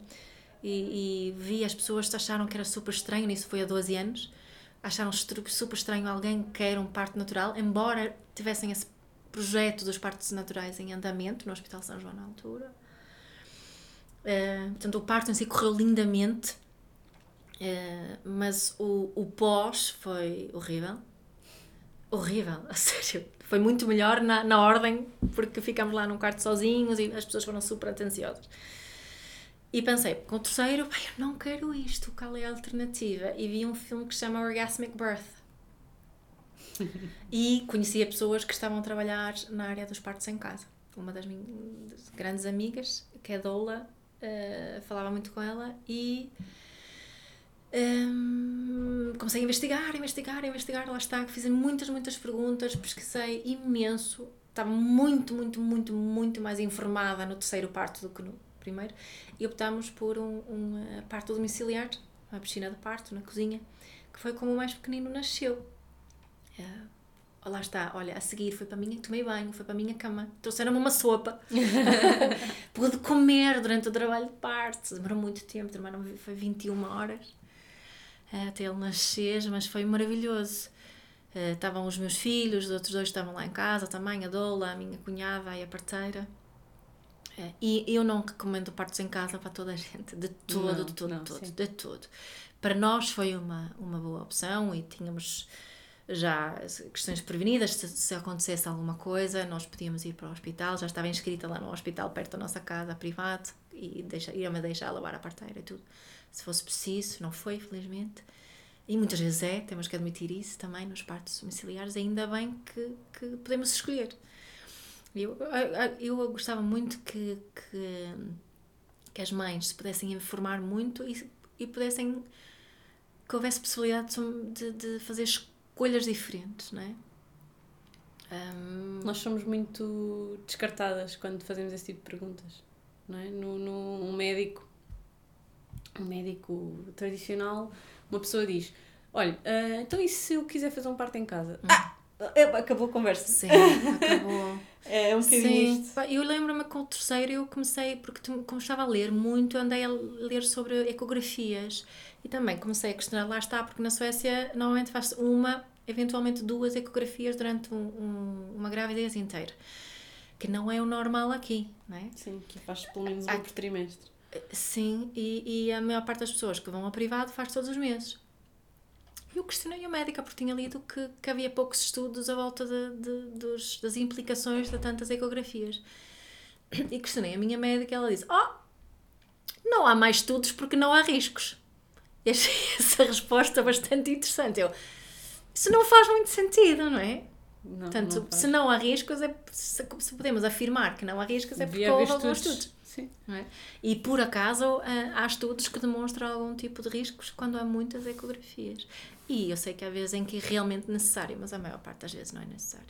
E, e vi as pessoas acharam que era super estranho, nisso foi há 12 anos acharam super estranho alguém que quer um parto natural, embora tivessem esse projeto dos partos naturais em andamento no Hospital São João na altura. Uh, portanto, o parto em si correu lindamente, uh, mas o, o pós foi horrível. Horrível, a sério. Foi muito melhor na, na ordem, porque ficámos lá num quarto sozinhos e as pessoas foram super atenciosas. E pensei, com o terceiro, eu não quero isto, qual é a alternativa? E vi um filme que se chama Orgasmic Birth. e conhecia pessoas que estavam a trabalhar na área dos partos em casa. Uma das minhas grandes amigas, que é Doula, uh, falava muito com ela e um, comecei a investigar, investigar, investigar. Lá está, fiz muitas, muitas perguntas, pesquisei imenso. Estava muito, muito, muito, muito mais informada no terceiro parto do que no primeiro, e optámos por um, um parto domiciliar, uma piscina de parto na cozinha, que foi como o mais pequenino nasceu. Uh, lá está, olha, a seguir foi para mim, tomei banho, foi para a minha cama, trouxeram-me uma sopa, pude comer durante o trabalho de parto, demorou muito tempo, demorou, foi 21 horas uh, até ele nascer, mas foi maravilhoso. Uh, estavam os meus filhos, os outros dois estavam lá em casa também, a Dola, a minha cunhada e a parteira. É, e eu não recomendo partos em casa para toda a gente, de todo, não, de todo, não, todo, de todo. Para nós foi uma, uma boa opção e tínhamos já questões prevenidas, se, se acontecesse alguma coisa, nós podíamos ir para o hospital, já estava inscrita lá no hospital perto da nossa casa, privado, e deixa, ia-me deixar lavar a parteira e tudo. Se fosse preciso, não foi, felizmente. E muitas vezes é, temos que admitir isso também nos partos domiciliares, ainda bem que, que podemos escolher. Eu, eu gostava muito que, que, que as mães se pudessem informar muito e, e pudessem que houvesse possibilidade de, de fazer escolhas diferentes, não é? Um... Nós somos muito descartadas quando fazemos esse tipo de perguntas, não é? No, no, um médico um médico tradicional, uma pessoa diz: Olha, ah, então e se eu quiser fazer um parto em casa? Ah! É, Acabou a conversa. Sim, acabou. É um bocadinho Sim, isto. Eu lembro-me com o terceiro eu comecei, porque como estava a ler muito, andei a ler sobre ecografias e também comecei a questionar, lá está, porque na Suécia normalmente faz uma, eventualmente duas ecografias durante um- um- uma gravidez inteira, que não é o normal aqui, não é? Sim, que faz pelo menos uma Ah. por trimestre. Sim, e, e a maior parte das pessoas que vão ao privado faz todos os meses. Eu questionei a médica porque tinha lido que, que havia poucos estudos à volta de, de- dos, das implicações de tantas ecografias. E questionei a minha médica e ela disse: Oh, não há mais estudos porque não há riscos. E achei essa resposta bastante interessante. Eu, isso não faz muito sentido, não é? Não, Portanto, não se não há riscos, é, se, se podemos afirmar que não há riscos, é porque houve alguns estudos. Sim. é? E por acaso ah, há estudos que demonstram algum tipo de riscos quando há muitas ecografias. E eu sei que há vezes em que é realmente necessário, mas a maior parte das vezes não é necessário.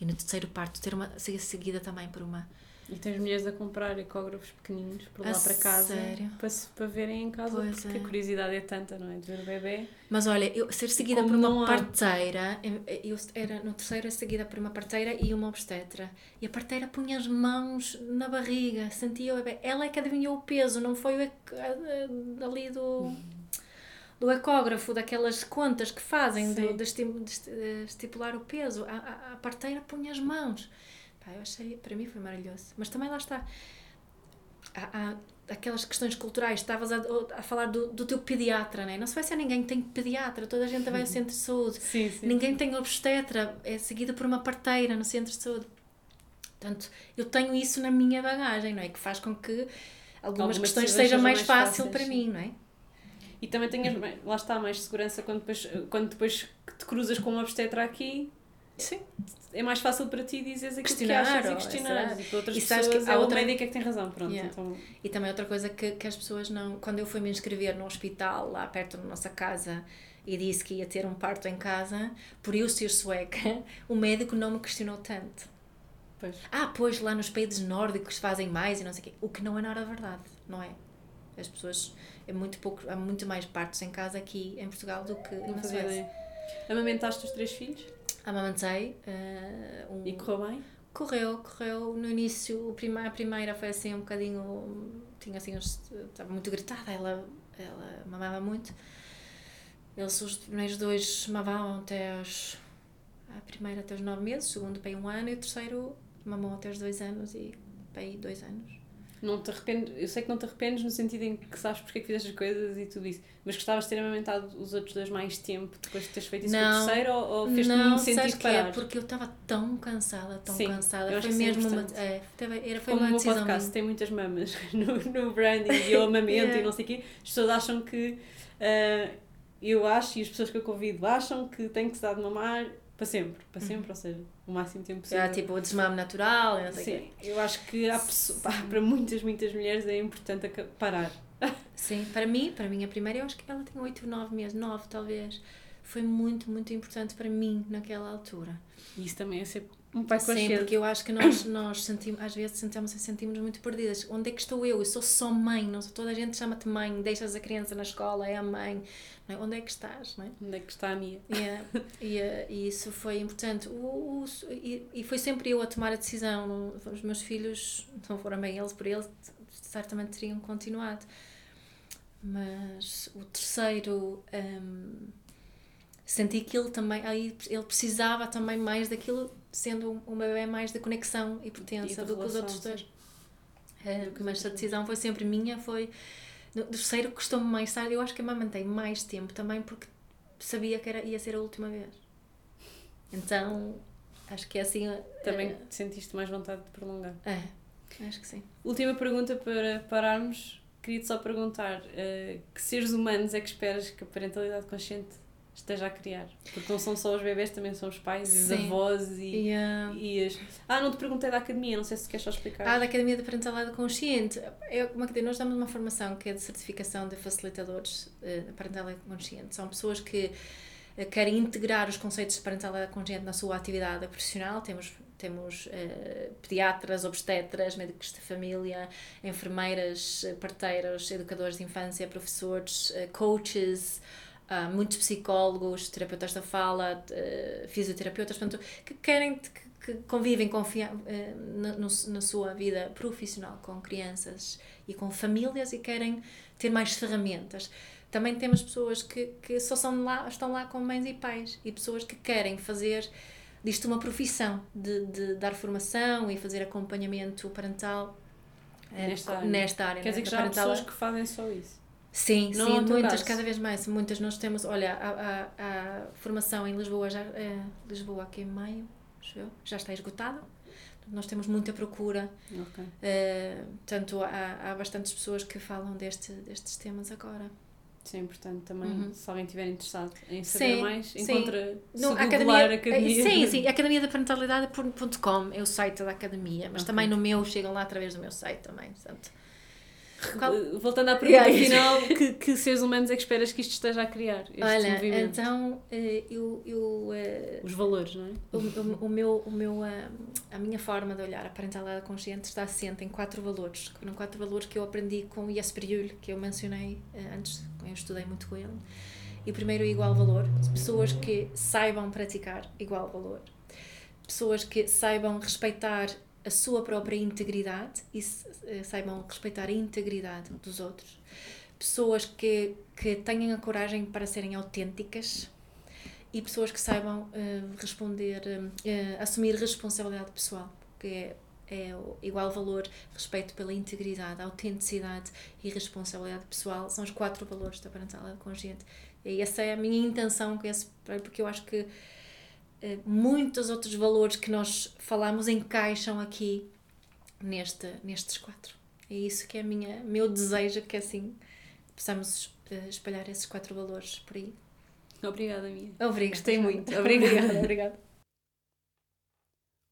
E no terceiro parto ter uma ser seguida também por uma. E tens mulheres a comprar ecógrafos pequeninos por lá A para casa sério? para, para verem em casa, Pois porque é. a curiosidade é tanta, não é? De ver o bebê. Mas olha, eu ser seguida por uma parteira, eu, era no terceiro seguida por uma parteira e uma obstetra. E a parteira punha as mãos na barriga, sentia o bebê. Ela é que adivinhou o peso, não foi o ali do do ecógrafo, daquelas contas que fazem Sim. de, de esti- de estipular o peso. A, a, parteira punha as mãos. Pá, eu achei, para mim foi maravilhoso. Mas também lá está. Há, há aquelas questões culturais, estavas a, a falar do, do teu pediatra, né? não se vai ser ninguém que tem pediatra, toda a gente vai ao centro de saúde. Sim, sim. Ninguém tem obstetra, é seguida por uma parteira no centro de saúde. Portanto, eu tenho isso na minha bagagem, não é? Que faz com que algumas Algumas questões sejam mais, mais fácil fáceis, para sim. mim, não é? E também tenhas, lá está, mais segurança quando depois, quando depois te cruzas com uma obstetra aqui, Sim. é mais fácil para ti dizeres aquilo Questionar, que achas e questionar. E para outras E pessoas que há é outra- o médico é que tem razão, pronto. Yeah. Então, E também outra coisa que, que as pessoas não. Quando eu fui me inscrever no hospital, lá perto da nossa casa, e disse que ia ter um parto em casa, por eu ser sueca, o médico não me questionou tanto. pois. Ah, pois lá nos países nórdicos fazem mais e não sei o quê. O que não é nada verdade, não é? As pessoas. É muito pouco, há muito mais partos em casa aqui em Portugal do que Não na Suécia. ideia. Amamentaste os três filhos Amamantei. eh, um, e correu bem? Correu, correu. No início, a primeira foi assim um bocadinho. Tinha assim. uns- Estava muito gritada, ela, ela mamava muito. Eles, os primeiros dois, mamavam até aos. A primeira até os nove meses, o segundo para um ano e o terceiro mamou até os dois anos e para aí dois anos. Não te arrependes, eu sei que não te arrependes no sentido em que sabes porque é que fizeste as coisas e tudo isso, mas gostavas de ter amamentado os outros dois mais tempo depois de teres feito isso com Não. o terceiro ou, ou fez-te não, muito sentido que é? parar? Porque eu estava tão cansada, tão Sim, cansada. Foi mesmo uma. É, era, foi Como uma o podcast tem muitas mamas no, no branding e eu amamento Yeah. e não sei o quê, as pessoas acham que ah, eu acho e as pessoas que eu convido acham que tem que se dar de mamar para sempre, para sempre, ou seja, o máximo tempo possível. Era tipo o desmame natural não sei o quê. Sim, eu acho que pessoa- pá, para muitas, muitas mulheres é importante parar. Sim, para mim, para mim a primeira, eu acho que ela tem 8, 9 meses, 9 talvez. Foi muito, muito importante para mim naquela altura. E isso também é ser um pai Sim, consciente. porque eu acho que nós, nós sentimos, às vezes sentimos, sentimos muito perdidas. Onde é que estou eu? Eu sou só mãe, não sou, toda a gente chama-te mãe, deixas a criança na escola, é a mãe. É? Onde é que estás? É? Onde é que está a minha? E, eh, e, eh, e isso foi importante. O, o- e, e foi sempre eu a tomar a decisão. Não- Os meus filhos, não foram bem eles por eles, certamente teriam continuado. Mas o terceiro, hum, senti que ele também, aí ele precisava também mais daquilo, sendo um, um bebê mais da conexão e da do que os outros dois. Os mas a decisão foi sempre minha, foi do terceiro custou-me mais tarde, eu acho que amamantei mais tempo também porque sabia que era, ia ser a última vez. Então, acho que é assim. eh, Também sentiste mais vontade de prolongar. É, acho que sim. Última pergunta para pararmos. Queria-te só perguntar eh, que seres humanos é que esperas que a parentalidade consciente esteja a criar? Porque não são só os bebés, também são os pais, e os avós e, E, ah, e as... Ah, não te perguntei da academia, não sei se queres só explicar. Ah, da Academia de Parentalidade Consciente. É que digo, nós damos uma formação que é de certificação de facilitadores eh, de parentalidade consciente. São pessoas que eh, querem integrar os conceitos de parentalidade consciente na sua atividade profissional. Temos temos uh, pediatras, obstetras, médicos de família, enfermeiras, parteiros, educadores de infância, professores, uh, coaches, uh, muitos psicólogos, terapeutas da fala, fisioterapeutas, portanto, que querem, que, convivem confia, na, no, na sua vida profissional com crianças e com famílias e querem ter mais ferramentas. Também temos pessoas que, que só são lá, estão lá com mães e pais e pessoas que querem fazer disto uma profissão, de, de dar formação e fazer acompanhamento parental eh, nesta área. Nesta área Quer dizer que já há pessoas que fazem só isso? Sim, sim, muitas, caso. cada vez mais. Muitas nós temos, olha, a, a, a formação em Lisboa, já, é, Lisboa aqui em maio, já está esgotada. Nós temos muita procura. Okay. Uh, portanto, há, há bastantes pessoas que falam deste, destes temas agora. Isso é importante também, uhum. se alguém estiver interessado em saber sim, mais, sim. encontra no, academia, academia. Sim, sim, academia da parentalidade.com é o site da academia, mas okay. também no meu, chegam lá através do meu site também, portanto. Qual? Voltando à pergunta yeah, final, que, que seres humanos é que esperas que isto esteja a criar? Este Olha, movimento? então eh, eu. eu eh, Os valores, não é? O, o, o meu, o meu, eh, a minha forma de olhar a parentalidade consciente está assente em quatro valores. Foram quatro valores que eu aprendi com Jesper Juhl, que eu mencionei antes, eu estudei muito com ele. E o primeiro é igual valor. Pessoas que saibam praticar igual valor. Pessoas que saibam respeitar a sua própria integridade e eh, saibam respeitar a integridade dos outros. Pessoas que, que tenham a coragem para serem autênticas e pessoas que saibam uh, responder, uh, assumir responsabilidade pessoal, que é, é igual valor, respeito pela integridade, autenticidade e responsabilidade pessoal, são os quatro valores da parentalidade consciente. E essa é a minha intenção, porque eu acho que muitos outros valores que nós falamos encaixam aqui neste, nestes quatro. É isso que é minha meu desejo, que assim possamos eh, espalhar esses quatro valores por aí. Obrigada, Mia. Obrigada. Gostei muito. Obrigada, obrigada.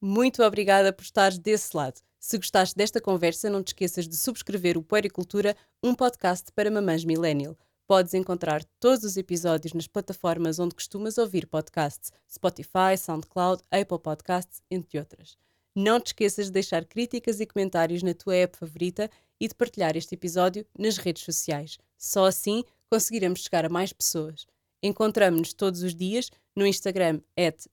Muito obrigada por estares desse lado. Se gostaste desta conversa, não te esqueças de subscrever o Puericultura, um podcast para mamães millennial. Podes encontrar todos os episódios nas plataformas onde costumas ouvir podcasts: Spotify, SoundCloud, Apple Podcasts, entre outras. Não te esqueças de deixar críticas e comentários na tua app favorita e de partilhar este episódio nas redes sociais. Só assim conseguiremos chegar a mais pessoas. Encontramos-nos todos os dias no Instagram,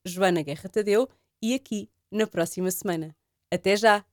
Joana Guerra Tadeu, e aqui na próxima semana. Até já!